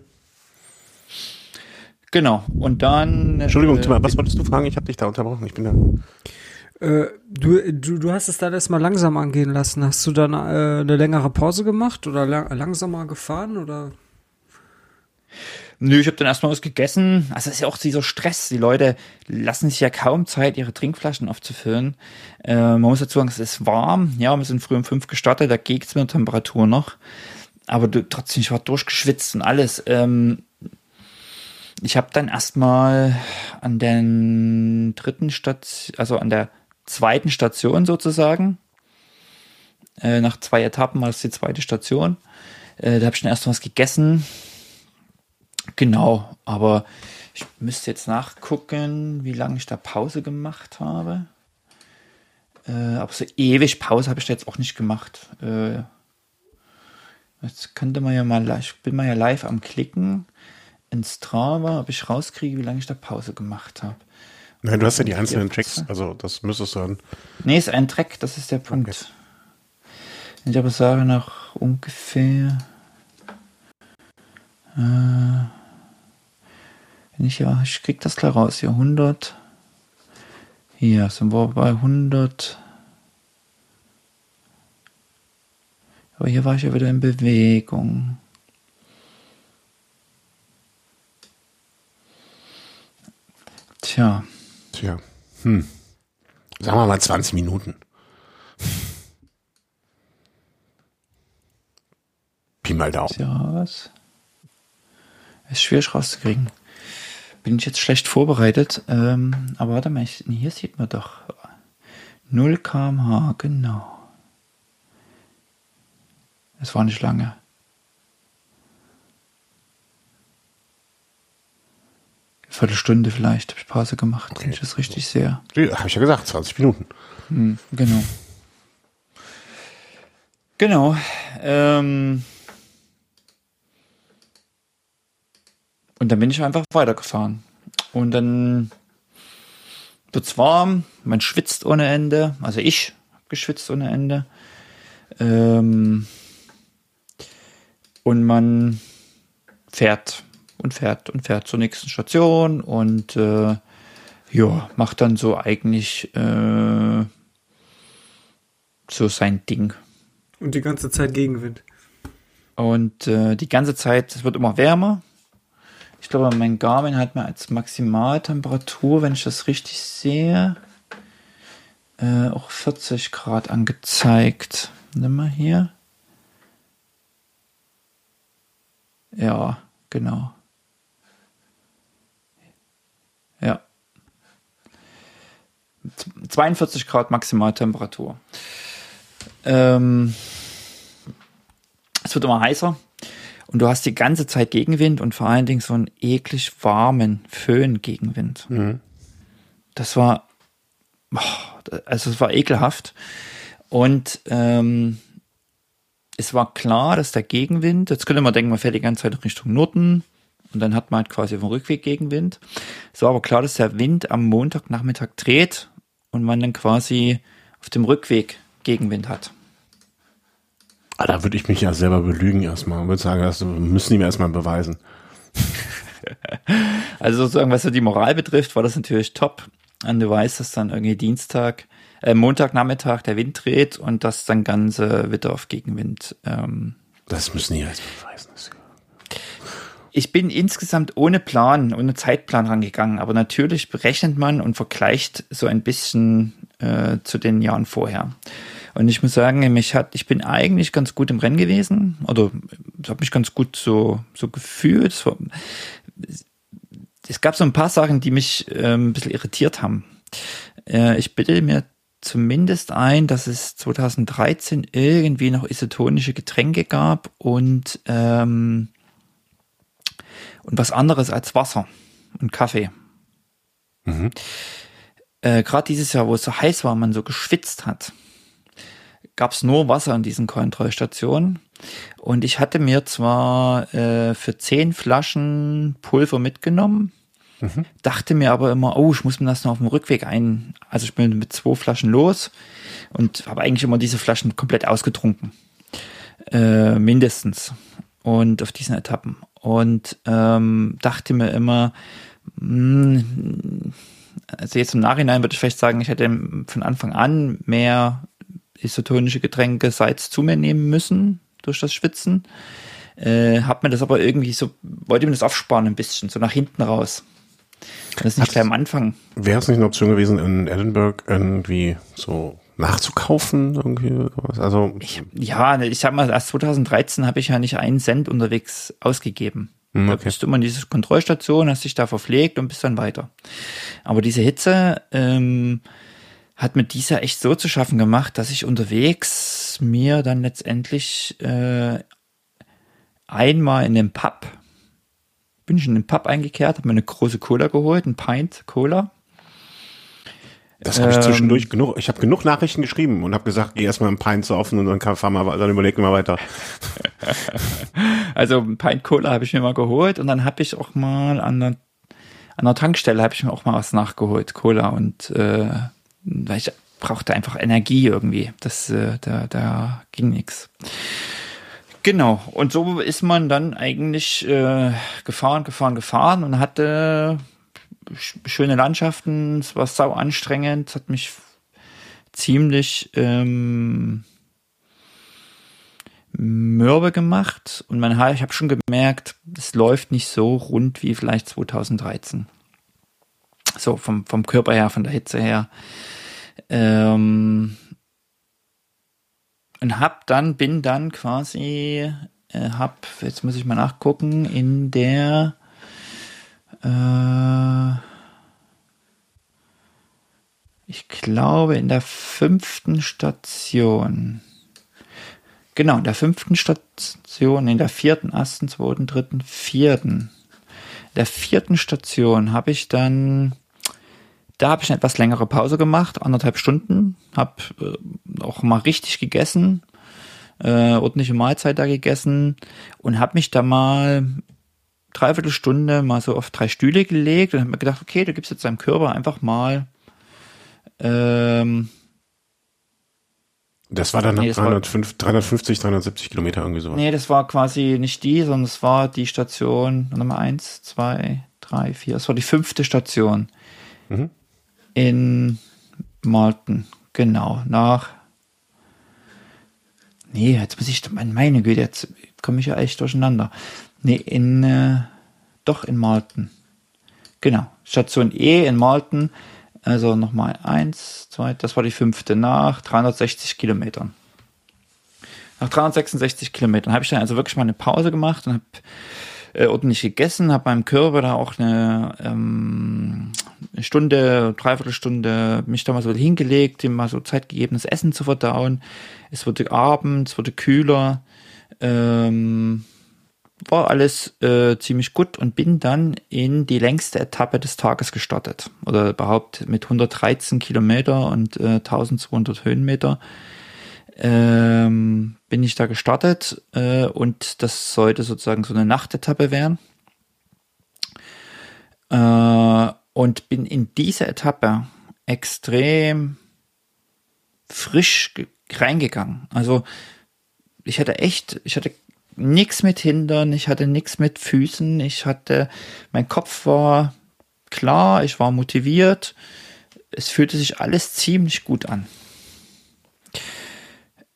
Speaker 3: Genau. Und dann.
Speaker 1: Entschuldigung, äh, was wolltest du fragen? Ich habe dich da unterbrochen. Ich bin
Speaker 2: da. Äh, du, du, du hast es dann erstmal langsam angehen lassen. Hast du dann äh, eine längere Pause gemacht oder lang, langsamer gefahren oder?
Speaker 3: Nö, ich habe dann erstmal was gegessen. Also das ist ja auch dieser Stress. Die Leute lassen sich ja kaum Zeit, ihre Trinkflaschen aufzufüllen. Äh, man muss dazu sagen, es ist warm. Ja, wir sind früh um fünf gestartet, da geht's mit der Temperatur noch. Aber du, trotzdem, ich war durchgeschwitzt und alles. Ähm, ich habe dann erstmal an der dritten Station, also an der zweiten Station sozusagen, äh, nach zwei Etappen war es die zweite Station, äh, da habe ich dann erst was gegessen. Genau, aber ich müsste jetzt nachgucken, wie lange ich da Pause gemacht habe. Äh, aber so ewig Pause habe ich da jetzt auch nicht gemacht. Äh, jetzt könnte man ja mal, ich bin mal ja live am Klicken in Strava, ob ich rauskriege, wie lange ich da Pause gemacht habe.
Speaker 1: Nein, du hast ja die einzelnen Tracks, also das müsstest du dann.
Speaker 3: Nee, ist ein Track, das ist der Punkt. Okay. Ich aber sage nach ungefähr. Äh, ich ja, ich krieg das klar raus, hier 100. Hier sind wir bei 100. Aber hier war ich ja wieder in Bewegung. Tja.
Speaker 1: Tja. Hm. Sagen wir mal 20 Minuten. Pi mal Daumen.
Speaker 3: Tja, was? Ist schwierig rauszukriegen. Bin ich jetzt schlecht vorbereitet. Ähm, aber warte mal, ich, hier sieht man doch 0 kmh, genau. Es war nicht lange. Viertelstunde vielleicht, habe ich Pause gemacht. Okay. Ich das richtig sehr.
Speaker 1: Habe ich ja gesagt, 20 Minuten.
Speaker 3: Hm, genau. Genau. Ähm, und dann bin ich einfach weitergefahren. Und dann wird's warm, man schwitzt ohne Ende, also ich habe geschwitzt ohne Ende. Ähm, und man fährt und fährt und fährt zur nächsten Station und äh, ja, macht dann so eigentlich äh, so sein Ding.
Speaker 2: Und die ganze Zeit Gegenwind.
Speaker 3: Und äh, die ganze Zeit, es wird immer wärmer. Ich glaube, mein Garmin hat mir als Maximaltemperatur, wenn ich das richtig sehe, äh, auch 40 Grad angezeigt. Nimm mal hier. Ja, genau. Ja. 42 Grad Maximaltemperatur. Ähm, es wird immer heißer und du hast die ganze Zeit Gegenwind und vor allen Dingen so einen eklig warmen Föhn-Gegenwind. Mhm. Das war, also es war ekelhaft. Und ähm, es war klar, dass der Gegenwind, jetzt könnte man denken, man fährt die ganze Zeit Richtung Norden und dann hat man halt quasi auf dem Rückweg Gegenwind. Es war aber klar, dass der Wind am Montagnachmittag dreht und man dann quasi auf dem Rückweg Gegenwind hat.
Speaker 1: Ah, da würde ich mich ja selber belügen erstmal. Ich würde sagen, das müssen die mir erstmal beweisen. <laughs>
Speaker 3: also sozusagen, was so die Moral betrifft, war das natürlich top. Und du weißt, dass dann irgendwie Dienstag, äh, Montagnachmittag der Wind dreht und das dann ganze Witter auf Gegenwind. Ähm,
Speaker 1: das müssen die erstmal beweisen.
Speaker 3: Ich bin insgesamt ohne Plan, ohne Zeitplan rangegangen, aber natürlich berechnet man und vergleicht so ein bisschen äh, zu den Jahren vorher. Und ich muss sagen, mich hat, ich bin eigentlich ganz gut im Rennen gewesen, oder habe mich ganz gut so, so gefühlt. Es, war, es gab so ein paar Sachen, die mich äh, ein bisschen irritiert haben. Äh, ich bitte mir zumindest ein, dass es 2013 irgendwie noch isotonische Getränke gab und ähm, und was anderes als Wasser und Kaffee. Mhm. Äh, Gerade dieses Jahr, wo es so heiß war, man so geschwitzt hat, gab es nur Wasser in diesen Kontrollstationen. Und ich hatte mir zwar äh, für zehn Flaschen Pulver mitgenommen, mhm. dachte mir aber immer, oh, ich muss mir das noch auf dem Rückweg ein. Also ich bin mit zwei Flaschen los und habe eigentlich immer diese Flaschen komplett ausgetrunken. Äh, mindestens. Und auf diesen Etappen und ähm, dachte mir immer, mh, hm, also jetzt im Nachhinein würde ich vielleicht sagen, ich hätte von Anfang an mehr isotonische Getränke Salz zu mir nehmen müssen durch das Schwitzen. Äh, hab mir das aber irgendwie so, wollte mir das aufsparen ein bisschen, so nach hinten raus. Das ist nicht Hat's, gleich am Anfang.
Speaker 1: Wäre es nicht eine Option gewesen, in Edinburgh irgendwie so nachzukaufen irgendwie Also
Speaker 3: ich, ja, ich sag mal, erst 2013 habe ich ja nicht einen Cent unterwegs ausgegeben. Hm, okay. Da bist du immer in diese Kontrollstation, hast dich da verpflegt und bist dann weiter. Aber diese Hitze ähm, hat mit dieser echt so zu schaffen gemacht, dass ich unterwegs mir dann letztendlich äh, einmal in den Pub bin ich in den Pub eingekehrt, habe mir eine große Cola geholt, ein Pint Cola
Speaker 1: das habe ich ähm, zwischendurch genug. Ich habe genug Nachrichten geschrieben und habe gesagt, geh erstmal ein Pint saufen und dann kann, fahr mal, dann überleg mal weiter. <laughs>
Speaker 3: also ein Pint Cola habe ich mir mal geholt und dann habe ich auch mal an der, an der Tankstelle habe ich mir auch mal was nachgeholt, Cola und äh, weil ich brauchte einfach Energie irgendwie. Das äh, da da ging nix. Genau. Und so ist man dann eigentlich äh, gefahren, gefahren, gefahren und hatte schöne Landschaften, es war sau anstrengend, hat mich ziemlich ähm, mürbe gemacht und mein Haar, ich habe schon gemerkt, es läuft nicht so rund wie vielleicht 2013. So vom, vom Körper her, von der Hitze her. Ähm, und hab dann, bin dann quasi, äh, hab, jetzt muss ich mal nachgucken, in der äh, ich glaube, in der fünften Station. Genau, in der fünften Station, in der vierten, ersten, zweiten, dritten, vierten. In der vierten Station habe ich dann, da habe ich eine etwas längere Pause gemacht, anderthalb Stunden, habe äh, auch mal richtig gegessen, äh, ordentliche Mahlzeit da gegessen und habe mich da mal dreiviertel Stunde mal so auf drei Stühle gelegt und habe mir gedacht, okay, du gibst jetzt deinem Körper einfach mal ähm,
Speaker 1: das war dann nee, 305, 350, 370 Kilometer irgendwie so.
Speaker 3: Nee, das war quasi nicht die, sondern es war die Station Nummer eins, zwei, drei, vier. Es war die fünfte Station mhm. In Malten. Genau, nach. Nee, jetzt muss ich, meine Güte, jetzt komme ich ja echt durcheinander. Nee, in, äh, doch in Malten. Genau, Station E in Malten also nochmal eins, zwei, das war die fünfte nach 360 Kilometern. Nach 366 Kilometern habe ich dann also wirklich mal eine Pause gemacht und habe äh, ordentlich gegessen, habe meinem Körper da auch eine, ähm, Stunde, dreiviertel Stunde mich da mal so hingelegt, ihm mal so Zeit gegeben, das Essen zu verdauen. Es wurde Abend, es wurde kühler. Ähm, war alles äh, ziemlich gut und bin dann in die längste Etappe des Tages gestartet. Oder überhaupt mit 113 Kilometer und äh, 1200 Höhenmeter ähm, bin ich da gestartet äh, und das sollte sozusagen so eine Nachtetappe werden. Äh, und bin in diese Etappe extrem frisch reingegangen. Also ich hatte echt, ich hatte nichts mit Hindern, ich hatte nichts mit Füßen, ich hatte, mein Kopf war klar, ich war motiviert, es fühlte sich alles ziemlich gut an.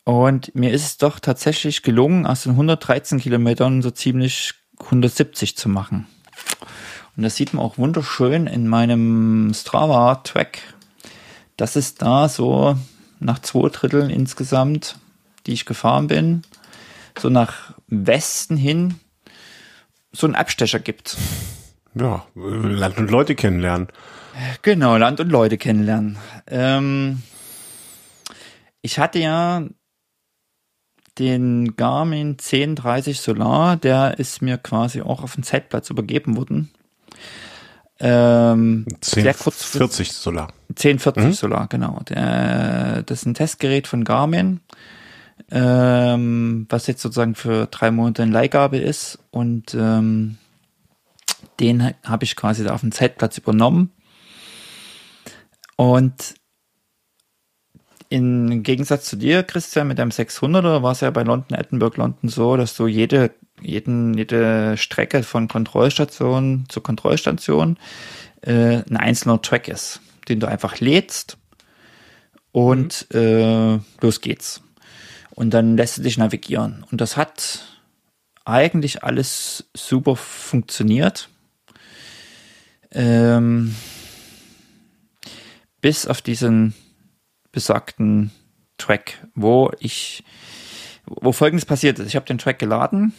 Speaker 3: Und mir ist es doch tatsächlich gelungen, aus den 113 Kilometern so ziemlich 170 zu machen. Und das sieht man auch wunderschön in meinem Strava-Track. Das ist da so nach zwei Dritteln insgesamt, die ich gefahren bin, so nach Westen hin so einen Abstecher gibt.
Speaker 1: Ja, Land und Leute kennenlernen.
Speaker 3: Genau, Land und Leute kennenlernen. Ähm, ich hatte ja den Garmin 1030 Solar, der ist mir quasi auch auf den Zeitplatz übergeben worden.
Speaker 1: Ähm, 1040 Solar.
Speaker 3: 1040 mhm. Solar, genau. Der, das ist ein Testgerät von Garmin ähm, was jetzt sozusagen für drei Monate in Leihgabe ist. Und ähm, den habe ich quasi da auf dem Zeitplatz übernommen. Und im Gegensatz zu dir, Christian, mit deinem 600er war es ja bei London, Edinburgh, London so, dass du jede, jeden, jede Strecke von Kontrollstation zu Kontrollstation äh, ein einzelner Track ist, den du einfach lädst und mhm. äh, los geht's und dann lässt du dich navigieren. Und das hat eigentlich alles super funktioniert. Ähm, bis auf diesen besagten Track, wo ich, wo folgendes passiert ist. Ich habe den Track geladen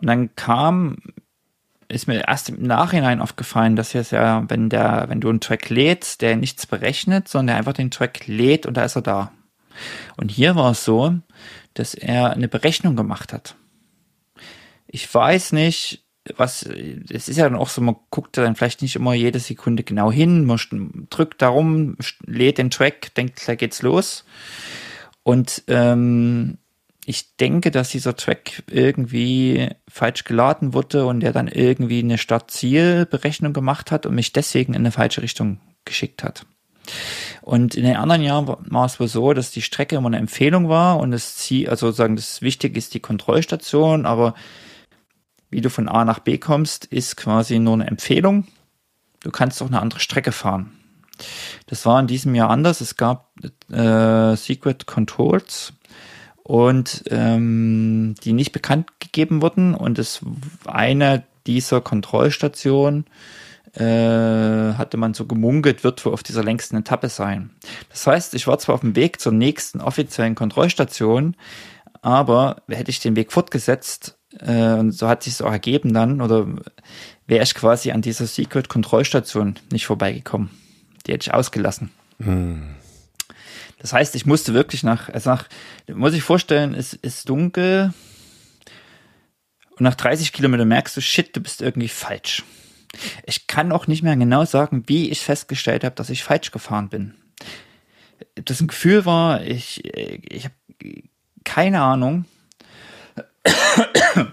Speaker 3: und dann kam, ist mir erst im Nachhinein aufgefallen, dass jetzt ja, wenn der, wenn du einen Track lädst, der nichts berechnet, sondern der einfach den Track lädt und da ist er da. Und hier war es so, dass er eine Berechnung gemacht hat. Ich weiß nicht, was, es ist ja dann auch so, man guckt dann vielleicht nicht immer jede Sekunde genau hin, man drückt darum, lädt den Track, denkt, da geht's los. Und ähm, ich denke, dass dieser Track irgendwie falsch geladen wurde und er dann irgendwie eine Start-Ziel-Berechnung gemacht hat und mich deswegen in eine falsche Richtung geschickt hat. Und in den anderen Jahren war es wohl so, dass die Strecke immer eine Empfehlung war und das Ziel, also sozusagen das Wichtige ist die Kontrollstation, aber wie du von A nach B kommst, ist quasi nur eine Empfehlung. Du kannst auch eine andere Strecke fahren. Das war in diesem Jahr anders. Es gab äh, Secret Controls und ähm, die nicht bekannt gegeben wurden und es eine dieser Kontrollstationen äh, hatte man so gemunkelt, wird wohl auf dieser längsten Etappe sein. Das heißt, ich war zwar auf dem Weg zur nächsten offiziellen Kontrollstation, aber hätte ich den Weg fortgesetzt, äh, und so hat sich auch ergeben dann, oder wäre ich quasi an dieser Secret-Kontrollstation nicht vorbeigekommen. Die hätte ich ausgelassen. Hm. Das heißt, ich musste wirklich nach, also nach, muss ich vorstellen, es ist dunkel und nach 30 Kilometern merkst du, shit, du bist irgendwie falsch. Ich kann auch nicht mehr genau sagen, wie ich festgestellt habe, dass ich falsch gefahren bin. Das ein Gefühl war, ich, ich habe keine Ahnung. <coughs>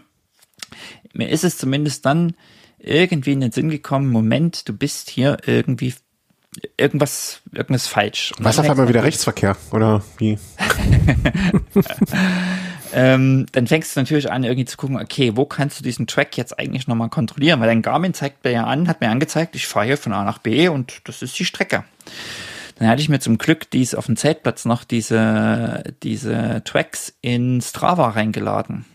Speaker 3: Mir ist es zumindest dann irgendwie in den Sinn gekommen, Moment, du bist hier irgendwie irgendwas, irgendwas falsch.
Speaker 1: Und Was auf einmal wieder Rechtsverkehr, oder wie? <laughs>
Speaker 3: ähm, dann fängst du natürlich an, irgendwie zu gucken, okay, wo kannst du diesen Track jetzt eigentlich nochmal kontrollieren? Weil dein Garmin zeigt mir ja an, hat mir angezeigt, ich fahre hier von A nach B und das ist die Strecke. Dann hatte ich mir zum Glück dies auf dem Zeltplatz noch diese, diese Tracks in Strava reingeladen.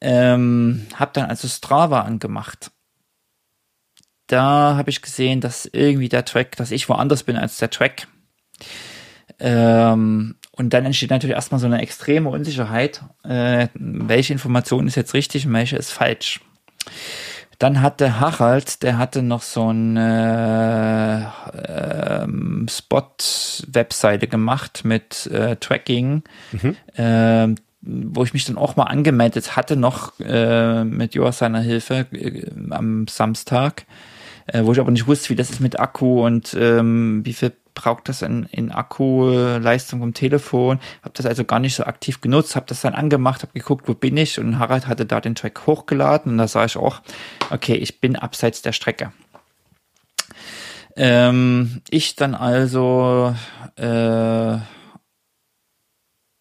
Speaker 3: Ähm, hab dann also Strava angemacht. Da habe ich gesehen, dass irgendwie der Track, dass ich woanders bin als der Track. Ähm, und dann entsteht natürlich erstmal so eine extreme Unsicherheit, äh, welche Information ist jetzt richtig und welche ist falsch. Dann hatte Harald, der hatte noch so eine äh, ähm, Spot-Webseite gemacht mit äh, Tracking, mhm. äh, wo ich mich dann auch mal angemeldet hatte, noch äh, mit Joa seiner Hilfe äh, am Samstag, äh, wo ich aber nicht wusste, wie das ist mit Akku und ähm, wie viel braucht das in, in Akkuleistung vom Telefon. Habe das also gar nicht so aktiv genutzt, habe das dann angemacht, habe geguckt, wo bin ich und Harald hatte da den Track hochgeladen und da sah ich auch, okay, ich bin abseits der Strecke. Ähm, ich dann also äh,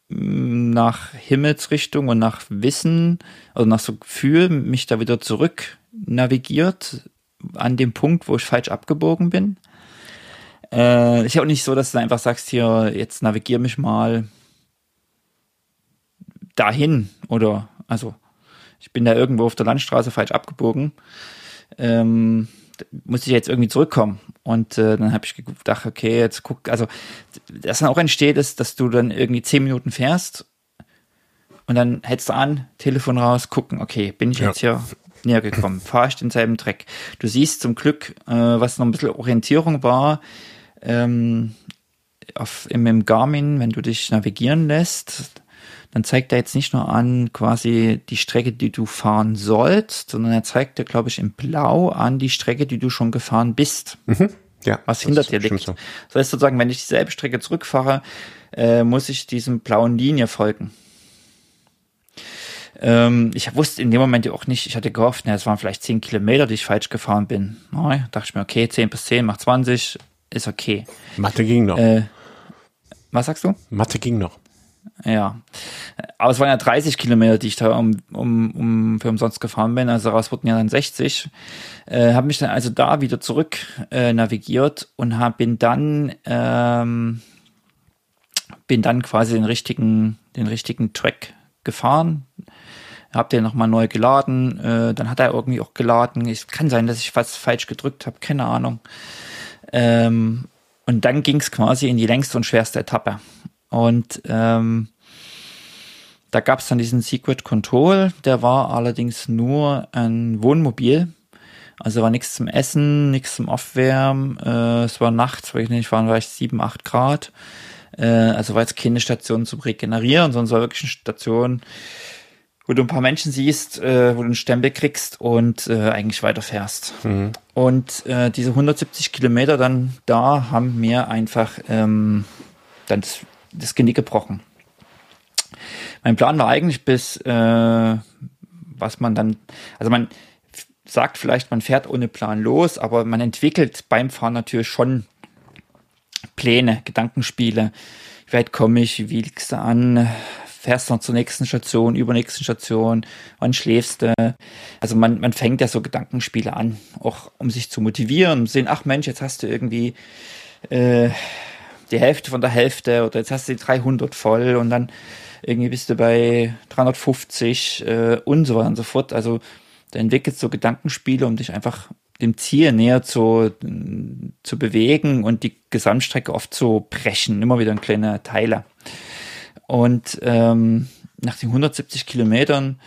Speaker 3: nach Himmelsrichtung und nach Wissen, also nach so Gefühl, mich da wieder zurück navigiert an dem Punkt, wo ich falsch abgebogen bin. Äh, ist ja auch nicht so, dass du einfach sagst, hier, jetzt navigier mich mal dahin oder, also, ich bin da irgendwo auf der Landstraße falsch abgebogen. Ähm, muss ich jetzt irgendwie zurückkommen. Und äh, dann habe ich gedacht, okay, jetzt guck, also das dann auch entsteht, ist, dass du dann irgendwie zehn Minuten fährst und dann hältst du an, Telefon raus, gucken, okay, bin ich ja. jetzt hier näher gekommen, <clears throat> fahre ich denselben Dreck. Du siehst zum Glück, äh, was noch ein bisschen Orientierung war, ähm, auf, im, im Garmin, wenn du dich navigieren lässt, dann zeigt er jetzt nicht nur an quasi die Strecke, die du fahren sollst, sondern er zeigt dir, glaube ich, in Blau an die Strecke, die du schon gefahren bist. Mhm. Ja, was hinter dir liegt. So. Das heißt sozusagen, wenn ich dieselbe Strecke zurückfahre, äh, muss ich diesem blauen Linie folgen. Ähm, ich wusste in dem Moment ja auch nicht, ich hatte gehofft, na, es waren vielleicht 10 Kilometer, die ich falsch gefahren bin. Na, dachte ich mir, okay, 10 bis 10 macht 20, ist okay.
Speaker 1: Mathe ging noch.
Speaker 3: Äh, was sagst du?
Speaker 1: Mathe ging noch.
Speaker 3: Ja. Aber es waren ja 30 Kilometer, die ich da um, um, um für umsonst gefahren bin. Also daraus wurden ja dann 60. Äh, habe mich dann also da wieder zurück äh, navigiert und hab, bin dann ähm, bin dann quasi den richtigen den richtigen Track gefahren. Hab den nochmal neu geladen. Äh, dann hat er irgendwie auch geladen. Es kann sein, dass ich was falsch gedrückt habe. Keine Ahnung. Ähm, und dann ging es quasi in die längste und schwerste Etappe. Und ähm, da gab es dann diesen Secret Control, der war allerdings nur ein Wohnmobil. Also war nichts zum Essen, nichts zum Aufwärmen. Äh, es war nachts, weil ich nicht waren, war ich sieben, acht Grad. Äh, also war jetzt keine Station zum Regenerieren, sondern es war wirklich eine Station, wo du ein paar Menschen siehst, äh, wo du einen Stempel kriegst und äh, eigentlich weiterfährst. Mhm. Und äh, diese 170 Kilometer dann da haben mir einfach ähm, dann das, das Genick gebrochen. Mein Plan war eigentlich bis, äh, was man dann, also man sagt vielleicht, man fährt ohne Plan los, aber man entwickelt beim Fahren natürlich schon Pläne, Gedankenspiele. Wie weit komme ich? Wie liegst du an? fährst noch zur nächsten Station, übernächsten Station, wann schläfst du? Also man, man fängt ja so Gedankenspiele an, auch um sich zu motivieren, um sehen, ach Mensch, jetzt hast du irgendwie äh, die Hälfte von der Hälfte oder jetzt hast du die 300 voll und dann irgendwie bist du bei 350 äh, und so weiter und so fort. Also da entwickelst du Gedankenspiele, um dich einfach dem Ziel näher zu, zu bewegen und die Gesamtstrecke oft zu brechen, immer wieder in kleine Teile. Und ähm, nach den 170 Kilometern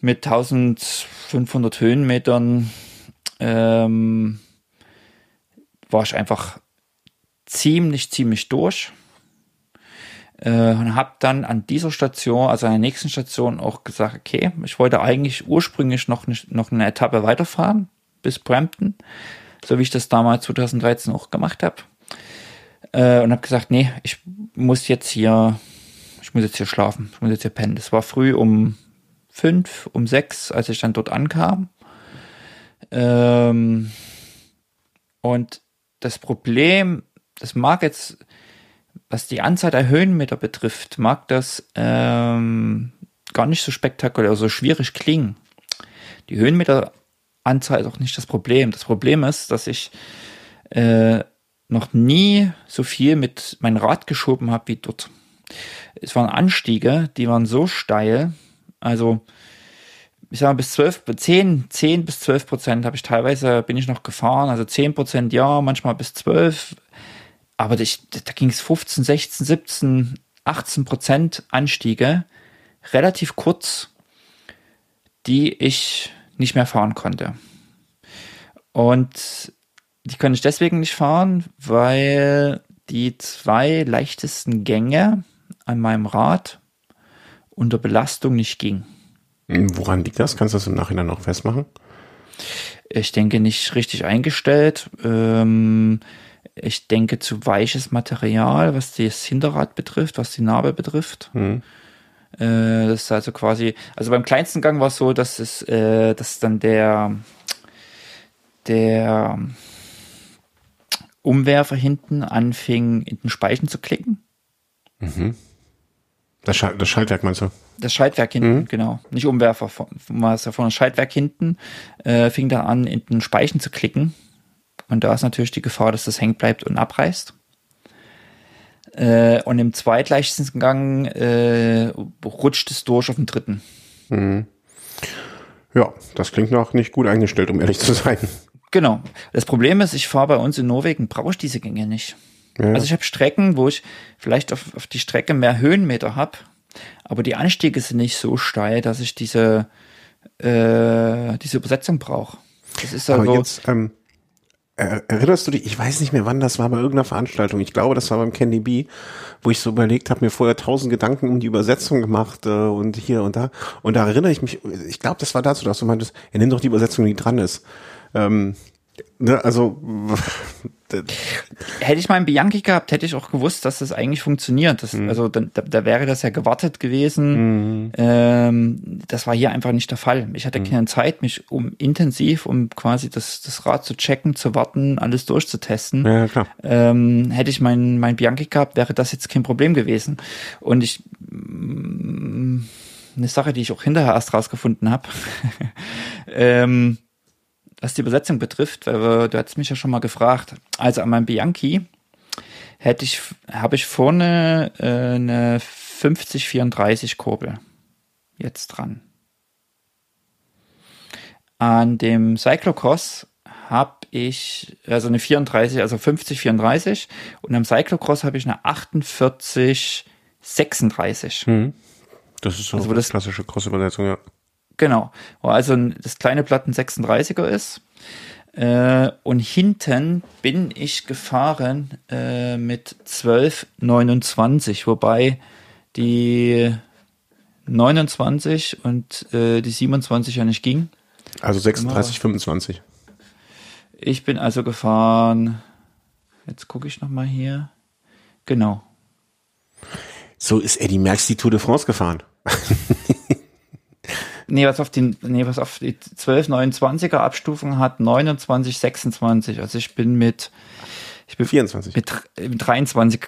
Speaker 3: mit 1500 Höhenmetern ähm, war ich einfach ziemlich, ziemlich durch. Äh, und habe dann an dieser Station, also an der nächsten Station auch gesagt, okay, ich wollte eigentlich ursprünglich noch, noch eine Etappe weiterfahren bis Brampton, so wie ich das damals 2013 auch gemacht habe. Äh, und habe gesagt, nee, ich muss jetzt hier ich muss jetzt hier schlafen, ich muss jetzt hier pennen. Es war früh um fünf, um sechs, als ich dann dort ankam. Ähm, und das Problem, das mag jetzt, was die Anzahl der Höhenmeter betrifft, mag das ähm, gar nicht so spektakulär, so schwierig klingen. Die Höhenmeteranzahl ist auch nicht das Problem. Das Problem ist, dass ich äh, noch nie so viel mit meinem Rad geschoben habe wie dort. Es waren Anstiege, die waren so steil, also ich sag mal, bis 12, 10, 10 bis 12 Prozent habe ich teilweise, bin ich noch gefahren, also 10 Prozent ja, manchmal bis 12, aber ich, da ging es 15, 16, 17, 18 Prozent Anstiege, relativ kurz, die ich nicht mehr fahren konnte. Und die konnte ich deswegen nicht fahren, weil die zwei leichtesten Gänge an meinem Rad unter Belastung nicht ging.
Speaker 1: Woran liegt das? Kannst du das im Nachhinein noch festmachen?
Speaker 3: Ich denke nicht richtig eingestellt. Ähm, ich denke zu weiches Material, was das Hinterrad betrifft, was die Narbe betrifft. Mhm. Äh, das ist also quasi, also beim kleinsten Gang war es so, dass es, äh, dass dann der, der Umwerfer hinten anfing, in den Speichen zu klicken.
Speaker 1: Mhm. Das, Schal das Schaltwerk meinst du?
Speaker 3: Das Schaltwerk hinten, mhm. genau. Nicht Umwerfer, es ja vorne. Das Schaltwerk hinten äh, fing da an, in den Speichen zu klicken. Und da ist natürlich die Gefahr, dass das hängen bleibt und abreißt. Äh, und im zweitleichtesten Gang äh, rutscht es durch auf den dritten.
Speaker 1: Mhm. Ja, das klingt noch nicht gut eingestellt, um ehrlich zu sein.
Speaker 3: Genau. Das Problem ist, ich fahre bei uns in Norwegen, brauche ich diese Gänge nicht. Ja. Also ich habe Strecken, wo ich vielleicht auf, auf die Strecke mehr Höhenmeter habe, aber die Anstiege sind nicht so steil, dass ich diese, äh, diese Übersetzung brauche.
Speaker 1: Das ist also. Aber jetzt, ähm, erinnerst du dich, ich weiß nicht mehr wann das war, bei irgendeiner Veranstaltung, ich glaube, das war beim Candy Bee, wo ich so überlegt habe, mir vorher tausend Gedanken um die Übersetzung gemacht äh, und hier und da. Und da erinnere ich mich, ich glaube, das war dazu, dass du meintest, er nimmt doch die Übersetzung, die dran ist. Ähm, ne, also
Speaker 3: hätte ich mal einen Bianchi gehabt, hätte ich auch gewusst, dass das eigentlich funktioniert. Das, mhm. Also da, da, wäre das ja gewartet gewesen. Mhm. Ähm, das war hier einfach nicht der Fall. Ich hatte mhm. keine Zeit, mich um intensiv, um quasi das, das Rad zu checken, zu warten, alles durchzutesten. Ja, klar. Ähm, hätte ich mein, mein Bianchi gehabt, wäre das jetzt kein Problem gewesen. Und ich mm, eine Sache, die ich auch hinterher erst rausgefunden habe. <laughs> ähm, was die Übersetzung betrifft, weil wir, du hast mich ja schon mal gefragt. Also an meinem Bianchi hätte ich, habe ich vorne äh, eine 5034 Kurbel jetzt dran. An dem Cyclocross habe ich also eine 34, also 50 34 und am Cyclocross habe ich eine 48 36. Hm.
Speaker 1: Das ist so also, das klassische Cross-Übersetzung, ja.
Speaker 3: Genau, wo also das kleine Platten 36er ist. Äh, und hinten bin ich gefahren äh, mit 1229, wobei die 29 und äh, die 27 ja nicht ging.
Speaker 1: Also 36, 25.
Speaker 3: Ich bin also gefahren, jetzt gucke ich nochmal hier. Genau.
Speaker 1: So ist Eddie Merckx die Tour de France gefahren. <laughs>
Speaker 3: nee, was auf die, nee, was auf die 12, 29er Abstufung hat, 29, 26. Also ich bin mit,
Speaker 1: ich bin 24.
Speaker 3: Mit, mit 23. <laughs>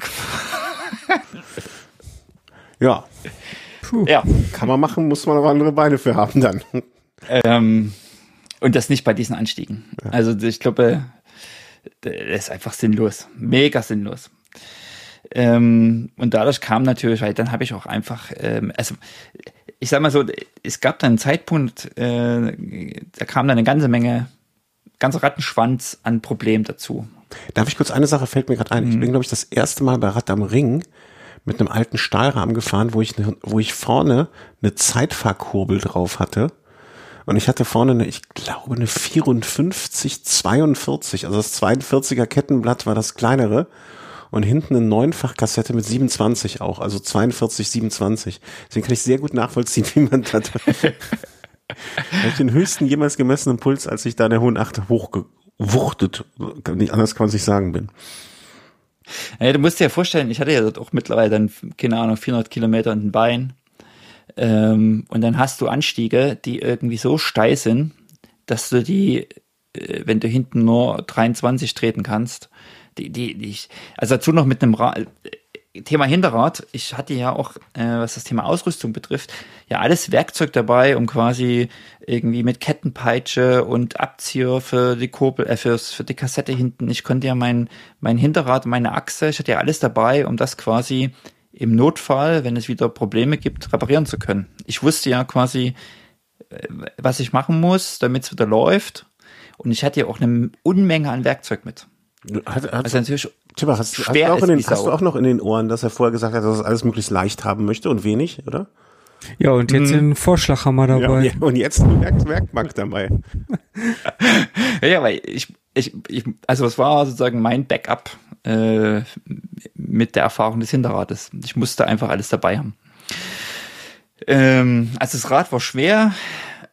Speaker 1: ja. Puh. Ja. Kann man machen, muss man aber andere Beine für haben dann.
Speaker 3: Ähm, und das nicht bei diesen Anstiegen. Ja. Also ich glaube, das ist einfach sinnlos. Mega sinnlos. Ähm, und dadurch kam natürlich, weil dann habe ich auch einfach, ähm, also ich sag mal so, es gab dann einen Zeitpunkt, äh, da kam dann eine ganze Menge, ganzer Rattenschwanz an Problemen dazu.
Speaker 1: Darf ich kurz eine Sache fällt mir gerade ein. Mhm. Ich bin, glaube ich, das erste Mal bei Rad am Ring mit einem alten Stahlrahmen gefahren, wo ich, ne, wo ich vorne eine Zeitfahrkurbel drauf hatte. Und ich hatte vorne eine, ich glaube, eine 54, 42. Also das 42er Kettenblatt war das kleinere und hinten eine Neunfachkassette mit 27 auch, also 42, 27. Deswegen kann ich sehr gut nachvollziehen, <laughs> wie man das. <laughs> ich den höchsten jemals gemessenen Puls, als ich da in der hohen Acht hochgewuchtet, nicht anders kann man sich sagen, bin.
Speaker 3: Ja, du musst dir ja vorstellen, ich hatte ja auch mittlerweile dann, keine Ahnung, 400 Kilometer in den Beinen. Ähm, und dann hast du Anstiege, die irgendwie so steil sind, dass du die, äh, wenn du hinten nur 23 treten kannst, die, die, die, also dazu noch mit einem Ra Thema Hinterrad, ich hatte ja auch, äh, was das Thema Ausrüstung betrifft, ja alles Werkzeug dabei, um quasi irgendwie mit Kettenpeitsche und Abzieher für die Kurbel, äh, für, für die Kassette hinten. Ich konnte ja mein, mein Hinterrad, meine Achse, ich hatte ja alles dabei, um das quasi im Notfall, wenn es wieder Probleme gibt, reparieren zu können. Ich wusste ja quasi, äh, was ich machen muss, damit es wieder läuft. Und ich hatte ja auch eine Unmenge an Werkzeug mit.
Speaker 1: Hat, hat, also natürlich Timmer, hast, hast, du auch in den, hast du auch noch in den Ohren, dass er vorher gesagt hat, dass er alles möglichst leicht haben möchte und wenig, oder?
Speaker 2: Ja, und jetzt hm. den Vorschlaghammer dabei. Ja, <laughs>
Speaker 1: und jetzt ein Werk Werkbank dabei. <laughs>
Speaker 3: ja, weil ich, ich, ich, also es war sozusagen mein Backup äh, mit der Erfahrung des Hinterrades. Ich musste einfach alles dabei haben. Ähm, also das Rad war schwer,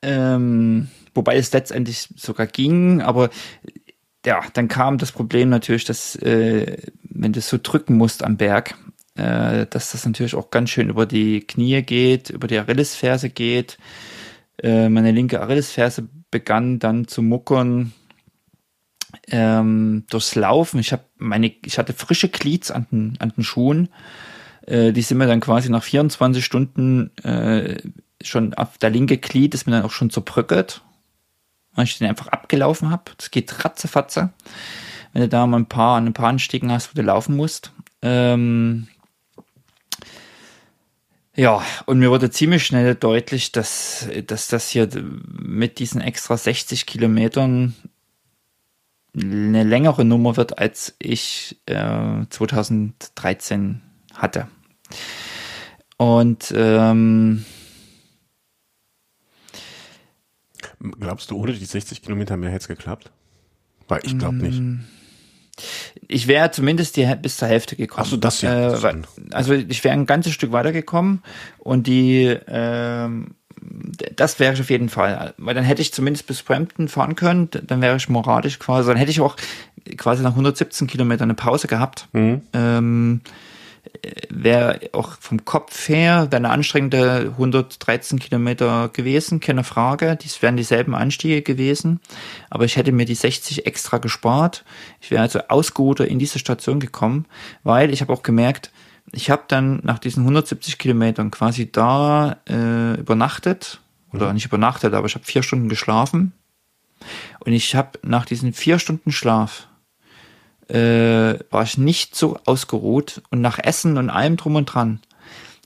Speaker 3: ähm, wobei es letztendlich sogar ging, aber ja, dann kam das Problem natürlich, dass äh, wenn du so drücken musst am Berg, äh, dass das natürlich auch ganz schön über die Knie geht, über die Achillesferse geht. Äh, meine linke Achillesferse begann dann zu muckern ähm, durchs Laufen. Ich habe meine, ich hatte frische Glieds an den, an den Schuhen. Äh, die sind mir dann quasi nach 24 Stunden äh, schon auf der linke Glied ist mir dann auch schon zerbröckelt weil ich den einfach abgelaufen habe. Das geht ratzefatze, wenn du da mal ein paar, ein paar Anstiegen hast, wo du laufen musst. Ähm ja, und mir wurde ziemlich schnell deutlich, dass, dass das hier mit diesen extra 60 Kilometern eine längere Nummer wird, als ich äh, 2013 hatte. Und ähm,
Speaker 1: Glaubst du, ohne die 60 Kilometer mehr hätte es geklappt? Weil ich glaube nicht. Mm.
Speaker 3: Ich wäre zumindest die, bis zur Hälfte gekommen.
Speaker 1: Ach so, das ja.
Speaker 3: Äh, also ich wäre ein ganzes Stück weitergekommen und die, äh, das wäre ich auf jeden Fall. Weil dann hätte ich zumindest bis Brampton fahren können, dann wäre ich moralisch quasi, dann hätte ich auch quasi nach 117 Kilometern eine Pause gehabt. Mhm. Ähm, wäre auch vom Kopf her wäre eine anstrengende 113 Kilometer gewesen, keine Frage. Dies wären dieselben Anstiege gewesen, aber ich hätte mir die 60 extra gespart. Ich wäre also ausgeruhter in diese Station gekommen, weil ich habe auch gemerkt, ich habe dann nach diesen 170 Kilometern quasi da äh, übernachtet oder mhm. nicht übernachtet, aber ich habe vier Stunden geschlafen und ich habe nach diesen vier Stunden Schlaf äh, war ich nicht so ausgeruht und nach Essen und allem drum und dran,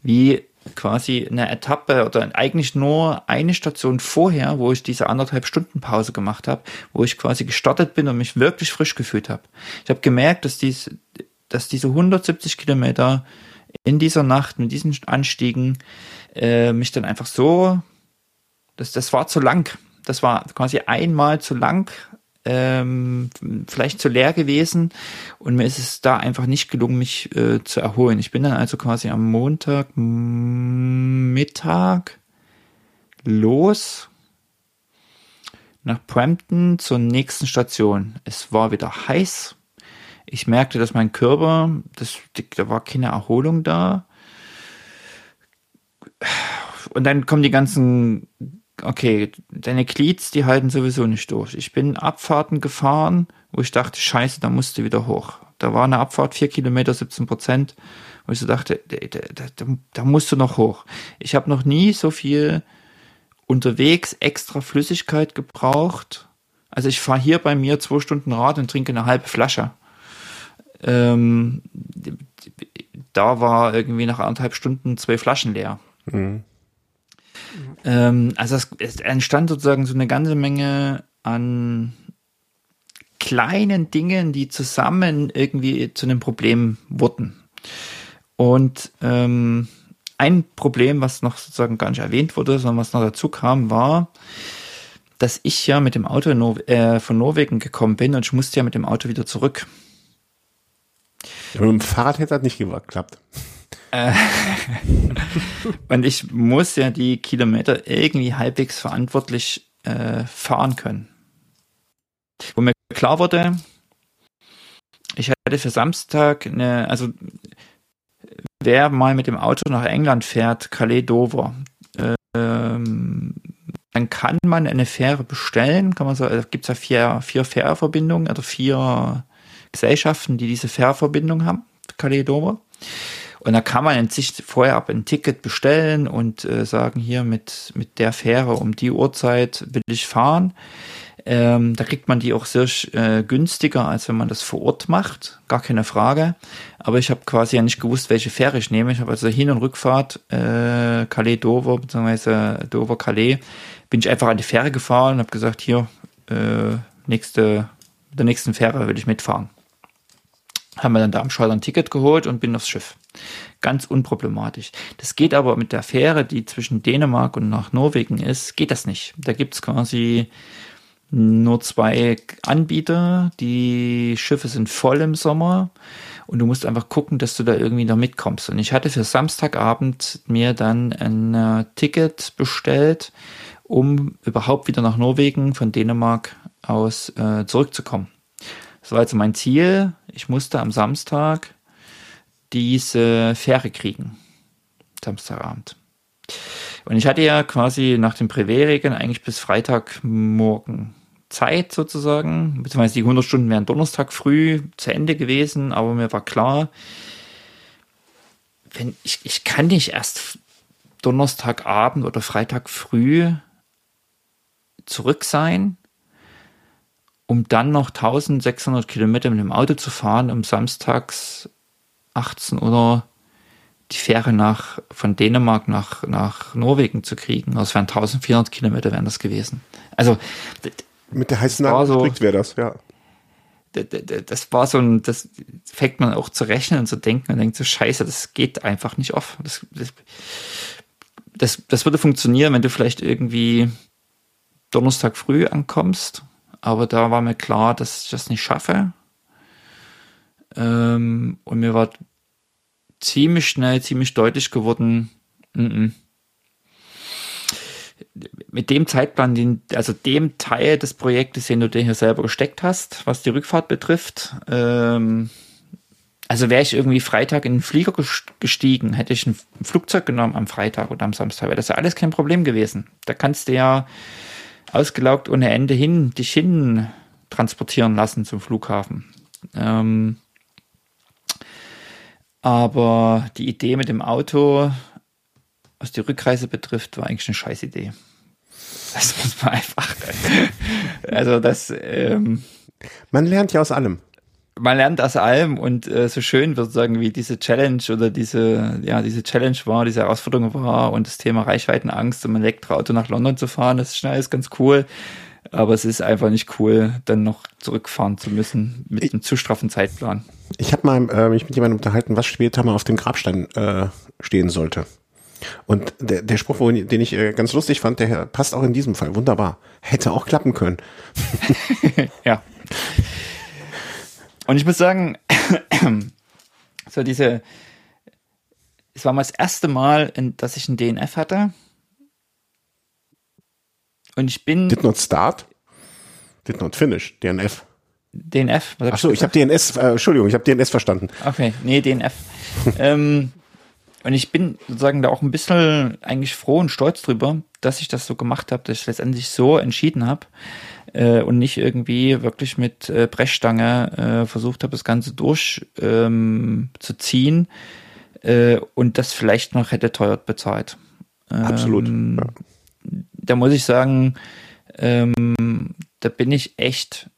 Speaker 3: wie quasi eine Etappe oder eigentlich nur eine Station vorher, wo ich diese anderthalb Stunden Pause gemacht habe, wo ich quasi gestartet bin und mich wirklich frisch gefühlt habe. Ich habe gemerkt, dass, dies, dass diese 170 Kilometer in dieser Nacht mit diesen Anstiegen äh, mich dann einfach so, das, das war zu lang. Das war quasi einmal zu lang ähm, vielleicht zu leer gewesen und mir ist es da einfach nicht gelungen, mich äh, zu erholen. Ich bin dann also quasi am Montag Mittag los nach Brampton zur nächsten Station. Es war wieder heiß. Ich merkte, dass mein Körper, das, da war keine Erholung da. Und dann kommen die ganzen okay, deine Glieds, die halten sowieso nicht durch. Ich bin Abfahrten gefahren, wo ich dachte, scheiße, da musst du wieder hoch. Da war eine Abfahrt, vier Kilometer, 17 Prozent, wo ich so dachte, da, da, da, da musst du noch hoch. Ich habe noch nie so viel unterwegs extra Flüssigkeit gebraucht. Also ich fahre hier bei mir zwei Stunden Rad und trinke eine halbe Flasche. Ähm, da war irgendwie nach anderthalb Stunden zwei Flaschen leer. Mhm. Ähm, also es, es entstand sozusagen so eine ganze Menge an kleinen Dingen, die zusammen irgendwie zu einem Problem wurden. Und ähm, ein Problem, was noch sozusagen gar nicht erwähnt wurde, sondern was noch dazu kam, war, dass ich ja mit dem Auto Nor äh, von Norwegen gekommen bin und ich musste ja mit dem Auto wieder zurück.
Speaker 1: Ja, mit dem Fahrrad hätte das nicht geklappt. Äh, <laughs>
Speaker 3: und ich muss ja die Kilometer irgendwie halbwegs verantwortlich äh, fahren können. Wo mir klar wurde, ich hatte für Samstag eine, also wer mal mit dem Auto nach England fährt, Calais Dover, ähm, dann kann man eine Fähre bestellen, kann man so, also gibt es ja vier, vier Fährverbindungen, also vier Gesellschaften, die diese Fährverbindung haben, Calais Dover. Und da kann man sich vorher ab ein Ticket bestellen und äh, sagen, hier mit, mit der Fähre um die Uhrzeit will ich fahren. Ähm, da kriegt man die auch sehr äh, günstiger, als wenn man das vor Ort macht. Gar keine Frage. Aber ich habe quasi ja nicht gewusst, welche Fähre ich nehme. Ich habe also Hin- und Rückfahrt äh, Calais-Dover bzw. Dover-Calais bin ich einfach an die Fähre gefahren und habe gesagt, hier, äh, nächste, der nächsten Fähre will ich mitfahren. Haben wir dann da am Schalter ein Ticket geholt und bin aufs Schiff. Ganz unproblematisch. Das geht aber mit der Fähre, die zwischen Dänemark und nach Norwegen ist, geht das nicht. Da gibt's quasi nur zwei Anbieter. Die Schiffe sind voll im Sommer und du musst einfach gucken, dass du da irgendwie noch mitkommst. Und ich hatte für Samstagabend mir dann ein äh, Ticket bestellt, um überhaupt wieder nach Norwegen von Dänemark aus äh, zurückzukommen. Das war also mein Ziel. Ich musste am Samstag diese Fähre kriegen. Samstagabend. Und ich hatte ja quasi nach den Privé-Regeln eigentlich bis Freitagmorgen Zeit sozusagen, beziehungsweise die 100 Stunden wären Donnerstag früh zu Ende gewesen, aber mir war klar, wenn ich, ich kann nicht erst Donnerstagabend oder Freitag früh zurück sein, um dann noch 1600 Kilometer mit dem Auto zu fahren, um samstags 18 Uhr die Fähre nach, von Dänemark nach, nach Norwegen zu kriegen. Das wären 1400 Kilometer wären das gewesen. Also,
Speaker 1: mit der heißen Nadel so, wäre das, ja.
Speaker 3: Das war so ein, das fängt man auch zu rechnen und zu denken und denkt so, scheiße, das geht einfach nicht auf. Das, das, das, das würde funktionieren, wenn du vielleicht irgendwie Donnerstag früh ankommst, aber da war mir klar, dass ich das nicht schaffe. Ähm, und mir war ziemlich schnell, ziemlich deutlich geworden, n -n, mit dem Zeitplan, den, also dem Teil des Projektes, den du dir hier selber gesteckt hast, was die Rückfahrt betrifft, ähm, also wäre ich irgendwie Freitag in den Flieger gestiegen, hätte ich ein Flugzeug genommen am Freitag oder am Samstag, wäre das ja alles kein Problem gewesen. Da kannst du ja ausgelaugt ohne Ende hin, dich hin transportieren lassen zum Flughafen. Ähm, aber die Idee mit dem Auto was die Rückreise betrifft, war eigentlich eine scheiß Idee. Das <laughs> muss man einfach. also das. Ähm,
Speaker 1: man lernt ja aus allem.
Speaker 3: Man lernt aus allem und äh, so schön wird sagen, wie diese Challenge oder diese, ja, diese Challenge war, diese Herausforderung war und das Thema Reichweitenangst, um ein Elektroauto nach London zu fahren, das ist schon alles ganz cool. Aber es ist einfach nicht cool, dann noch zurückfahren zu müssen mit einem zu straffen Zeitplan.
Speaker 1: Ich habe mal äh, mich mit jemandem unterhalten, was später mal auf dem Grabstein äh, stehen sollte. Und der, der Spruch, den ich äh, ganz lustig fand, der passt auch in diesem Fall. Wunderbar. Hätte auch klappen können. <laughs>
Speaker 3: ja. Und ich muss sagen, <clears throat> so diese, es war mal das erste Mal, dass ich ein DNF hatte. Und ich bin.
Speaker 1: Did not start? Did not finish. DNF.
Speaker 3: DNF?
Speaker 1: Was hab Achso, ich habe DNS, äh, Entschuldigung, ich habe DNS verstanden.
Speaker 3: Okay, nee, DNF. <laughs> ähm, und ich bin sozusagen da auch ein bisschen eigentlich froh und stolz drüber, dass ich das so gemacht habe, dass ich letztendlich so entschieden habe äh, und nicht irgendwie wirklich mit äh, Brechstange äh, versucht habe, das Ganze durchzuziehen ähm, äh, und das vielleicht noch hätte teuer bezahlt.
Speaker 1: Ähm, Absolut. Ja.
Speaker 3: Da muss ich sagen, ähm, da bin ich echt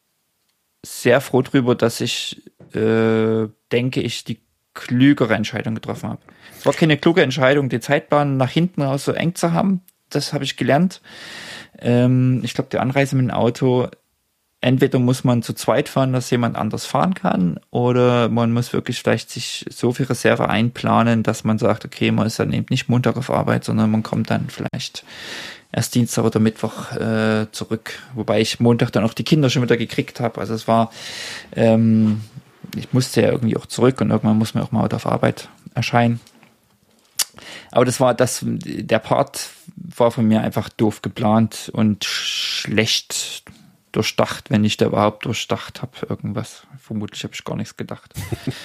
Speaker 3: sehr froh drüber, dass ich äh, denke, ich die klügere Entscheidung getroffen habe. Es war keine kluge Entscheidung, die Zeitbahn nach hinten raus so eng zu haben. Das habe ich gelernt. Ähm, ich glaube, die Anreise mit dem Auto, entweder muss man zu zweit fahren, dass jemand anders fahren kann, oder man muss wirklich vielleicht sich so viel Reserve einplanen, dass man sagt, okay, man ist dann eben nicht Montag auf Arbeit, sondern man kommt dann vielleicht erst Dienstag oder Mittwoch äh, zurück. Wobei ich Montag dann auch die Kinder schon wieder gekriegt habe. Also es war ähm, ich musste ja irgendwie auch zurück und irgendwann muss man auch mal auf Arbeit erscheinen. Aber das war das, der Part war von mir einfach doof geplant und schlecht durchdacht, wenn ich da überhaupt durchdacht habe, irgendwas. Vermutlich habe ich gar nichts gedacht.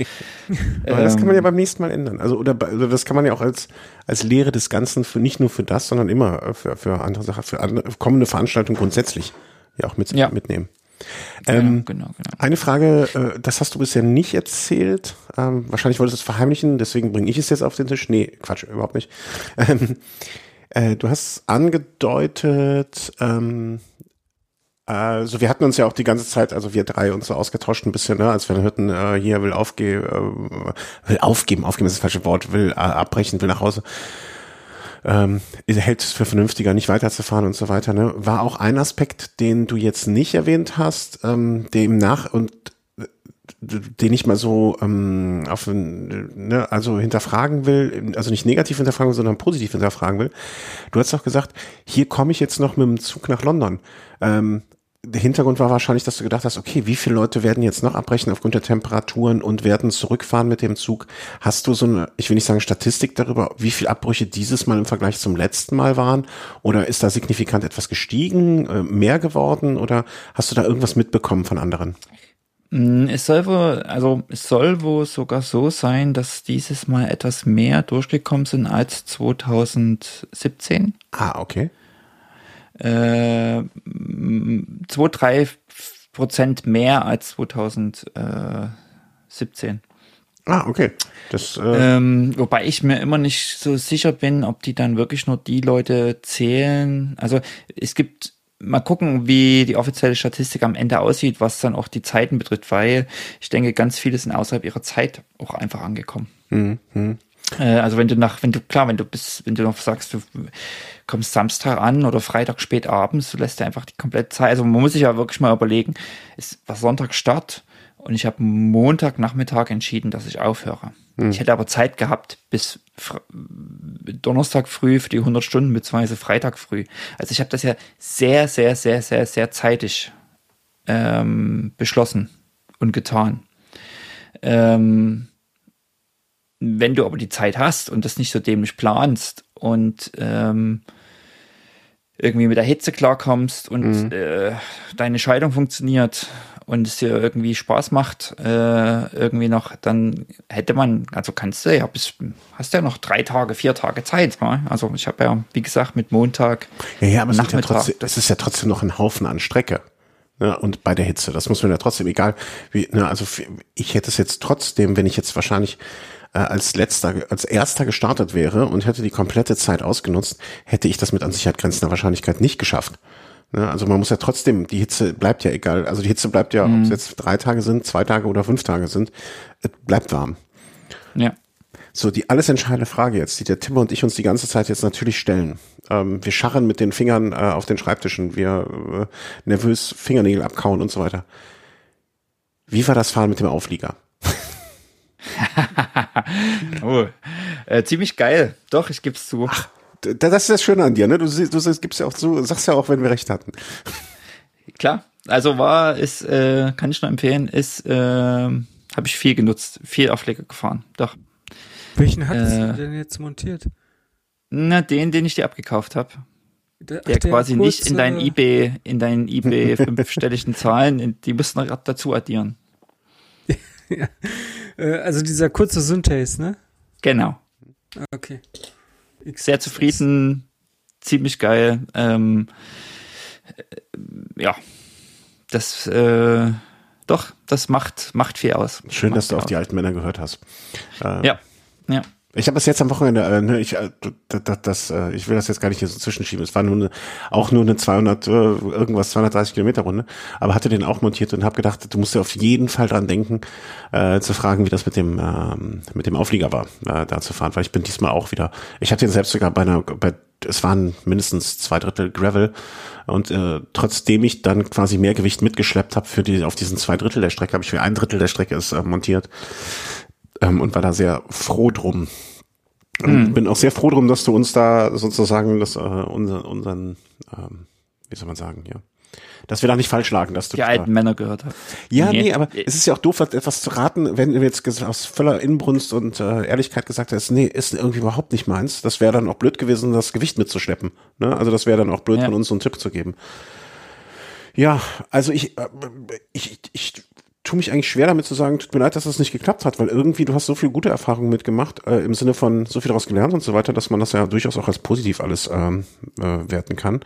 Speaker 3: <laughs>
Speaker 1: Aber das kann man ja ähm. beim nächsten Mal ändern. Also, oder, also das kann man ja auch als, als Lehre des Ganzen für nicht nur für das, sondern immer für, für andere Sachen, für andere, kommende Veranstaltungen grundsätzlich ja auch mit, ja. mitnehmen. Ähm, genau, genau, genau. Eine Frage, äh, das hast du bisher nicht erzählt. Ähm, wahrscheinlich wolltest du es verheimlichen, deswegen bringe ich es jetzt auf den Tisch. Nee, Quatsch, überhaupt nicht. <laughs> Ähm, äh, du hast angedeutet, ähm, also wir hatten uns ja auch die ganze Zeit, also wir drei uns so ausgetauscht ein bisschen, ne, als wir hörten, äh, hier will aufgeben, äh, will aufgeben, aufgeben ist das falsche Wort, will äh, abbrechen, will nach Hause ähm, hält es für vernünftiger, nicht weiterzufahren und so weiter. Ne? War auch ein Aspekt, den du jetzt nicht erwähnt hast, ähm, dem nach und äh, den ich mal so ähm, auf ne, also hinterfragen will, also nicht negativ hinterfragen, sondern positiv hinterfragen will. Du hast auch gesagt, hier komme ich jetzt noch mit dem Zug nach London. Ähm, der Hintergrund war wahrscheinlich, dass du gedacht hast, okay, wie viele Leute werden jetzt noch abbrechen aufgrund der Temperaturen und werden zurückfahren mit dem Zug? Hast du so eine, ich will nicht sagen Statistik darüber, wie viele Abbrüche dieses Mal im Vergleich zum letzten Mal waren? Oder ist da signifikant etwas gestiegen, äh, mehr geworden? Oder hast du da irgendwas mitbekommen von anderen?
Speaker 3: Mm, es soll wohl, also es soll wohl sogar so sein, dass dieses Mal etwas mehr durchgekommen sind als 2017.
Speaker 1: Ah, okay
Speaker 3: äh, zwei, drei Prozent mehr als 2017.
Speaker 1: Ah, okay.
Speaker 3: Das, äh ähm, wobei ich mir immer nicht so sicher bin, ob die dann wirklich nur die Leute zählen. Also es gibt mal gucken, wie die offizielle Statistik am Ende aussieht, was dann auch die Zeiten betrifft, weil ich denke, ganz viele sind außerhalb ihrer Zeit auch einfach angekommen. Mhm. Äh, also wenn du nach, wenn du, klar, wenn du bist, wenn du noch sagst, du kommst Samstag an oder Freitag spät abends, du lässt dir einfach die komplette Zeit, also man muss sich ja wirklich mal überlegen, es war Sonntag Start und ich habe Montagnachmittag entschieden, dass ich aufhöre. Hm. Ich hätte aber Zeit gehabt bis Donnerstag früh für die 100 Stunden, beziehungsweise Freitag früh. Also ich habe das ja sehr, sehr, sehr, sehr, sehr zeitig ähm, beschlossen und getan. Ähm, wenn du aber die Zeit hast und das nicht so dämlich planst und ähm, irgendwie mit der Hitze klarkommst und mhm. äh, deine Scheidung funktioniert und es dir irgendwie Spaß macht, äh, irgendwie noch, dann hätte man, also kannst du ja bis, hast ja noch drei Tage, vier Tage Zeit. Ne? Also ich habe ja, wie gesagt, mit Montag.
Speaker 1: Ja, ja, aber es ist ja, trotzdem, das ist ja trotzdem noch ein Haufen an Strecke. Ne, und bei der Hitze, das muss man ja trotzdem, egal wie, ne, also ich hätte es jetzt trotzdem, wenn ich jetzt wahrscheinlich äh, als letzter, als erster gestartet wäre und hätte die komplette Zeit ausgenutzt, hätte ich das mit an Sicherheit grenzender Wahrscheinlichkeit nicht geschafft. Ne, also man muss ja trotzdem, die Hitze bleibt ja egal. Also die Hitze bleibt ja, mhm. ob es jetzt drei Tage sind, zwei Tage oder fünf Tage sind, es bleibt warm.
Speaker 3: Ja.
Speaker 1: So, die alles entscheidende Frage jetzt, die der Timmer und ich uns die ganze Zeit jetzt natürlich stellen. Ähm, wir scharren mit den Fingern äh, auf den Schreibtischen, wir äh, nervös Fingernägel abkauen und so weiter. Wie war das Fahren mit dem Auflieger? <laughs>
Speaker 3: oh, äh, ziemlich geil. Doch, ich geb's zu. Ach,
Speaker 1: das ist das Schöne an dir, ne? Du, du, du gibst ja auch zu, sagst ja auch, wenn wir recht hatten.
Speaker 3: Klar. Also war, ist, äh, kann ich nur empfehlen, ist, äh, habe ich viel genutzt, viel Aufleger gefahren. Doch.
Speaker 2: Welchen hattest äh, du denn jetzt montiert?
Speaker 3: Na, den, den ich dir abgekauft habe. Der, der, der quasi kurze... nicht in deinen eBay, in deinen eBay <laughs> fünfstelligen Zahlen, die müssen noch dazu addieren. <laughs>
Speaker 2: ja. Äh, also dieser kurze Synthase, ne?
Speaker 3: Genau.
Speaker 2: Okay.
Speaker 3: Sehr zufrieden, ziemlich geil. Ähm, äh, ja, das äh, doch, das macht macht viel aus.
Speaker 1: Schön,
Speaker 3: macht
Speaker 1: dass du auf aus. die alten Männer gehört hast.
Speaker 3: Äh, ja, ja.
Speaker 1: Ich habe es jetzt am Wochenende, äh, ne, ich, äh, das, das, äh, ich will das jetzt gar nicht hier so zwischenschieben. Es war nur eine, auch nur eine 200, äh, irgendwas 230 Kilometer Runde, aber hatte den auch montiert und habe gedacht, du musst ja auf jeden Fall dran denken, äh, zu fragen, wie das mit dem ähm, mit dem Auflieger war, äh, da zu fahren, weil ich bin diesmal auch wieder. Ich hatte den selbst sogar bei einer, bei, es waren mindestens zwei Drittel Gravel und äh, trotzdem ich dann quasi mehr Gewicht mitgeschleppt habe für die auf diesen zwei Drittel der Strecke, habe ich für ein Drittel der Strecke ist äh, montiert ähm, und war da sehr froh drum. Mhm. Bin auch sehr froh drum, dass du uns da sozusagen das, äh, unser, unseren, ähm, wie soll man sagen, ja, dass wir da nicht falsch lagen, dass du
Speaker 3: die alten Männer gehört hast.
Speaker 1: Ja, nee. nee, aber es ist ja auch doof, etwas zu raten, wenn du jetzt aus voller Inbrunst und äh, Ehrlichkeit gesagt hast, nee, ist irgendwie überhaupt nicht meins. Das wäre dann auch blöd gewesen, das Gewicht mitzuschleppen. Ne? Also das wäre dann auch blöd ja. von uns so einen Tipp zu geben. Ja, also ich, äh, ich, ich, ich tue mich eigentlich schwer damit zu sagen, tut mir leid, dass das nicht geklappt hat, weil irgendwie du hast so viel gute Erfahrungen mitgemacht, äh, im Sinne von so viel daraus gelernt und so weiter, dass man das ja durchaus auch als positiv alles ähm, äh, werten kann.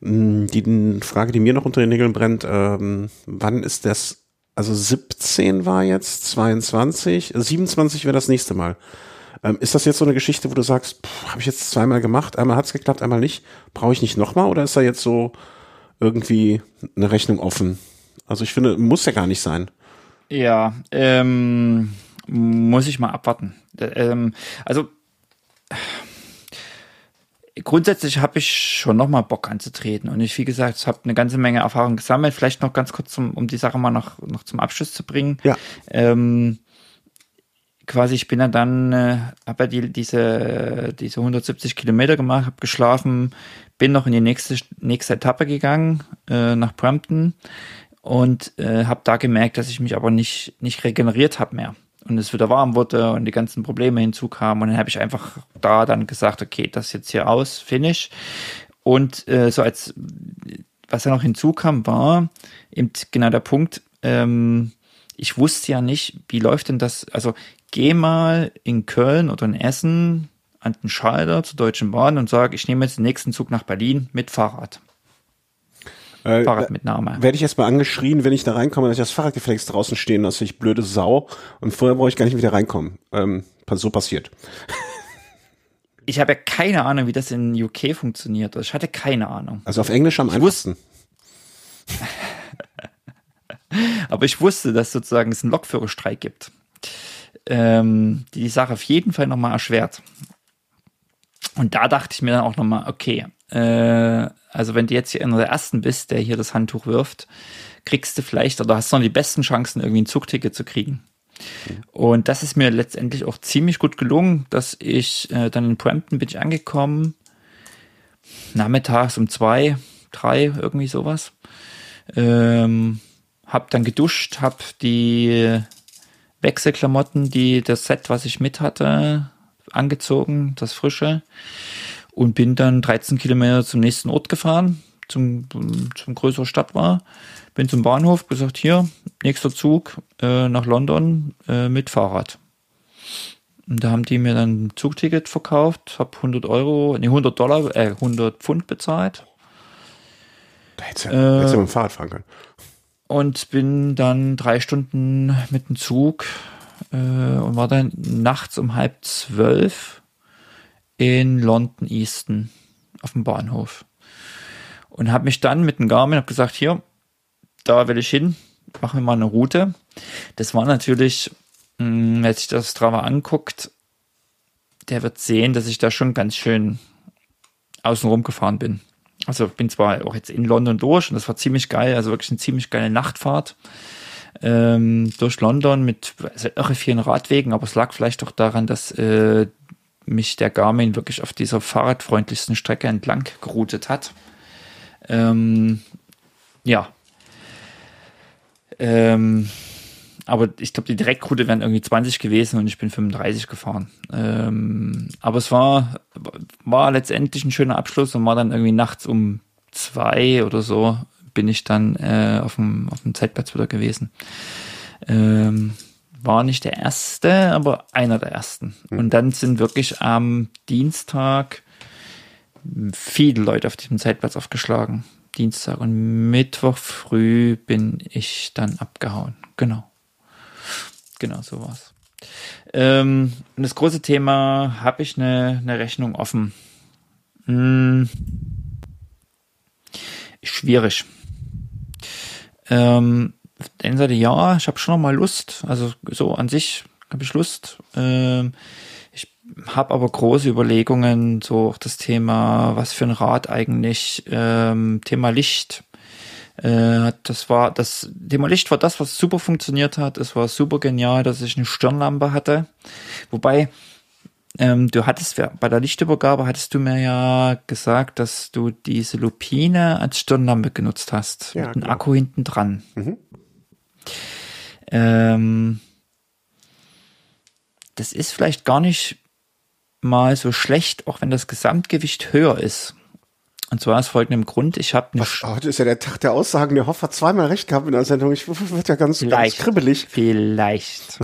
Speaker 1: Mm, die Frage, die mir noch unter den Nägeln brennt, ähm, wann ist das, also 17 war jetzt, 22, 27 wäre das nächste Mal. Ähm, ist das jetzt so eine Geschichte, wo du sagst, habe ich jetzt zweimal gemacht, einmal hat's geklappt, einmal nicht, brauche ich nicht nochmal oder ist da jetzt so irgendwie eine Rechnung offen? Also ich finde, muss ja gar nicht sein.
Speaker 3: Ja, ähm, muss ich mal abwarten. Ähm, also grundsätzlich habe ich schon noch mal Bock anzutreten und ich, wie gesagt, habe eine ganze Menge Erfahrung gesammelt. Vielleicht noch ganz kurz, zum, um die Sache mal noch, noch zum Abschluss zu bringen.
Speaker 1: Ja.
Speaker 3: Ähm, quasi, ich bin ja dann, äh, habe ja die, diese, diese 170 Kilometer gemacht, habe geschlafen, bin noch in die nächste, nächste Etappe gegangen, äh, nach Brampton und äh, habe da gemerkt, dass ich mich aber nicht, nicht regeneriert habe mehr. Und es wieder warm wurde und die ganzen Probleme hinzukamen. Und dann habe ich einfach da dann gesagt, okay, das jetzt hier aus, finish. Und äh, so als, was da noch hinzukam, war eben genau der Punkt, ähm, ich wusste ja nicht, wie läuft denn das, also geh mal in Köln oder in Essen an den Schalter zur Deutschen Bahn und sag, ich nehme jetzt den nächsten Zug nach Berlin mit Fahrrad.
Speaker 1: Äh, Fahrradmitnahme. Werde ich erstmal angeschrien, wenn ich da reinkomme, dass ich das Fahrrad gefälligst draußen stehen lasse, ich blöde Sau. Und vorher brauche ich gar nicht wieder reinkommen. Ähm, so passiert. <laughs>
Speaker 3: Ich habe ja keine Ahnung, wie das in UK funktioniert. Ich hatte keine Ahnung.
Speaker 1: Also auf Englisch am ich einfachsten. <laughs>
Speaker 3: Aber ich wusste, dass sozusagen es einen Lokführerstreik gibt. Ähm, die die Sache auf jeden Fall nochmal erschwert. Und da dachte ich mir dann auch nochmal, okay, äh, also wenn du jetzt hier einer der Ersten bist, der hier das Handtuch wirft, kriegst du vielleicht oder hast du noch die besten Chancen, irgendwie ein Zugticket zu kriegen. Und das ist mir letztendlich auch ziemlich gut gelungen, dass ich äh, dann in Brampton bin ich angekommen, nachmittags um zwei, drei, irgendwie sowas. Ähm, hab dann geduscht, hab die Wechselklamotten, die das Set, was ich mit hatte, angezogen, das frische und bin dann 13 Kilometer zum nächsten Ort gefahren, zum, zum größeren Stadt war. Bin zum Bahnhof, gesagt, hier, nächster Zug äh, nach London äh, mit Fahrrad. Und da haben die mir dann ein Zugticket verkauft, habe 100 Euro, nee, 100 Dollar, äh, 100 Pfund bezahlt.
Speaker 1: Da hättest du äh, mit dem Fahrrad fahren können.
Speaker 3: Und bin dann drei Stunden mit dem Zug äh, und war dann nachts um halb zwölf in London Easton auf dem Bahnhof. Und habe mich dann mit dem Garmin hab gesagt, hier, da will ich hin, machen wir mal eine Route. Das war natürlich, mh, hm, wenn sich das Strava anguckt, der wird sehen, dass ich da schon ganz schön außenrum gefahren bin. Also bin zwar auch jetzt in London durch und das war ziemlich geil, also wirklich eine ziemlich geile Nachtfahrt ähm, durch London mit also irre vielen Radwegen, aber es lag vielleicht auch daran, dass äh, mich der Garmin wirklich auf dieser fahrradfreundlichsten Strecke entlang geroutet hat. Ähm, ja. Ähm, aber ich glaube, die Direktroute wären irgendwie 20 gewesen und ich bin 35 gefahren. Ähm, aber es war, war letztendlich ein schöner Abschluss und war dann irgendwie nachts um zwei oder so bin ich dann äh, auf, dem, auf dem Zeitplatz wieder gewesen. Ähm, war nicht der erste, aber einer der ersten. Mhm. Und dann sind wirklich am Dienstag viele Leute auf diesem Zeitplatz aufgeschlagen. Dienstag und Mittwoch früh bin ich dann abgehauen. Genau. Genau, so war's. Ähm, und das große Thema, habe ich eine, eine Rechnung offen? Hm, schwierig. Ähm, dann sagte ja, ich habe schon noch mal Lust. Also so an sich habe ich Lust. Ähm, ich habe aber große Überlegungen, so auch das Thema, was für ein Rad eigentlich, ähm, Thema Licht. Äh, das war das Thema Licht war das, was super funktioniert hat. Es war super genial, dass ich eine Stirnlampe hatte. Wobei ähm, du hattest bei der Lichtübergabe hattest du mir ja gesagt, dass du diese Lupine als Stirnlampe genutzt hast ja, mit einem genau. Akku hinten dran. Mhm. Ähm, das ist vielleicht gar nicht mal so schlecht, auch wenn das Gesamtgewicht höher ist. Und zwar aus folgendem Grund, ich habe
Speaker 1: eine Heute ist ja der Tag der Aussagen, der Hoff hat zweimal recht gehabt in der Sendung. Ich wird ja ganz,
Speaker 3: vielleicht,
Speaker 1: ganz kribbelig.
Speaker 3: Vielleicht.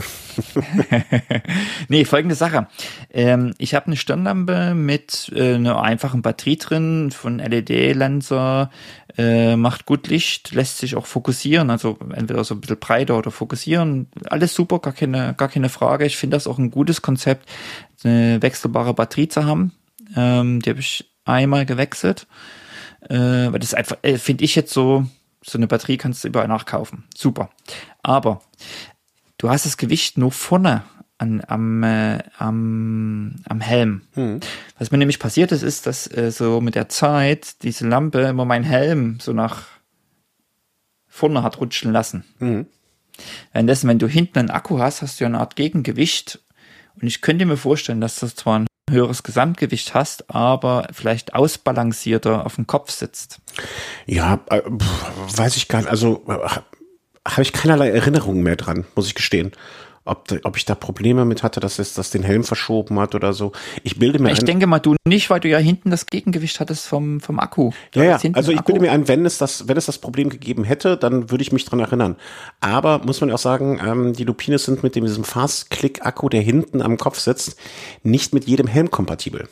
Speaker 3: <laughs> nee, folgende Sache. Ähm, ich habe eine Stirnlampe mit äh, einer einfachen Batterie drin von LED-Lenser, äh, macht gut Licht, lässt sich auch fokussieren, also entweder so ein bisschen breiter oder fokussieren. Alles super, gar keine, gar keine Frage. Ich finde das auch ein gutes Konzept, eine wechselbare Batterie zu haben. Ähm, die habe ich einmal gewechselt. Äh, weil das einfach, äh, finde ich jetzt so, so eine Batterie kannst du überall nachkaufen. Super. Aber du hast das Gewicht nur vorne an, am, äh, am, am Helm. Hm. Was mir nämlich passiert ist, ist, dass äh, so mit der Zeit diese Lampe immer meinen Helm so nach vorne hat rutschen lassen. Hm. Währenddessen, wenn du hinten einen Akku hast, hast du ja eine Art Gegengewicht. Und ich könnte mir vorstellen, dass das zwar ein höheres Gesamtgewicht hast, aber vielleicht ausbalancierter auf dem Kopf sitzt.
Speaker 1: Ja, äh, weiß ich gar nicht. Also äh, habe ich keinerlei Erinnerungen mehr dran, muss ich gestehen ob, ob ich da Probleme mit hatte, dass es das den Helm verschoben hat oder so. Ich bilde mir
Speaker 3: Ich ein, denke mal, du nicht, weil du ja hinten das Gegengewicht hattest vom, vom Akku.
Speaker 1: Du ja, ja. Also ich bilde mir ein, wenn es das, wenn es das Problem gegeben hätte, dann würde ich mich dran erinnern. Aber muss man auch sagen, ähm, die Lupines sind mit diesem Fast-Click-Akku, der hinten am Kopf sitzt, nicht mit jedem Helm kompatibel.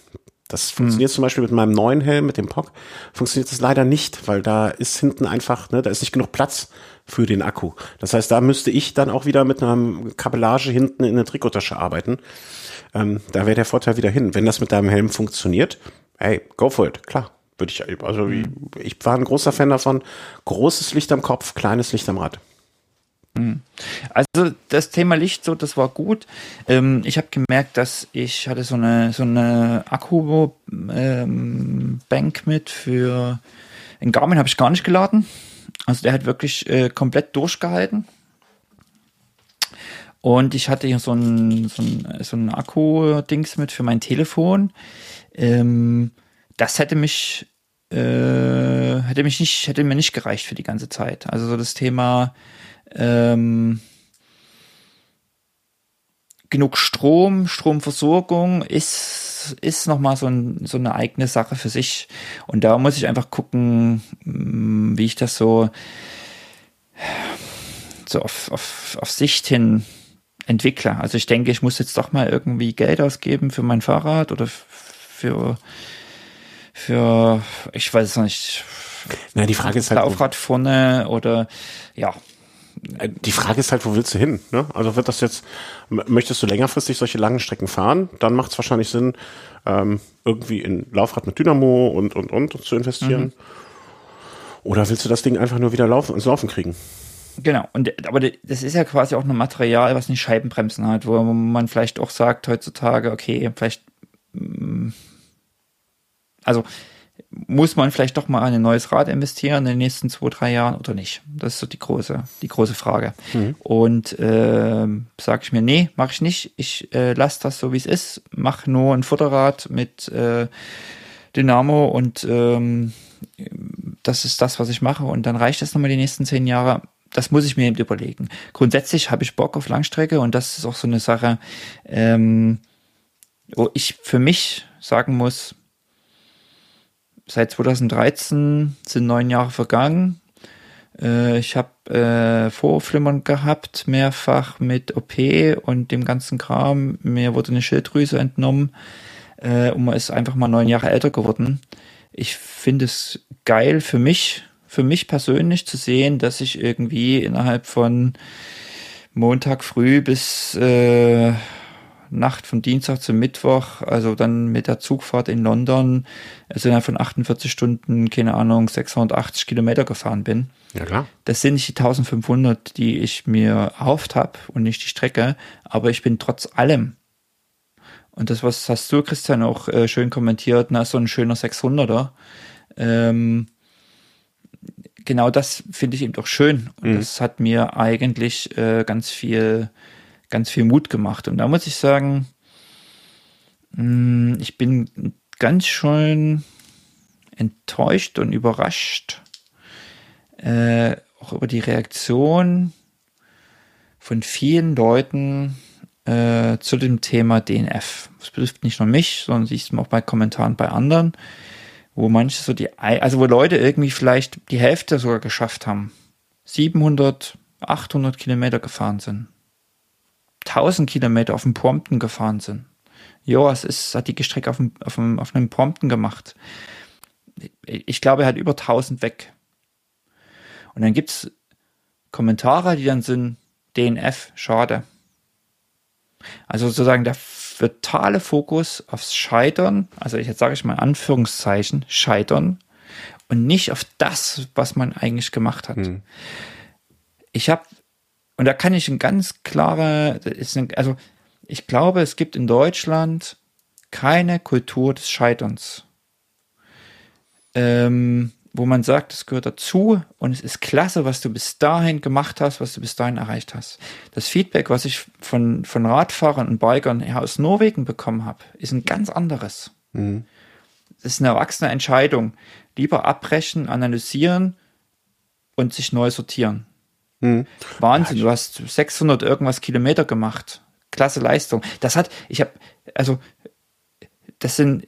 Speaker 1: Das funktioniert hm. zum Beispiel mit meinem neuen Helm, mit dem POC, funktioniert das leider nicht, weil da ist hinten einfach, ne, da ist nicht genug Platz für den Akku. Das heißt, da müsste ich dann auch wieder mit einer Kabellage hinten in der Trikotasche arbeiten. Ähm, da wäre der Vorteil wieder hin. Wenn das mit deinem Helm funktioniert, hey, go for it, klar. Würde ich, also mhm. ich war ein großer Fan davon. Großes Licht am Kopf, kleines Licht am Rad.
Speaker 3: Mhm. Also das Thema Licht, so das war gut. Ähm, ich habe gemerkt, dass ich hatte so eine so eine Akku ähm, Bank mit für in Garmin habe ich gar nicht geladen. Also der hat wirklich äh, komplett durchgehalten. Und ich hatte hier so ein, so ein, so ein Akku-Dings mit für mein Telefon. Ähm, das hätte mich, äh, hätte mich nicht, hätte mir nicht gereicht für die ganze Zeit. Also so das Thema ähm, genug Strom, Stromversorgung ist, ist nochmal so, ein, so eine eigene Sache für sich. Und da muss ich einfach gucken, mm, wie ich das so, so auf, auf, auf Sicht hin entwickle. Also ich denke, ich muss jetzt doch mal irgendwie Geld ausgeben für mein Fahrrad oder für, für, ich weiß es nicht.
Speaker 1: Na, die Frage ist halt.
Speaker 3: Laufrad vorne oder, ja,
Speaker 1: die Frage ist halt, wo willst du hin? Ne? Also wird das jetzt, möchtest du längerfristig solche langen Strecken fahren, dann macht es wahrscheinlich Sinn, ähm, irgendwie in Laufrad mit Dynamo und, und, und zu investieren. Mhm. Oder willst du das Ding einfach nur wieder laufen, ins Laufen kriegen?
Speaker 3: Genau, und aber das ist ja quasi auch ein Material, was nicht Scheibenbremsen hat, wo man vielleicht auch sagt heutzutage, okay, vielleicht also muss man vielleicht doch mal ein neues Rad investieren in den nächsten zwei, drei Jahren oder nicht? Das ist so die große, die große Frage. Mhm. Und äh, sage ich mir, nee, mache ich nicht. Ich äh, lasse das so, wie es ist. Mach nur ein Futterrad mit äh, Dynamo und ähm, das ist das, was ich mache. Und dann reicht das nochmal die nächsten zehn Jahre. Das muss ich mir eben überlegen. Grundsätzlich habe ich Bock auf Langstrecke und das ist auch so eine Sache, ähm, wo ich für mich sagen muss, seit 2013 sind neun Jahre vergangen. Äh, ich habe äh, Vorflimmern gehabt, mehrfach mit OP und dem ganzen Kram. Mir wurde eine Schilddrüse entnommen äh, und man ist einfach mal neun Jahre älter geworden. Ich finde es geil für mich, für mich persönlich zu sehen, dass ich irgendwie innerhalb von Montag früh bis äh, Nacht von Dienstag zum Mittwoch, also dann mit der Zugfahrt in London, also innerhalb von 48 Stunden, keine Ahnung, 680 Kilometer gefahren bin.
Speaker 1: Ja, klar.
Speaker 3: Das sind nicht die 1500, die ich mir erhofft habe und nicht die Strecke, aber ich bin trotz allem und das, was hast du, Christian, auch äh, schön kommentiert, na, so ein schöner 600er. Ähm, genau das finde ich eben doch schön. Und mhm. das hat mir eigentlich äh, ganz viel ganz viel Mut gemacht. Und da muss ich sagen, mm, ich bin ganz schön enttäuscht und überrascht, äh, auch über die Reaktion von vielen Leuten äh, zu dem Thema DNF. Das betrifft nicht nur mich, sondern siehst du auch bei Kommentaren bei anderen, wo manche so die, also wo Leute irgendwie vielleicht die Hälfte sogar geschafft haben. 700, 800 Kilometer gefahren sind. 1000 Kilometer auf dem Prompten gefahren sind. Ja, es ist, hat die Strecke auf, dem, auf, dem, auf einem Prompten gemacht. Ich glaube, er hat über 1000 weg. Und dann gibt's Kommentare, die dann sind, DNF, schade. Also sozusagen der totale Fokus aufs Scheitern, also jetzt sage ich mal Anführungszeichen, Scheitern und nicht auf das, was man eigentlich gemacht hat. Hm. Ich habe, und da kann ich ein ganz klare, also ich glaube, es gibt in Deutschland keine Kultur des Scheiterns. Ähm, wo man sagt, es gehört dazu und es ist klasse, was du bis dahin gemacht hast, was du bis dahin erreicht hast. Das Feedback, was ich von, von Radfahrern und Bikern aus Norwegen bekommen habe, ist ein ganz anderes. Mhm. Das ist eine erwachsene Entscheidung. Lieber abbrechen, analysieren und sich neu sortieren. Mhm. Wahnsinn, du hast 600 irgendwas Kilometer gemacht. Klasse Leistung. Das hat, ich habe, also, das sind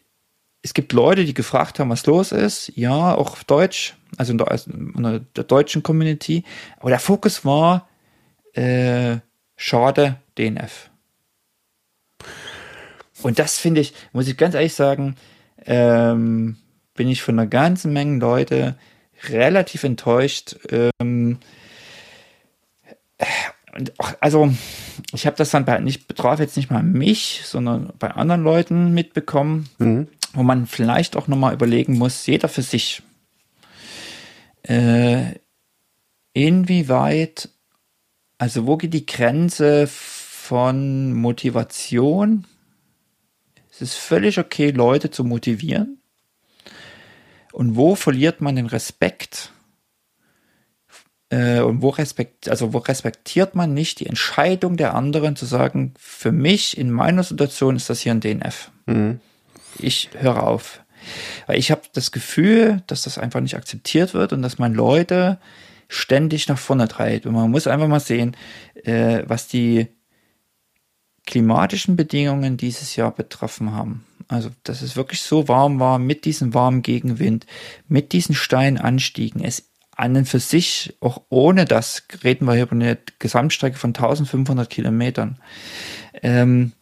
Speaker 3: es gibt Leute, die gefragt haben, was los ist. Ja, auch Deutsch, also in der, also in der deutschen Community. Aber der Fokus war äh, schade DNF. Und das finde ich, muss ich ganz ehrlich sagen, ähm, bin ich von einer ganzen Menge Leute relativ enttäuscht. Ähm, und auch, also ich habe das dann bei nicht betraf jetzt nicht mal mich, sondern bei anderen Leuten mitbekommen. Mhm wo man vielleicht auch nochmal überlegen muss, jeder für sich, äh, inwieweit, also wo geht die Grenze von Motivation? Es ist völlig okay, Leute zu motivieren. Und wo verliert man den Respekt? Äh, und wo respekt, also wo respektiert man nicht die Entscheidung der anderen zu sagen, für mich in meiner Situation ist das hier ein DNF. Mhm ich höre auf. Weil ich habe das Gefühl, dass das einfach nicht akzeptiert wird und dass man Leute ständig nach vorne treibt. Und man muss einfach mal sehen, äh, was die klimatischen Bedingungen dieses Jahr betroffen haben. Also, dass es wirklich so warm war mit diesem warmen Gegenwind, mit diesen steilen Anstiegen. Es an und für sich, auch ohne das, reden wir hier über eine Gesamtstrecke von 1500 Kilometern. Ähm,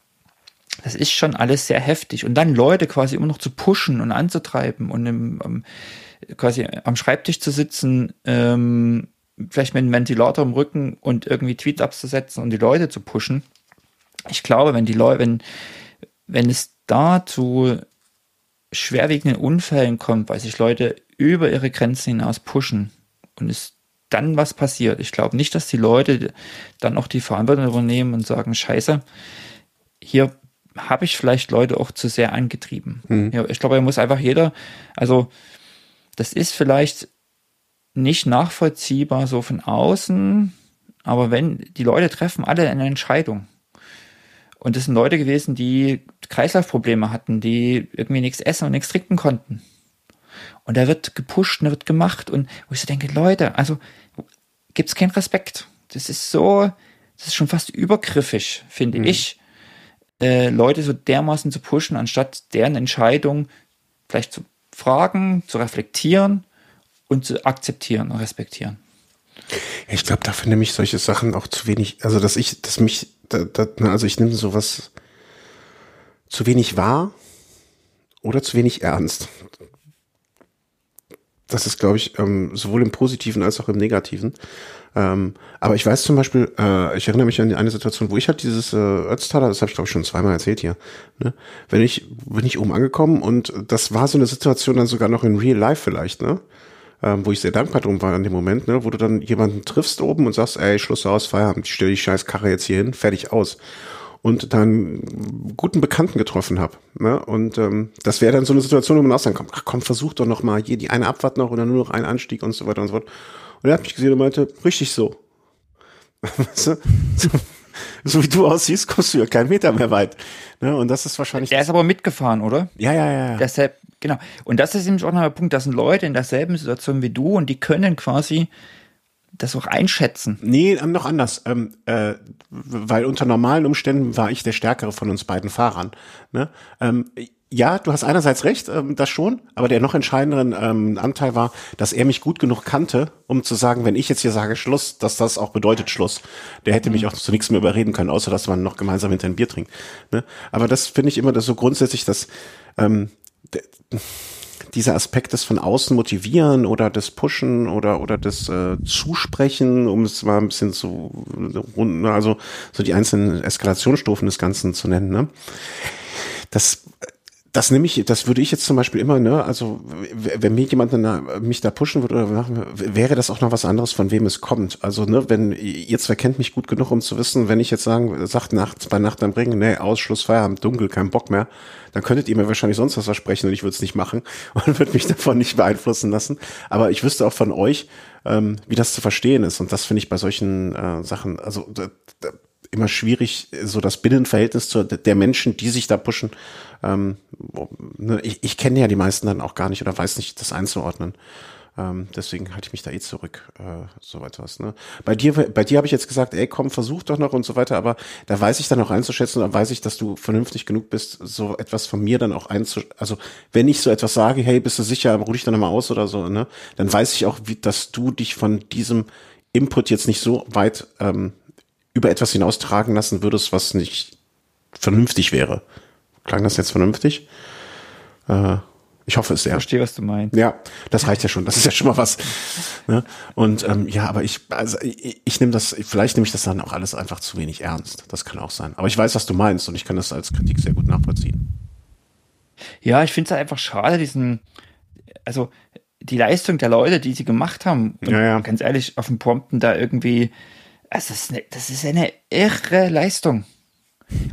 Speaker 3: das ist schon alles sehr heftig. Und dann Leute quasi immer noch zu pushen und anzutreiben und im, um, quasi am Schreibtisch zu sitzen, ähm, vielleicht mit einem Ventilator im Rücken und irgendwie Tweets abzusetzen und die Leute zu pushen. Ich glaube, wenn die Leute, wenn, wenn es da zu schwerwiegenden Unfällen kommt, weil sich Leute über ihre Grenzen hinaus pushen und es dann was passiert. Ich glaube nicht, dass die Leute dann auch die Verantwortung übernehmen und sagen, scheiße, hier habe ich vielleicht Leute auch zu sehr angetrieben. Mhm. Ja, ich glaube, er muss einfach jeder, also das ist vielleicht nicht nachvollziehbar so von außen, aber wenn die Leute treffen alle eine Entscheidung. Und das sind Leute gewesen, die Kreislaufprobleme hatten, die irgendwie nichts essen und nichts trinken konnten. Und da wird gepusht und da wird gemacht und wo ich so denke, Leute, also gibt es keinen Respekt. Das ist so, das ist schon fast übergriffig, finde mhm. ich äh, Leute so dermaßen zu pushen, anstatt deren Entscheidung vielleicht zu fragen, zu reflektieren und zu akzeptieren und respektieren.
Speaker 1: Ich glaube, dafür nehme ich solche Sachen auch zu wenig, also dass ich, dass mich, da, da, also ich nehme sowas zu wenig wahr oder zu wenig ernst. Das ist, glaube ich, ähm, sowohl im Positiven als auch im Negativen. Ähm, aber ich weiß zum Beispiel, äh, ich erinnere mich an eine Situation, wo ich halt dieses äh, Ötztaler, das habe ich glaube ich schon zweimal erzählt hier, ne? wenn ich, bin ich oben angekommen und das war so eine Situation dann sogar noch in Real Life vielleicht, ne? Ähm, wo ich sehr dankbar drum war in dem Moment, ne? wo du dann jemanden triffst oben und sagst, ey, Schluss aus, Feierabend, ich stelle die scheiß Karre jetzt hier hin, fertig aus und dann guten Bekannten getroffen habe. Ne? Und ähm, das wäre dann so eine Situation, wo man auch sagen kann, komm, versuch doch noch mal hier die eine Abfahrt noch oder nur noch einen Anstieg und so weiter und so fort. Und er hat mich gesehen und meinte, richtig so. <laughs> so, so wie du aussiehst, kommst du ja keinen Meter mehr weit. Ne? Und das ist wahrscheinlich.
Speaker 3: Er ist aber mitgefahren, oder?
Speaker 1: Ja, ja, ja. ja.
Speaker 3: Deshalb, genau. Und das ist nämlich auch noch ein Punkt, das sind Leute in derselben Situation wie du und die können quasi das auch einschätzen.
Speaker 1: Nee, noch anders. Ähm, äh, weil unter normalen Umständen war ich der Stärkere von uns beiden Fahrern. Ne? Ähm, ja, du hast einerseits recht, ähm, das schon, aber der noch entscheidenderen ähm, Anteil war, dass er mich gut genug kannte, um zu sagen, wenn ich jetzt hier sage Schluss, dass das auch bedeutet Schluss. Der hätte mich auch zu nichts mehr überreden können, außer dass man noch gemeinsam hinter ein Bier trinkt. Ne? Aber das finde ich immer das so grundsätzlich, dass ähm, dieser Aspekt des von außen motivieren oder des Pushen oder oder des äh, Zusprechen, um es mal ein bisschen zu runden, also so die einzelnen Eskalationsstufen des Ganzen zu nennen, ne? Das das nehme ich, das würde ich jetzt zum Beispiel immer, ne, also wenn mir jemand na, mich da pushen würde oder machen, wäre das auch noch was anderes, von wem es kommt. Also, ne, wenn ihr zwei kennt mich gut genug, um zu wissen, wenn ich jetzt sagen, sagt nachts bei Nacht am Bringen, nee, Ausschluss, Feierabend, dunkel, kein Bock mehr, dann könntet ihr mir wahrscheinlich sonst was versprechen und ich würde es nicht machen <laughs> und würde mich davon nicht beeinflussen lassen. Aber ich wüsste auch von euch, ähm, wie das zu verstehen ist. Und das finde ich bei solchen äh, Sachen, also immer schwierig, so das Binnenverhältnis zu der Menschen, die sich da pushen. Ähm, ne, ich, ich kenne ja die meisten dann auch gar nicht oder weiß nicht das einzuordnen. Ähm, deswegen halte ich mich da eh zurück, äh, so etwas. Ne? Bei dir, bei dir habe ich jetzt gesagt, ey, komm, versuch doch noch und so weiter, aber da weiß ich dann auch einzuschätzen, da weiß ich, dass du vernünftig genug bist, so etwas von mir dann auch einzuschätzen. Also wenn ich so etwas sage, hey, bist du sicher, ruh dich dann nochmal aus oder so, ne, dann weiß ich auch, wie, dass du dich von diesem Input jetzt nicht so weit ähm, über etwas hinaustragen lassen würdest, was nicht vernünftig wäre. Klang das jetzt vernünftig? Äh, ich hoffe es sehr. Ich
Speaker 3: verstehe, was du meinst.
Speaker 1: Ja, das reicht ja schon. Das ist ja schon mal was. Ne? Und ähm, ja, aber ich, also ich, ich nehme das, vielleicht nehme ich das dann auch alles einfach zu wenig ernst. Das kann auch sein. Aber ich weiß, was du meinst und ich kann das als Kritik sehr gut nachvollziehen.
Speaker 3: Ja, ich finde es halt einfach schade, diesen, also die Leistung der Leute, die sie gemacht haben.
Speaker 1: Ja, ja.
Speaker 3: Ganz ehrlich, auf dem Prompten da irgendwie also das ist, eine, das ist eine irre Leistung.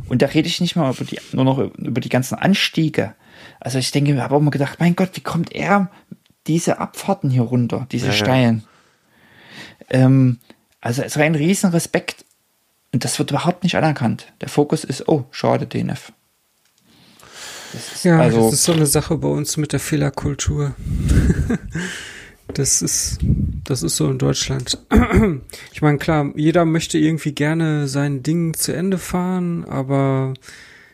Speaker 3: Und da rede ich nicht mal über die, nur noch über die ganzen Anstiege. Also ich denke, ich habe auch mal gedacht, mein Gott, wie kommt er diese Abfahrten hier runter, diese ja, steilen? Ja. Ähm, also es war ein riesen Respekt. Und das wird überhaupt nicht anerkannt. Der Fokus ist, oh, schade, DNF.
Speaker 2: Das ja, also, das ist so eine Sache bei uns mit der Fehlerkultur. <laughs> Das ist, das ist so in Deutschland. <clears throat> Ich meine, klar, jeder möchte irgendwie gerne sein Ding zu Ende fahren, aber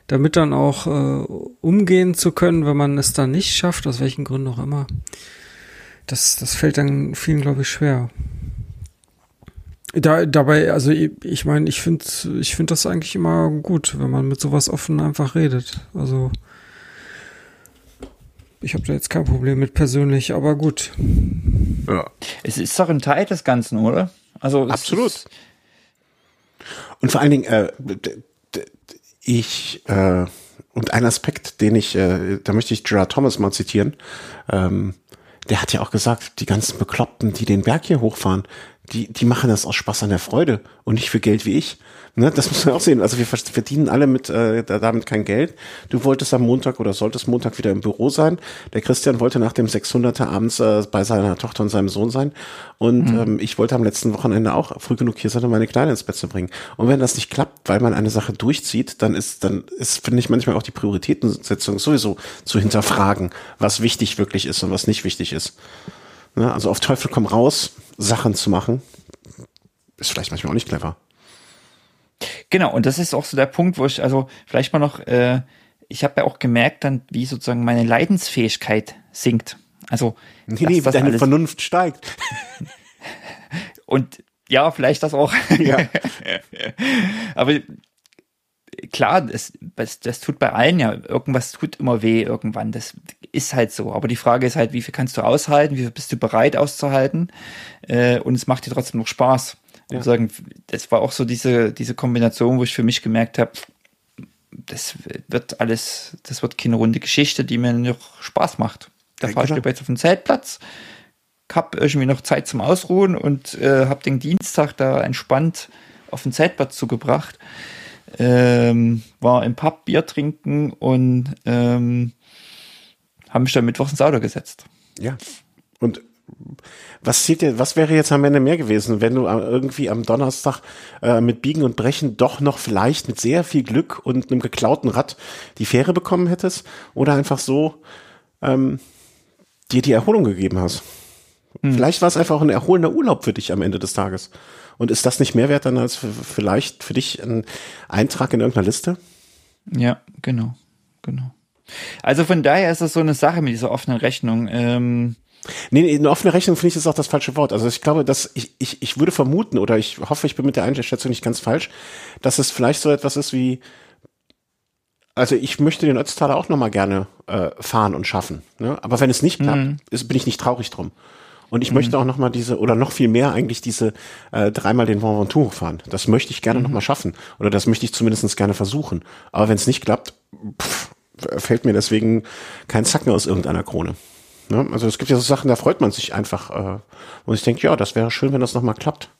Speaker 2: damit dann auch äh, umgehen zu können, wenn man es dann nicht schafft, aus welchen Gründen auch immer, das, das fällt dann vielen, glaube ich, schwer. Da, dabei, also ich, meine, ich finde ich finde das eigentlich immer gut, wenn man mit sowas offen einfach redet. Also ich habe da jetzt kein Problem mit persönlich, aber gut.
Speaker 3: Ja. Es ist doch ein Teil des Ganzen, oder?
Speaker 1: Also absolut. Und vor allen Dingen, äh, ich äh, und ein Aspekt, den ich, äh, da möchte ich Gerard Thomas mal zitieren. Ähm, der hat ja auch gesagt, die ganzen Bekloppten, die den Berg hier hochfahren, die, die machen das aus Spaß an der Freude und nicht für Geld wie ich. Ne, das muss man auch sehen. Also wir verdienen alle mit äh, damit kein Geld. Du wolltest am Montag oder solltest Montag wieder im Büro sein. Der Christian wollte nach dem 600er abends äh, bei seiner Tochter und seinem Sohn sein. Und mhm. ähm, ich wollte am letzten Wochenende auch früh genug hier sein, um meine Kleine ins Bett zu bringen. Und wenn das nicht klappt, weil man eine Sache durchzieht, dann ist, dann ist, finde ich manchmal auch die Prioritätensetzung sowieso zu hinterfragen, was wichtig wirklich ist und was nicht wichtig ist. Ne, also auf Teufel komm raus, Sachen zu machen, ist vielleicht manchmal auch nicht clever.
Speaker 3: Genau, und das ist auch so der Punkt, wo ich, also vielleicht mal noch, äh, ich habe ja auch gemerkt dann, wie sozusagen meine Leidensfähigkeit sinkt. Also,
Speaker 1: nee, nee, deine alles Vernunft steigt. <laughs>
Speaker 3: und ja, vielleicht das auch. Ja. <laughs> Aber klar, das, das, das tut bei allen ja, irgendwas tut immer weh irgendwann. Das ist halt so. Aber die Frage ist halt, wie viel kannst du aushalten, wie viel bist du bereit auszuhalten? Äh, und es macht dir trotzdem noch Spaß. Ja. sagen, das war auch so diese, diese Kombination, wo ich für mich gemerkt habe, das wird alles, das wird keine runde Geschichte, die mir noch Spaß macht. Da ja, fahre ich jetzt auf den Zeltplatz, hab irgendwie noch Zeit zum Ausruhen und äh, habe den Dienstag da entspannt auf den Zeltplatz zugebracht. Ähm, war im Pub Bier trinken und ähm, habe mich dann mittwochs ins Auto gesetzt.
Speaker 1: Ja. Und was zählt dir, was wäre jetzt am Ende mehr gewesen, wenn du irgendwie am Donnerstag äh, mit Biegen und Brechen doch noch vielleicht mit sehr viel Glück und einem geklauten Rad die Fähre bekommen hättest oder einfach so ähm, dir die Erholung gegeben hast? Hm. Vielleicht war es einfach ein erholender Urlaub für dich am Ende des Tages. Und ist das nicht mehr wert dann als vielleicht für dich ein Eintrag in irgendeiner Liste?
Speaker 3: Ja, genau, genau. Also von daher ist das so eine Sache mit dieser offenen Rechnung. Ähm,
Speaker 1: Nee, nee, eine offene Rechnung finde ich ist auch das falsche Wort. Also ich glaube, dass ich, ich, ich würde vermuten, oder ich hoffe, ich bin mit der Einschätzung nicht ganz falsch, dass es vielleicht so etwas ist wie, also ich möchte den Ötztaler auch nochmal gerne äh, fahren und schaffen. Ne? Aber wenn es nicht klappt,
Speaker 3: Mhm.
Speaker 1: ist, bin ich nicht traurig drum. Und ich möchte auch nochmal diese, oder noch viel mehr eigentlich diese äh, dreimal den Mont Ventoux fahren. Das möchte ich gerne noch nochmal schaffen. Oder das möchte ich zumindest gerne versuchen. Aber wenn es nicht klappt, pff, fällt mir deswegen kein Zacken aus irgendeiner Krone. Ne? Also es gibt ja so Sachen, da freut man sich einfach. Äh, und ich denke, ja, das wäre schön, wenn das nochmal klappt.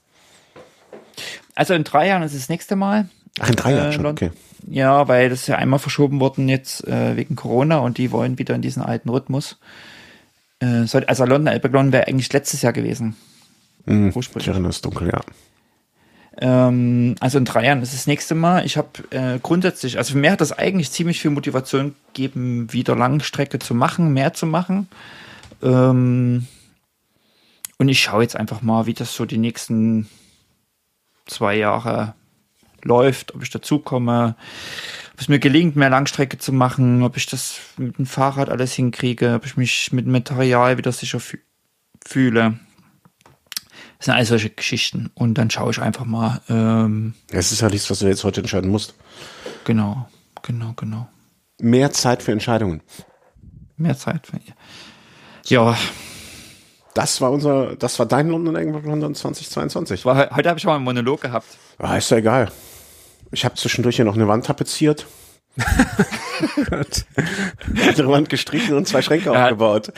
Speaker 3: also in drei Jahren ist es das nächste Mal.
Speaker 1: Ach, in drei Jahren
Speaker 3: Äh,
Speaker 1: schon, okay.
Speaker 3: Ja, weil das ist ja einmal verschoben worden jetzt äh, wegen Corona und die wollen wieder in diesen alten Rhythmus. Äh, also London Albion wäre eigentlich letztes Jahr gewesen.
Speaker 1: Mhm. Ich
Speaker 3: Ursprünglich.
Speaker 1: erinnere es dunkel, ja.
Speaker 3: Ähm, also in drei Jahren ist das nächste Mal. Ich habe äh, grundsätzlich, also mir hat das eigentlich ziemlich viel Motivation gegeben, wieder Langstrecke zu machen, mehr zu machen. Ähm, und ich schaue jetzt einfach mal, wie das so die nächsten zwei Jahre läuft, ob ich dazukomme, ob es mir gelingt, mehr Langstrecke zu machen, ob ich das mit dem Fahrrad alles hinkriege, ob ich mich mit dem Material wieder sicher fü fühle. Das sind all solche Geschichten. Und dann schaue ich einfach mal, ähm,
Speaker 1: Es ist ja nichts, was du jetzt heute entscheiden musst.
Speaker 3: genau, genau, genau.
Speaker 1: Mehr Zeit für Entscheidungen.
Speaker 3: Mehr Zeit für. Ja,
Speaker 1: Das war unser, das war dein London London 2022.
Speaker 3: war, heute habe ich mal einen Monolog gehabt.
Speaker 1: Ah, ist ja egal. Ich habe zwischendurch hier noch eine Wand tapeziert, <laughs> andere Wand gestrichen und zwei Schränke
Speaker 3: Ja.
Speaker 1: aufgebaut.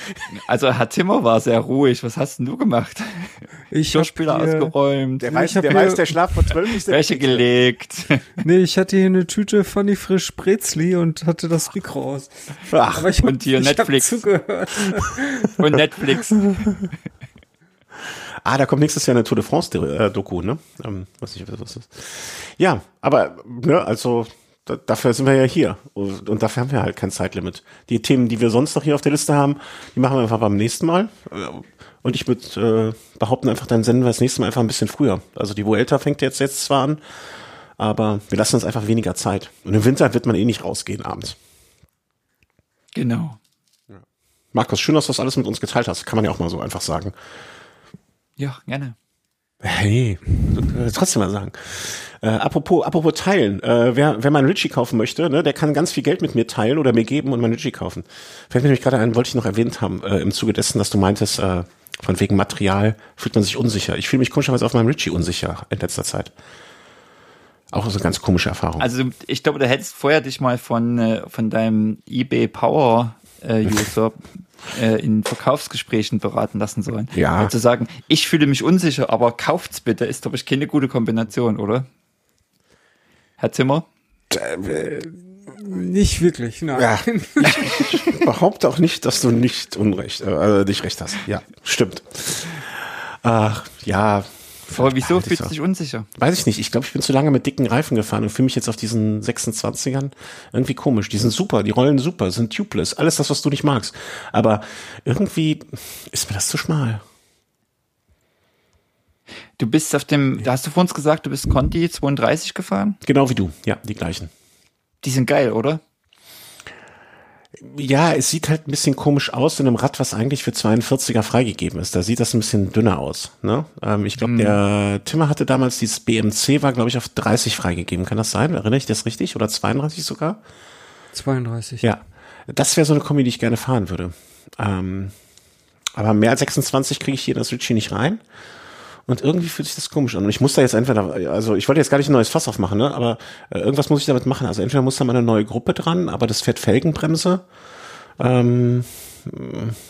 Speaker 3: Also Herr Zimmer war sehr ruhig. Was hast denn du gemacht?
Speaker 2: Ich hier,
Speaker 3: ausgeräumt,
Speaker 1: Der,
Speaker 2: Ja,
Speaker 1: weiß, der weiß, der Schlaf vor zwölf ist der
Speaker 3: Wäsche gelegt. <laughs>
Speaker 2: nee, ich hatte hier eine Tüte Funny Frisch Brezli und hatte das Mikro aus.
Speaker 1: Ach,
Speaker 2: hab,
Speaker 3: Und hier
Speaker 2: ich hab
Speaker 3: Netflix.
Speaker 2: zugehört.
Speaker 3: Und Netflix. <laughs>
Speaker 1: ah, da kommt nächstes Jahr eine Tour de France äh, ne? Ähm, weiß nicht, was das ist. Ja, aber ne, also da, dafür sind wir ja hier und, und dafür haben wir halt kein Zeitlimit. Die Themen, die wir sonst noch hier auf der Liste haben, die machen wir einfach beim nächsten Mal. Äh, Und ich würde äh, behaupten, einfach dann senden wir das nächste Mal einfach ein bisschen früher. Also die Vuelta fängt jetzt jetzt zwar an, aber wir lassen uns einfach weniger Zeit. Und im Winter wird man eh nicht rausgehen abends.
Speaker 3: Genau.
Speaker 1: Markus, schön, dass du das alles mit uns geteilt hast. Kann man ja auch mal so einfach sagen.
Speaker 3: Ja, gerne.
Speaker 1: Hey, trotzdem mal sagen. Äh, apropos, apropos teilen. Äh, wer, wer meinen Ritchie kaufen möchte, ne, der kann ganz viel Geld mit mir teilen oder mir geben und meinen Ritchie kaufen. Fällt mir nämlich gerade ein, wollte ich noch erwähnt haben, äh, im Zuge dessen, dass du meintest, äh, von wegen Material fühlt man sich unsicher. Ich fühle mich komischerweise auf meinem Ritchie unsicher in letzter Zeit. Auch so eine ganz komische Erfahrung.
Speaker 3: Also ich glaube, du hättest vorher dich mal von, äh, von deinem eBay Power äh, <laughs> User äh, in Verkaufsgesprächen beraten lassen sollen.
Speaker 1: Ja.
Speaker 3: Äh, Zu sagen, ich fühle mich unsicher, aber kauft's bitte, ist glaube ich keine gute Kombination, oder? Herr Zimmer?
Speaker 2: Nicht wirklich, nein.
Speaker 1: Ja. Ich behaupte auch nicht, dass du nicht unrecht, äh, also nicht recht hast. Ja, stimmt. Ach, ja.
Speaker 3: Aber wieso
Speaker 1: Halt,
Speaker 3: fühlst dich unsicher?
Speaker 1: Weiß ich nicht. Ich glaube, ich bin zu lange mit dicken Reifen gefahren und fühle mich jetzt auf diesen 26ern irgendwie komisch. Die sind super, die rollen super, sind tubeless, alles das, was du nicht magst. Aber irgendwie ist mir das zu schmal.
Speaker 3: Du bist auf dem, da hast du vor uns gesagt, du bist Conti 32 gefahren?
Speaker 1: Genau wie du. Ja, die gleichen.
Speaker 3: Die sind geil, oder?
Speaker 1: Ja, es sieht halt ein bisschen komisch aus in einem Rad, was eigentlich für 42er freigegeben ist. Da sieht das ein bisschen dünner aus. Ne? Ähm, ich glaube, der Timmer hatte damals dieses BMC, war glaube ich auf 30 freigegeben. Kann das sein? Erinnere ich das richtig? Oder 32 sogar?
Speaker 2: 32.
Speaker 1: Ja, das wäre so eine Kombi, die ich gerne fahren würde. Ähm, aber mehr als 26 kriege ich hier in das Ritchie nicht rein. Und irgendwie fühlt sich das komisch an. Und ich muss da jetzt entweder, also ich wollte jetzt gar nicht ein neues Fass aufmachen, ne? aber äh, irgendwas muss ich damit machen. Also entweder muss da mal eine neue Gruppe dran, aber das fährt Felgenbremse. Ähm,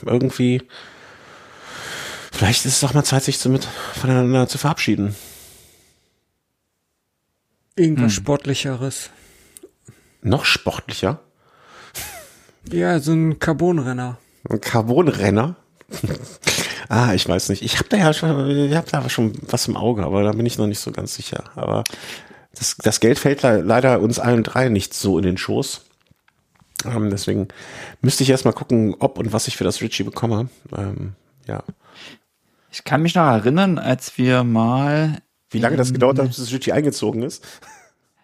Speaker 1: irgendwie. Vielleicht ist es auch mal Zeit, sich damit voneinander zu verabschieden.
Speaker 2: Irgendwas Sportlicheres.
Speaker 1: Noch sportlicher.
Speaker 2: Ja, so ein Carbonrenner.
Speaker 1: Ein Carbonrenner. <laughs> ah, ich weiß nicht. Ich habe da ja schon, ich hab da schon was im Auge, aber da bin ich noch nicht so ganz sicher. Aber das, das Geld fällt le leider uns allen drei nicht so in den Schoß. Ähm, deswegen müsste ich erstmal gucken, ob und was ich für das Ritchie bekomme. Ähm, ja.
Speaker 3: Ich kann mich noch erinnern, als wir mal
Speaker 1: Wie lange das gedauert hat, bis das Ritchie eingezogen ist?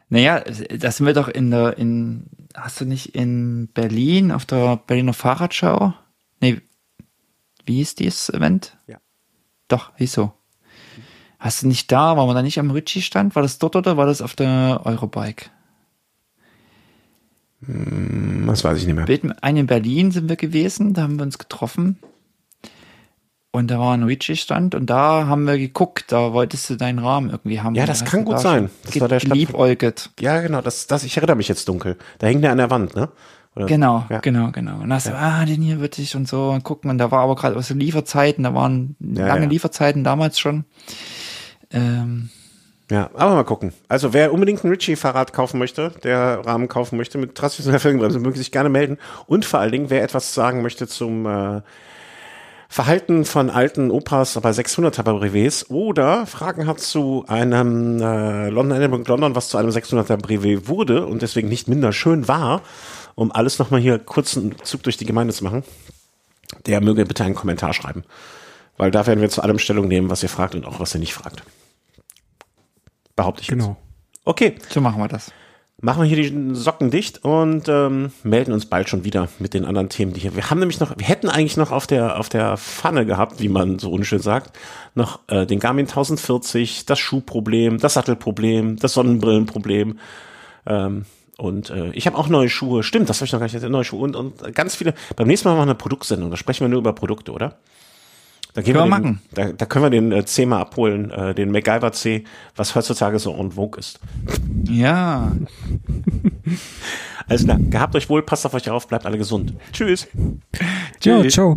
Speaker 3: Naja, das sind wir doch in der, in, hast du nicht in Berlin auf der Berliner Fahrradschau? Nee, wie hieß dieses Event?
Speaker 1: Ja.
Speaker 3: Doch, hieß so. Hast du nicht da, waren wir da nicht am Ritchie-Stand? War das dort oder war das auf der Eurobike?
Speaker 1: Hm, das weiß ich nicht mehr.
Speaker 3: Einen in Berlin sind wir gewesen, da haben wir uns getroffen. Und da war ein Ritchie-Stand und da haben wir geguckt, da wolltest du deinen Rahmen irgendwie haben.
Speaker 1: Ja, das kann gut da sein.
Speaker 3: Das war der Liebäuget.
Speaker 1: Ja, genau, das, das, ich erinnere mich jetzt dunkel. Da hängt der an der Wand, ne?
Speaker 3: Oder, genau, ja. genau, genau. Und da ja. ah, den hier würde ich und so und gucken. Und da war aber gerade aus den Lieferzeiten, da waren ja, lange. Lieferzeiten damals schon.
Speaker 1: Ähm, ja, aber mal gucken. Also wer unbedingt ein Ritchie-Fahrrad kaufen möchte, der Rahmen kaufen möchte mit transitioneller Felgenbremse, möge sich gerne melden. Und vor allen Dingen, wer etwas sagen möchte zum äh, Verhalten von alten Opas bei 600er Brevets oder Fragen hat zu einem äh, London London, was zu einem 600er Brevet wurde und deswegen nicht minder schön war, um alles nochmal hier kurz einen Zug durch die Gemeinde zu machen, der möge bitte einen Kommentar schreiben. Weil da werden wir zu allem Stellung nehmen, was ihr fragt und auch was ihr nicht fragt. Behaupte ich
Speaker 2: genau.
Speaker 3: Jetzt. Okay. So machen wir das.
Speaker 1: Machen wir hier die Socken dicht und ähm, melden uns bald schon wieder mit den anderen Themen, die hier. Wir haben nämlich noch, wir hätten eigentlich noch auf der auf der Pfanne gehabt, wie man so unschön sagt, noch äh, den Garmin 1040, das Schuhproblem, das Sattelproblem, das Sonnenbrillenproblem. Ähm, und äh, ich habe auch neue Schuhe. Stimmt, das habe ich noch gar nicht. Neue Schuhe und, und ganz viele. Beim nächsten Mal machen wir eine Produktsendung. Da sprechen wir nur über Produkte, oder? Da, gehen können wir, den, da, da, können wir den äh, C mal abholen, äh, den MacGyver C, was heutzutage so en vogue ist.
Speaker 3: Ja.
Speaker 1: Alles klar. Gehabt euch wohl, passt auf euch auf, bleibt alle gesund. Tschüss.
Speaker 2: Ciao, ciao.